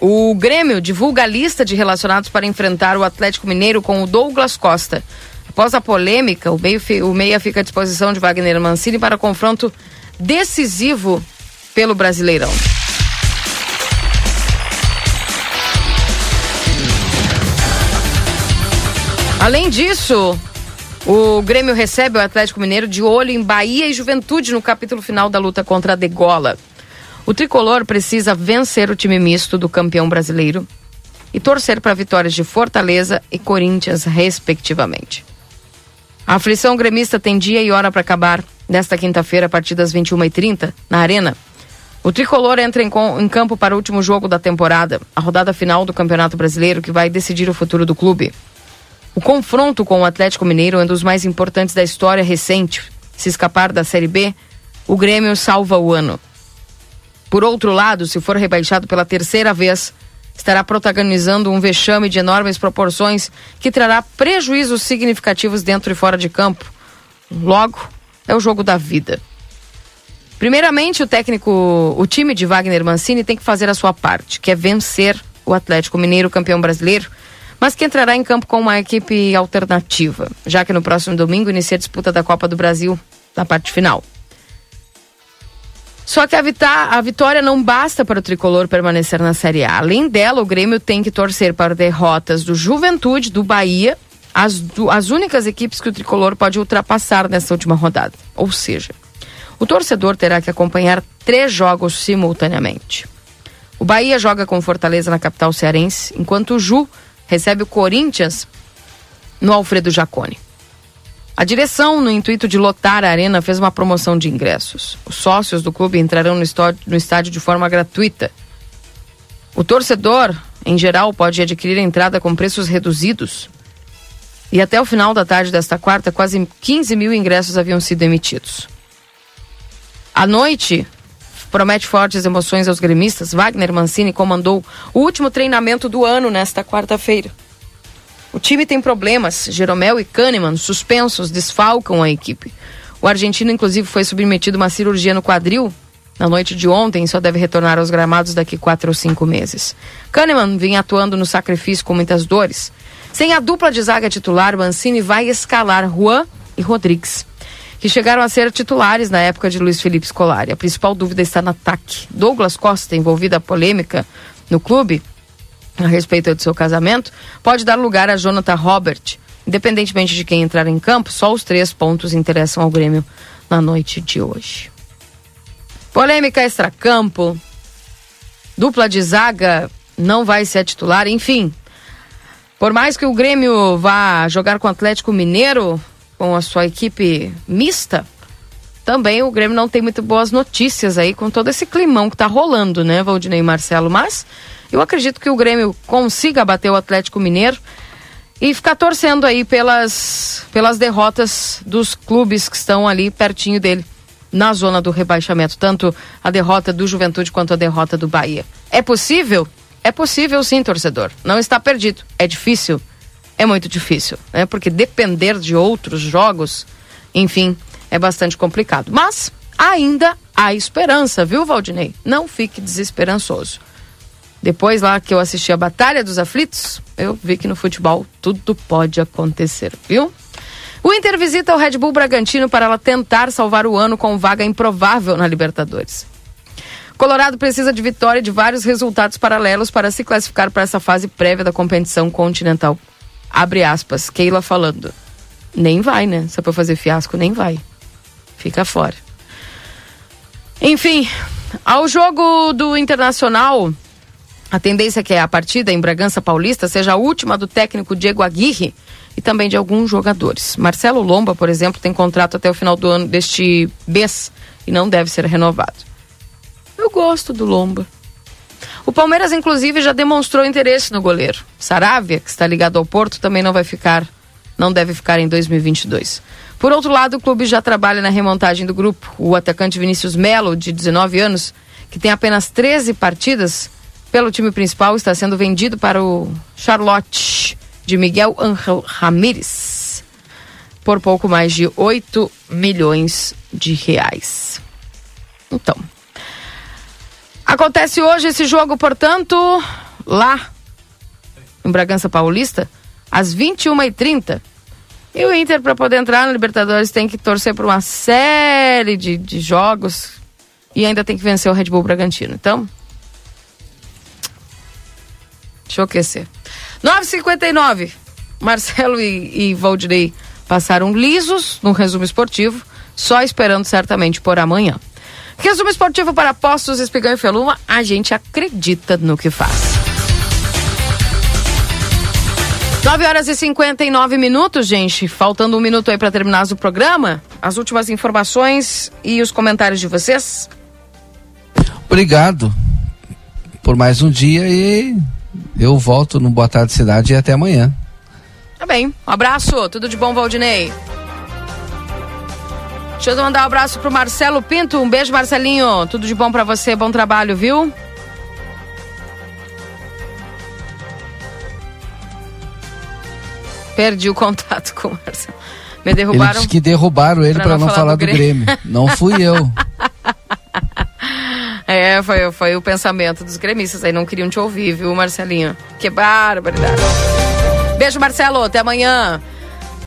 O Grêmio divulga a lista de relacionados para enfrentar o Atlético Mineiro com o Douglas Costa. Após a polêmica, o, meio, o meia fica à disposição de Wagner Mancini para confronto decisivo pelo Brasileirão. Além disso, o Grêmio recebe o Atlético Mineiro de olho em Bahia e Juventude no capítulo final da luta contra a Degola. O tricolor precisa vencer o time misto do campeão brasileiro e torcer para vitórias de Fortaleza e Corinthians, respectivamente. A aflição gremista tem dia e hora para acabar nesta quinta-feira, a partir das 21h30, na Arena. O tricolor entra em, em, campo para o último jogo da temporada, a rodada final do Campeonato Brasileiro, que vai decidir o futuro do clube. O confronto com o Atlético Mineiro é um dos mais importantes da história recente. Se escapar da Série B, o Grêmio salva o ano. Por outro lado, se for rebaixado pela terceira vez, estará protagonizando um vexame de enormes proporções que trará prejuízos significativos dentro e fora de campo. Logo, é o jogo da vida. Primeiramente, o técnico, o time de Wagner Mancini tem que fazer a sua parte, que é vencer o Atlético Mineiro, campeão brasileiro, mas que entrará em campo com uma equipe alternativa, já que no próximo domingo inicia a disputa da Copa do Brasil na parte final. Só que a, vitória não basta para o tricolor permanecer na Série A. Além dela, o Grêmio tem que torcer para derrotas do Juventude, do Bahia, as, do, as únicas equipes que o tricolor pode ultrapassar nessa última rodada. Ou seja, o torcedor terá que acompanhar três jogos simultaneamente. O Bahia joga com Fortaleza na capital cearense, enquanto o Ju recebe o Corinthians no Alfredo Jacone. A direção, no intuito de lotar a arena, fez uma promoção de ingressos. Os sócios do clube entrarão no estádio, no estádio de forma gratuita. O torcedor, em geral, pode adquirir a entrada com preços reduzidos. E até o final da tarde desta quarta, quase 15 mil ingressos haviam sido emitidos. À noite, promete fortes emoções aos gremistas. Wagner Mancini comandou o último treinamento do ano nesta quarta-feira. O time tem problemas. Jeromel e Kahneman, suspensos, desfalcam a equipe. O argentino, inclusive, foi submetido a uma cirurgia no quadril na noite de ontem só deve retornar aos gramados daqui quatro ou cinco meses. Kahneman vinha atuando no sacrifício com muitas dores. Sem a dupla de zaga titular, Mancini vai escalar Juan e Rodrigues, que chegaram a ser titulares na época de Luiz Felipe Scolari. A principal dúvida está no ataque. Douglas Costa, envolvido a polêmica no clube, a respeito do seu casamento, pode dar lugar a Jonathan Robert. Independentemente de quem entrar em campo, só os três pontos interessam ao Grêmio na noite de hoje. Polêmica extracampo, dupla de zaga não vai ser titular, enfim. Por mais que o Grêmio vá jogar com o Atlético Mineiro, com a sua equipe mista, também o Grêmio não tem muito boas notícias aí com todo esse climão que tá rolando, né, Valdinei e Marcelo? Mas eu acredito que o Grêmio consiga bater o Atlético Mineiro e ficar torcendo aí pelas, pelas derrotas dos clubes que estão ali pertinho dele, na zona do rebaixamento. Tanto a derrota do Juventude quanto a derrota do Bahia. É possível? É possível sim, torcedor. Não está perdido. É difícil? É muito difícil, né? Porque depender de outros jogos, enfim, é bastante complicado. Mas ainda há esperança, viu, Valdinei? Não fique desesperançoso. Depois lá que eu assisti a Batalha dos Aflitos, eu vi que no futebol tudo pode acontecer, viu? O Inter visita o Red Bull Bragantino para ela tentar salvar o ano com vaga improvável na Libertadores. Colorado precisa de vitória e de vários resultados paralelos para se classificar para essa fase prévia da competição continental. Abre aspas, Keila falando. Nem vai, né? Se é pra fazer fiasco, nem vai. Fica fora. Enfim, ao jogo do Internacional, a tendência é que a partida em Bragança Paulista seja a última do técnico Diego Aguirre e também de alguns jogadores. Marcelo Lomba, por exemplo, tem contrato até o final do ano deste mês e não deve ser renovado. Eu gosto do Lomba. O Palmeiras, inclusive, já demonstrou interesse no goleiro. Saravia, que está ligado ao Porto, também não vai ficar, não deve ficar em 2022. Por outro lado, o clube já trabalha na remontagem do grupo. O atacante Vinícius Melo, de 19 anos, que tem apenas 13 partidas pelo time principal, está sendo vendido para o Charlotte de Miguel Angel Ramírez por pouco mais de 8 milhões de reais. Então, Acontece hoje esse jogo, portanto, lá em Bragança Paulista, às 21h30. E o Inter, para poder entrar na Libertadores, tem que torcer por uma série de, de jogos e ainda tem que vencer o Red Bull Bragantino. Então, deixa eu aquecer. 9h59. Marcelo e, e Valdinei passaram lisos no resumo esportivo, só esperando certamente por amanhã. Resumo esportivo para Postos, Espigão e Feluma. A gente acredita no que faz. 9 horas e 59 minutos, gente. Faltando um minuto aí para terminar o programa. As últimas informações e os comentários de vocês. Obrigado por mais um dia e eu volto no Boa Tarde Cidade e até amanhã. Tá bem. Um abraço. Tudo de bom, Valdinei. Deixa eu mandar um abraço pro Marcelo Pinto. Um beijo, Marcelinho. Tudo de bom para você, bom trabalho, viu? Perdi o contato com o Marcelo. Me derrubaram. Ele disse que derrubaram ele para não, não, falar, do, do Grêmio. Grêmio. Não fui eu. é, foi, foi o pensamento dos gremistas aí. Não queriam te ouvir, viu, Marcelinho? Que barbaridade. Beijo, Marcelo. Até amanhã.